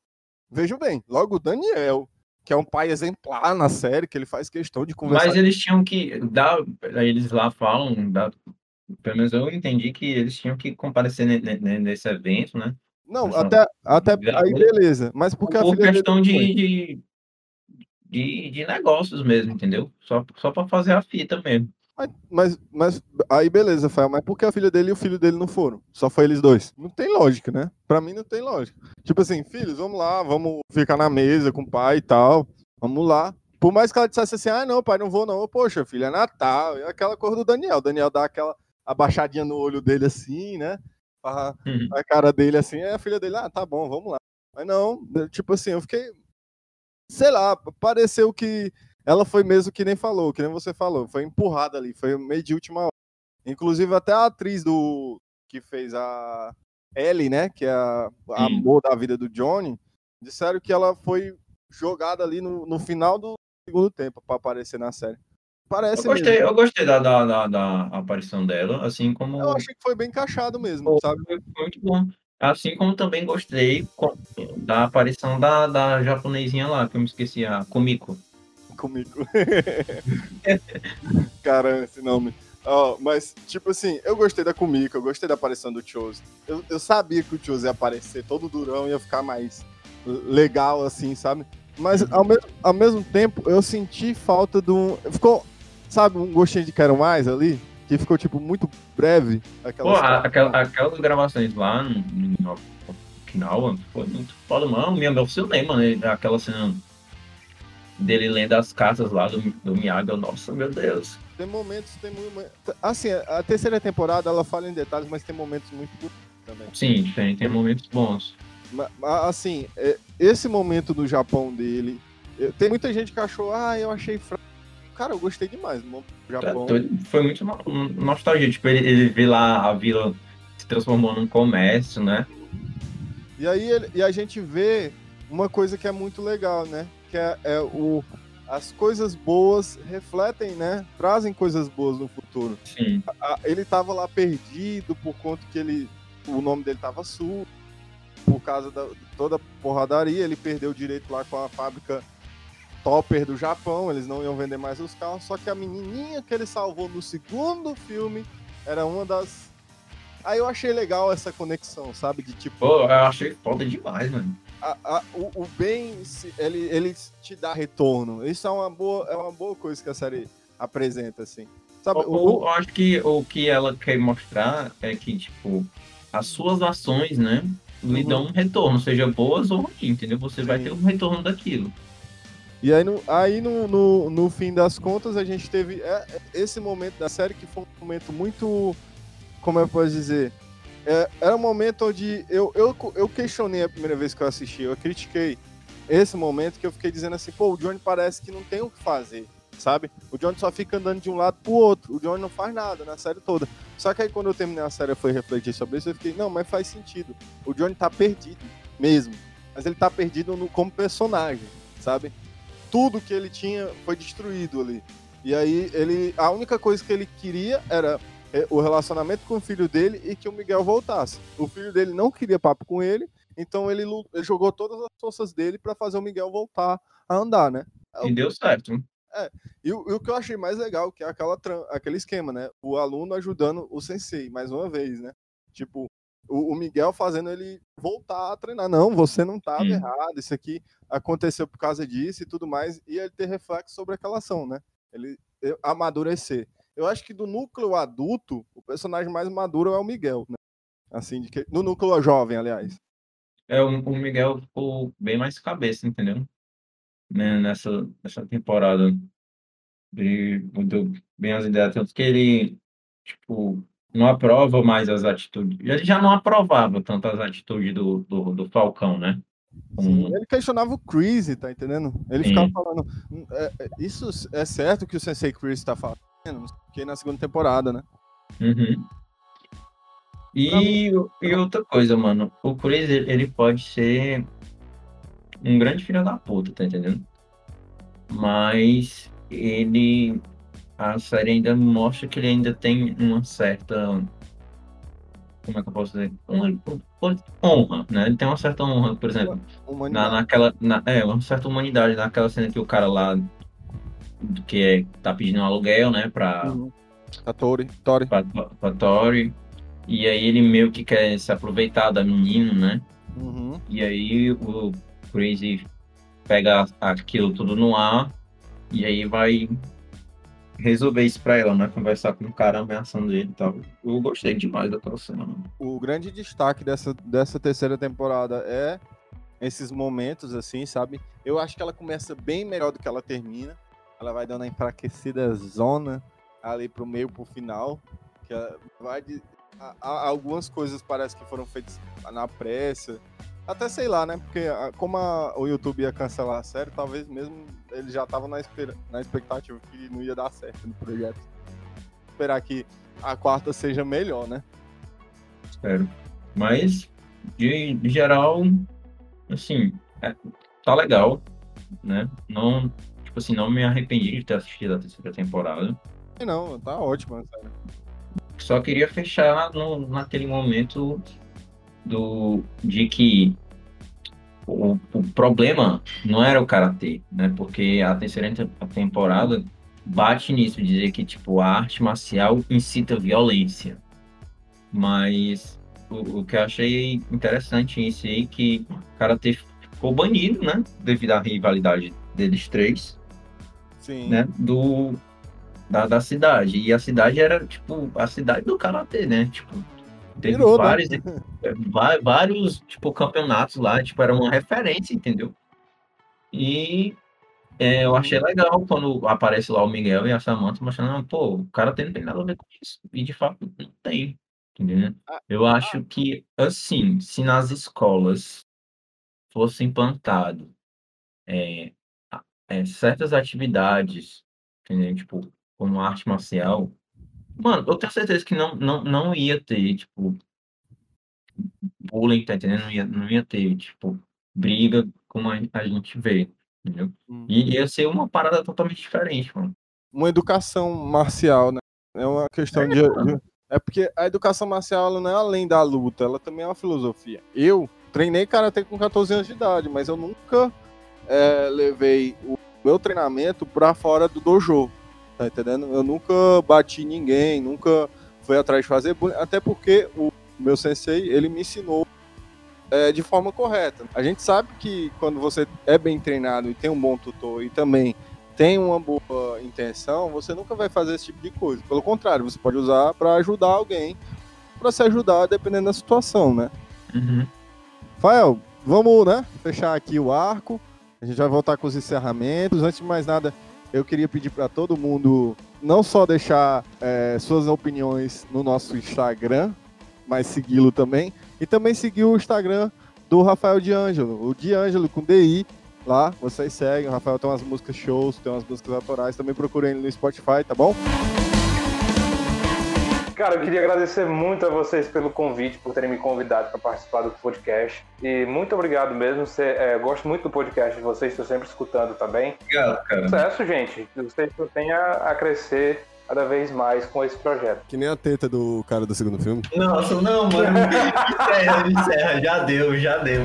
veja bem, logo o Daniel, que é um pai exemplar na série, que ele faz questão de conversar. Mas eles tinham que dar. Eles lá falam, dá- pelo menos eu entendi que eles tinham que comparecer ne- ne- ne- nesse evento, né? Não, Essa- até, até aí beleza. Mas porque a Por filha questão de, de, de, de negócios mesmo, entendeu? Só, só pra fazer a fita mesmo. Mas, mas, aí beleza, Rafael, mas por que a filha dele e o filho dele não foram? Só foi eles dois? Não tem lógica, né? Pra mim não tem lógica. Tipo assim, filhos, vamos lá, vamos ficar na mesa com o pai e tal. Vamos lá. Por mais que ela dissesse assim, ah, não, pai, não vou não. Poxa, filha, é Natal. É aquela cor do Daniel. O Daniel dá aquela abaixadinha no olho dele assim, né? A, Uhum. a cara dele assim, é a filha dele, ah, tá bom, vamos lá. Mas não, tipo assim, eu fiquei. Sei lá, pareceu que ela foi mesmo que nem falou, que nem você falou, foi empurrada ali, foi meio de última hora. Inclusive até a atriz do que fez a Ellie, né, que é a, a Sim. amor da vida do Johnny, disseram que ela foi jogada ali no, no final do segundo tempo pra aparecer na série. Parece Eu gostei, mesmo. eu gostei da, da, da, da aparição dela, assim como. Eu achei que foi bem encaixado mesmo, Pô, sabe? Foi muito bom. Assim como também gostei da aparição da, da japonesinha lá, que eu me esqueci, a Comigo. <laughs> Cara, esse nome. Ó, mas, tipo assim, eu gostei da Kumiko, eu gostei da aparição do Chose. Eu, eu sabia que o Chose ia aparecer todo durão e ia ficar mais legal, assim, sabe? Mas, ao, mesmo ao mesmo tempo, eu senti falta de um... Ficou, sabe, um gostinho de quero mais ali? Que ficou, tipo, muito breve. Pô, a- aquela- aquelas gravações lá no, no Okinawa foi muito foda, mano. Me emocionei, mano. ele- Aquela cena dele lendo as cartas lá do, do Miyagi. eu, Nossa, meu Deus. Tem momentos, tem momentos... Assim, a terceira temporada, ela fala em detalhes, mas tem momentos muito bonitos também. Sim, tem, tem momentos bons. Ma- ma- Assim, é, esse momento do Japão dele. eu- Tem muita gente que achou, ah, eu achei fraco. Cara, eu gostei demais do Japão. doido. Foi muito no- nostalgia. Tipo, ele, ele vê lá a vila se transformou num comércio, né? E aí e a gente vê uma coisa que é muito legal, né? Que é, é o. As coisas boas refletem, né? Trazem coisas boas no futuro. Sim. Ele tava lá perdido por conta que ele. O nome dele tava sujo. Por causa da toda a porradaria. Ele perdeu o direito lá com a fábrica Topper do Japão. Eles não iam vender mais os carros. Só que a menininha que ele salvou no segundo filme era uma das. Aí eu achei legal essa conexão, sabe? De tipo. Pô, eu achei foda demais, mano. A- a- o, o bem, se- ele, ele te dá retorno. Isso é uma boa, é uma boa coisa que a série apresenta, assim. Sabe, Eu, eu acho que o que ela quer mostrar é que, tipo, as suas ações, né, lhe dão um retorno, seja boas ou ruins, entendeu? Você vai Sim. ter um retorno daquilo. E aí, no, aí no, no, no fim das contas, a gente teve é, esse momento da série que foi um momento muito. Como eu posso dizer? É, era um momento onde eu, eu, eu questionei a primeira vez que eu assisti, eu critiquei esse momento que eu fiquei dizendo assim, pô, o Johnny parece que não tem o que fazer, sabe? O Johnny só fica andando de um lado pro outro, o Johnny não faz nada na série toda. Só que aí quando eu terminei a série e fui refletir sobre isso, eu fiquei, não, mas faz sentido. O Johnny tá perdido mesmo, mas ele tá perdido no, como personagem, sabe? tudo que ele tinha foi destruído ali. E aí ele, a única coisa que ele queria era o relacionamento com o filho dele e que o Miguel voltasse. O filho dele não queria papo com ele, então ele, ele jogou todas as forças dele para fazer o Miguel voltar a andar, né? E deu certo. E, o e o que eu achei mais legal, que é aquela, aquele esquema, né? O aluno ajudando o sensei, mais uma vez, né? Tipo, o, o Miguel fazendo ele voltar a treinar. Não, você não estava Sim. errado, isso aqui aconteceu por causa disso e tudo mais. E ele ter reflexo sobre aquela ação, né? Ele eh, amadurecer. Eu acho que do núcleo adulto, o personagem mais maduro é o Miguel, né? Assim, de que, no núcleo jovem, aliás. É, o, o Miguel ficou bem mais cabeça, entendeu? Né, Nessa, nessa temporada. Ele mudou bem as ideias, tanto que ele, tipo, não aprova mais as atitudes. Ele já não aprovava tanto as atitudes do, do, do Falcão, né? Sim, ele questionava o Chris, tá entendendo? Ele Sim. ficava falando, "Hum, é, é, isso é certo que o Sensei Chris tá falando, que na segunda temporada, né? Uhum. E, e outra coisa, mano, o Chris, ele pode ser um grande filho da puta, tá entendendo? Mas ele, a série ainda mostra que ele ainda tem uma certa, como é que eu posso dizer? Uma, honra, né? Ele tem uma certa honra, por exemplo, na, naquela, na, é, uma certa humanidade naquela cena que o cara lá, que é, tá pedindo um aluguel, né, pra, Uhum. A Tori, Tori. pra, pra Tori. E aí ele meio que quer se aproveitar da menina, né? Uhum. E aí o Crazy pega aquilo tudo no ar e aí vai resolver isso pra ela, né? Conversar com o cara ameaçando ele e tal. Eu gostei demais daquela cena. mano. O grande destaque dessa, dessa terceira temporada é esses momentos, assim, sabe? Eu acho que ela começa bem melhor do que ela termina. Ela vai dando a enfraquecida zona ali pro meio, pro final. Que ela vai de... a- a- algumas coisas parece que foram feitas na pressa. Até sei lá, né? Porque a- como o YouTube ia cancelar a série, talvez mesmo ele já tava na, espera- na expectativa que não ia dar certo no projeto. Esperar que a quarta seja melhor, né? Espero. Mas, de, de geral, assim, é, tá legal, né? Não, tipo assim, não me arrependi de ter assistido a terceira temporada. E Não, tá ótimo, a série. Só queria fechar no, naquele momento do, de que o, o problema não era o karatê, né? Porque a terceira temporada bate nisso, dizer que tipo a arte marcial incita violência. Mas o, o que eu achei interessante em si é que o karatê ficou banido, né? Devido à rivalidade deles três Sim. né, do da, da cidade. E a cidade era tipo a cidade do karatê, né? Tipo, teve Virou, né? vários, eh, <laughs> va- vários tipo campeonatos lá, tipo, era uma referência, entendeu? E é, eu achei legal quando aparece lá o Miguel e a Samantha mostrando, pô, o karatê não tem nada a ver com isso. E de fato não tem, entendeu? Ah, Eu acho que assim, se nas escolas fosse implantado é, é, certas atividades, entendeu? Tipo, como arte marcial, mano, eu tenho certeza que não, não, não ia ter, tipo, bullying, tá entendendo? Não ia, não ia ter, tipo, briga como a, a gente vê, entendeu? Hum. E ia ser uma parada totalmente diferente, mano. Uma educação marcial, né? É uma questão de, de- É porque a educação marcial não é além da luta, ela também é uma filosofia. Eu treinei karatê com 14 anos de idade, mas eu nunca é, levei o meu treinamento pra fora do dojo. Tá entendendo? Eu nunca bati ninguém, nunca fui atrás de fazer bullying, até porque o meu sensei, ele me ensinou é, de forma correta. A gente sabe que quando você é bem treinado e tem um bom tutor e também tem uma boa intenção, você nunca vai fazer esse tipo de coisa. Pelo contrário, você pode usar para ajudar alguém, para se ajudar dependendo da situação, né? Uhum. Fael, vamos, né, fechar aqui o arco. A gente vai voltar com os encerramentos. Antes de mais nada, eu queria pedir para todo mundo não só deixar é, suas opiniões no nosso Instagram, mas segui-lo também. E também seguir o Instagram do Rafael D'Angelo, o D'Angelo com DI. Lá, vocês seguem. O Rafael tem umas músicas shows, tem umas músicas autorais. Também procurem ele no Spotify, tá bom? Cara, eu queria agradecer muito a vocês pelo convite, por terem me convidado para participar do podcast. E muito obrigado mesmo. Você, é, gosto muito do podcast de vocês, estou sempre escutando também. Obrigado, cara. Sucesso, gente. Vocês têm a, a crescer cada vez mais com esse projeto. Que nem a teta do cara do segundo filme. Nossa, não, mano. <laughs> encerra, encerra. Já deu, já deu.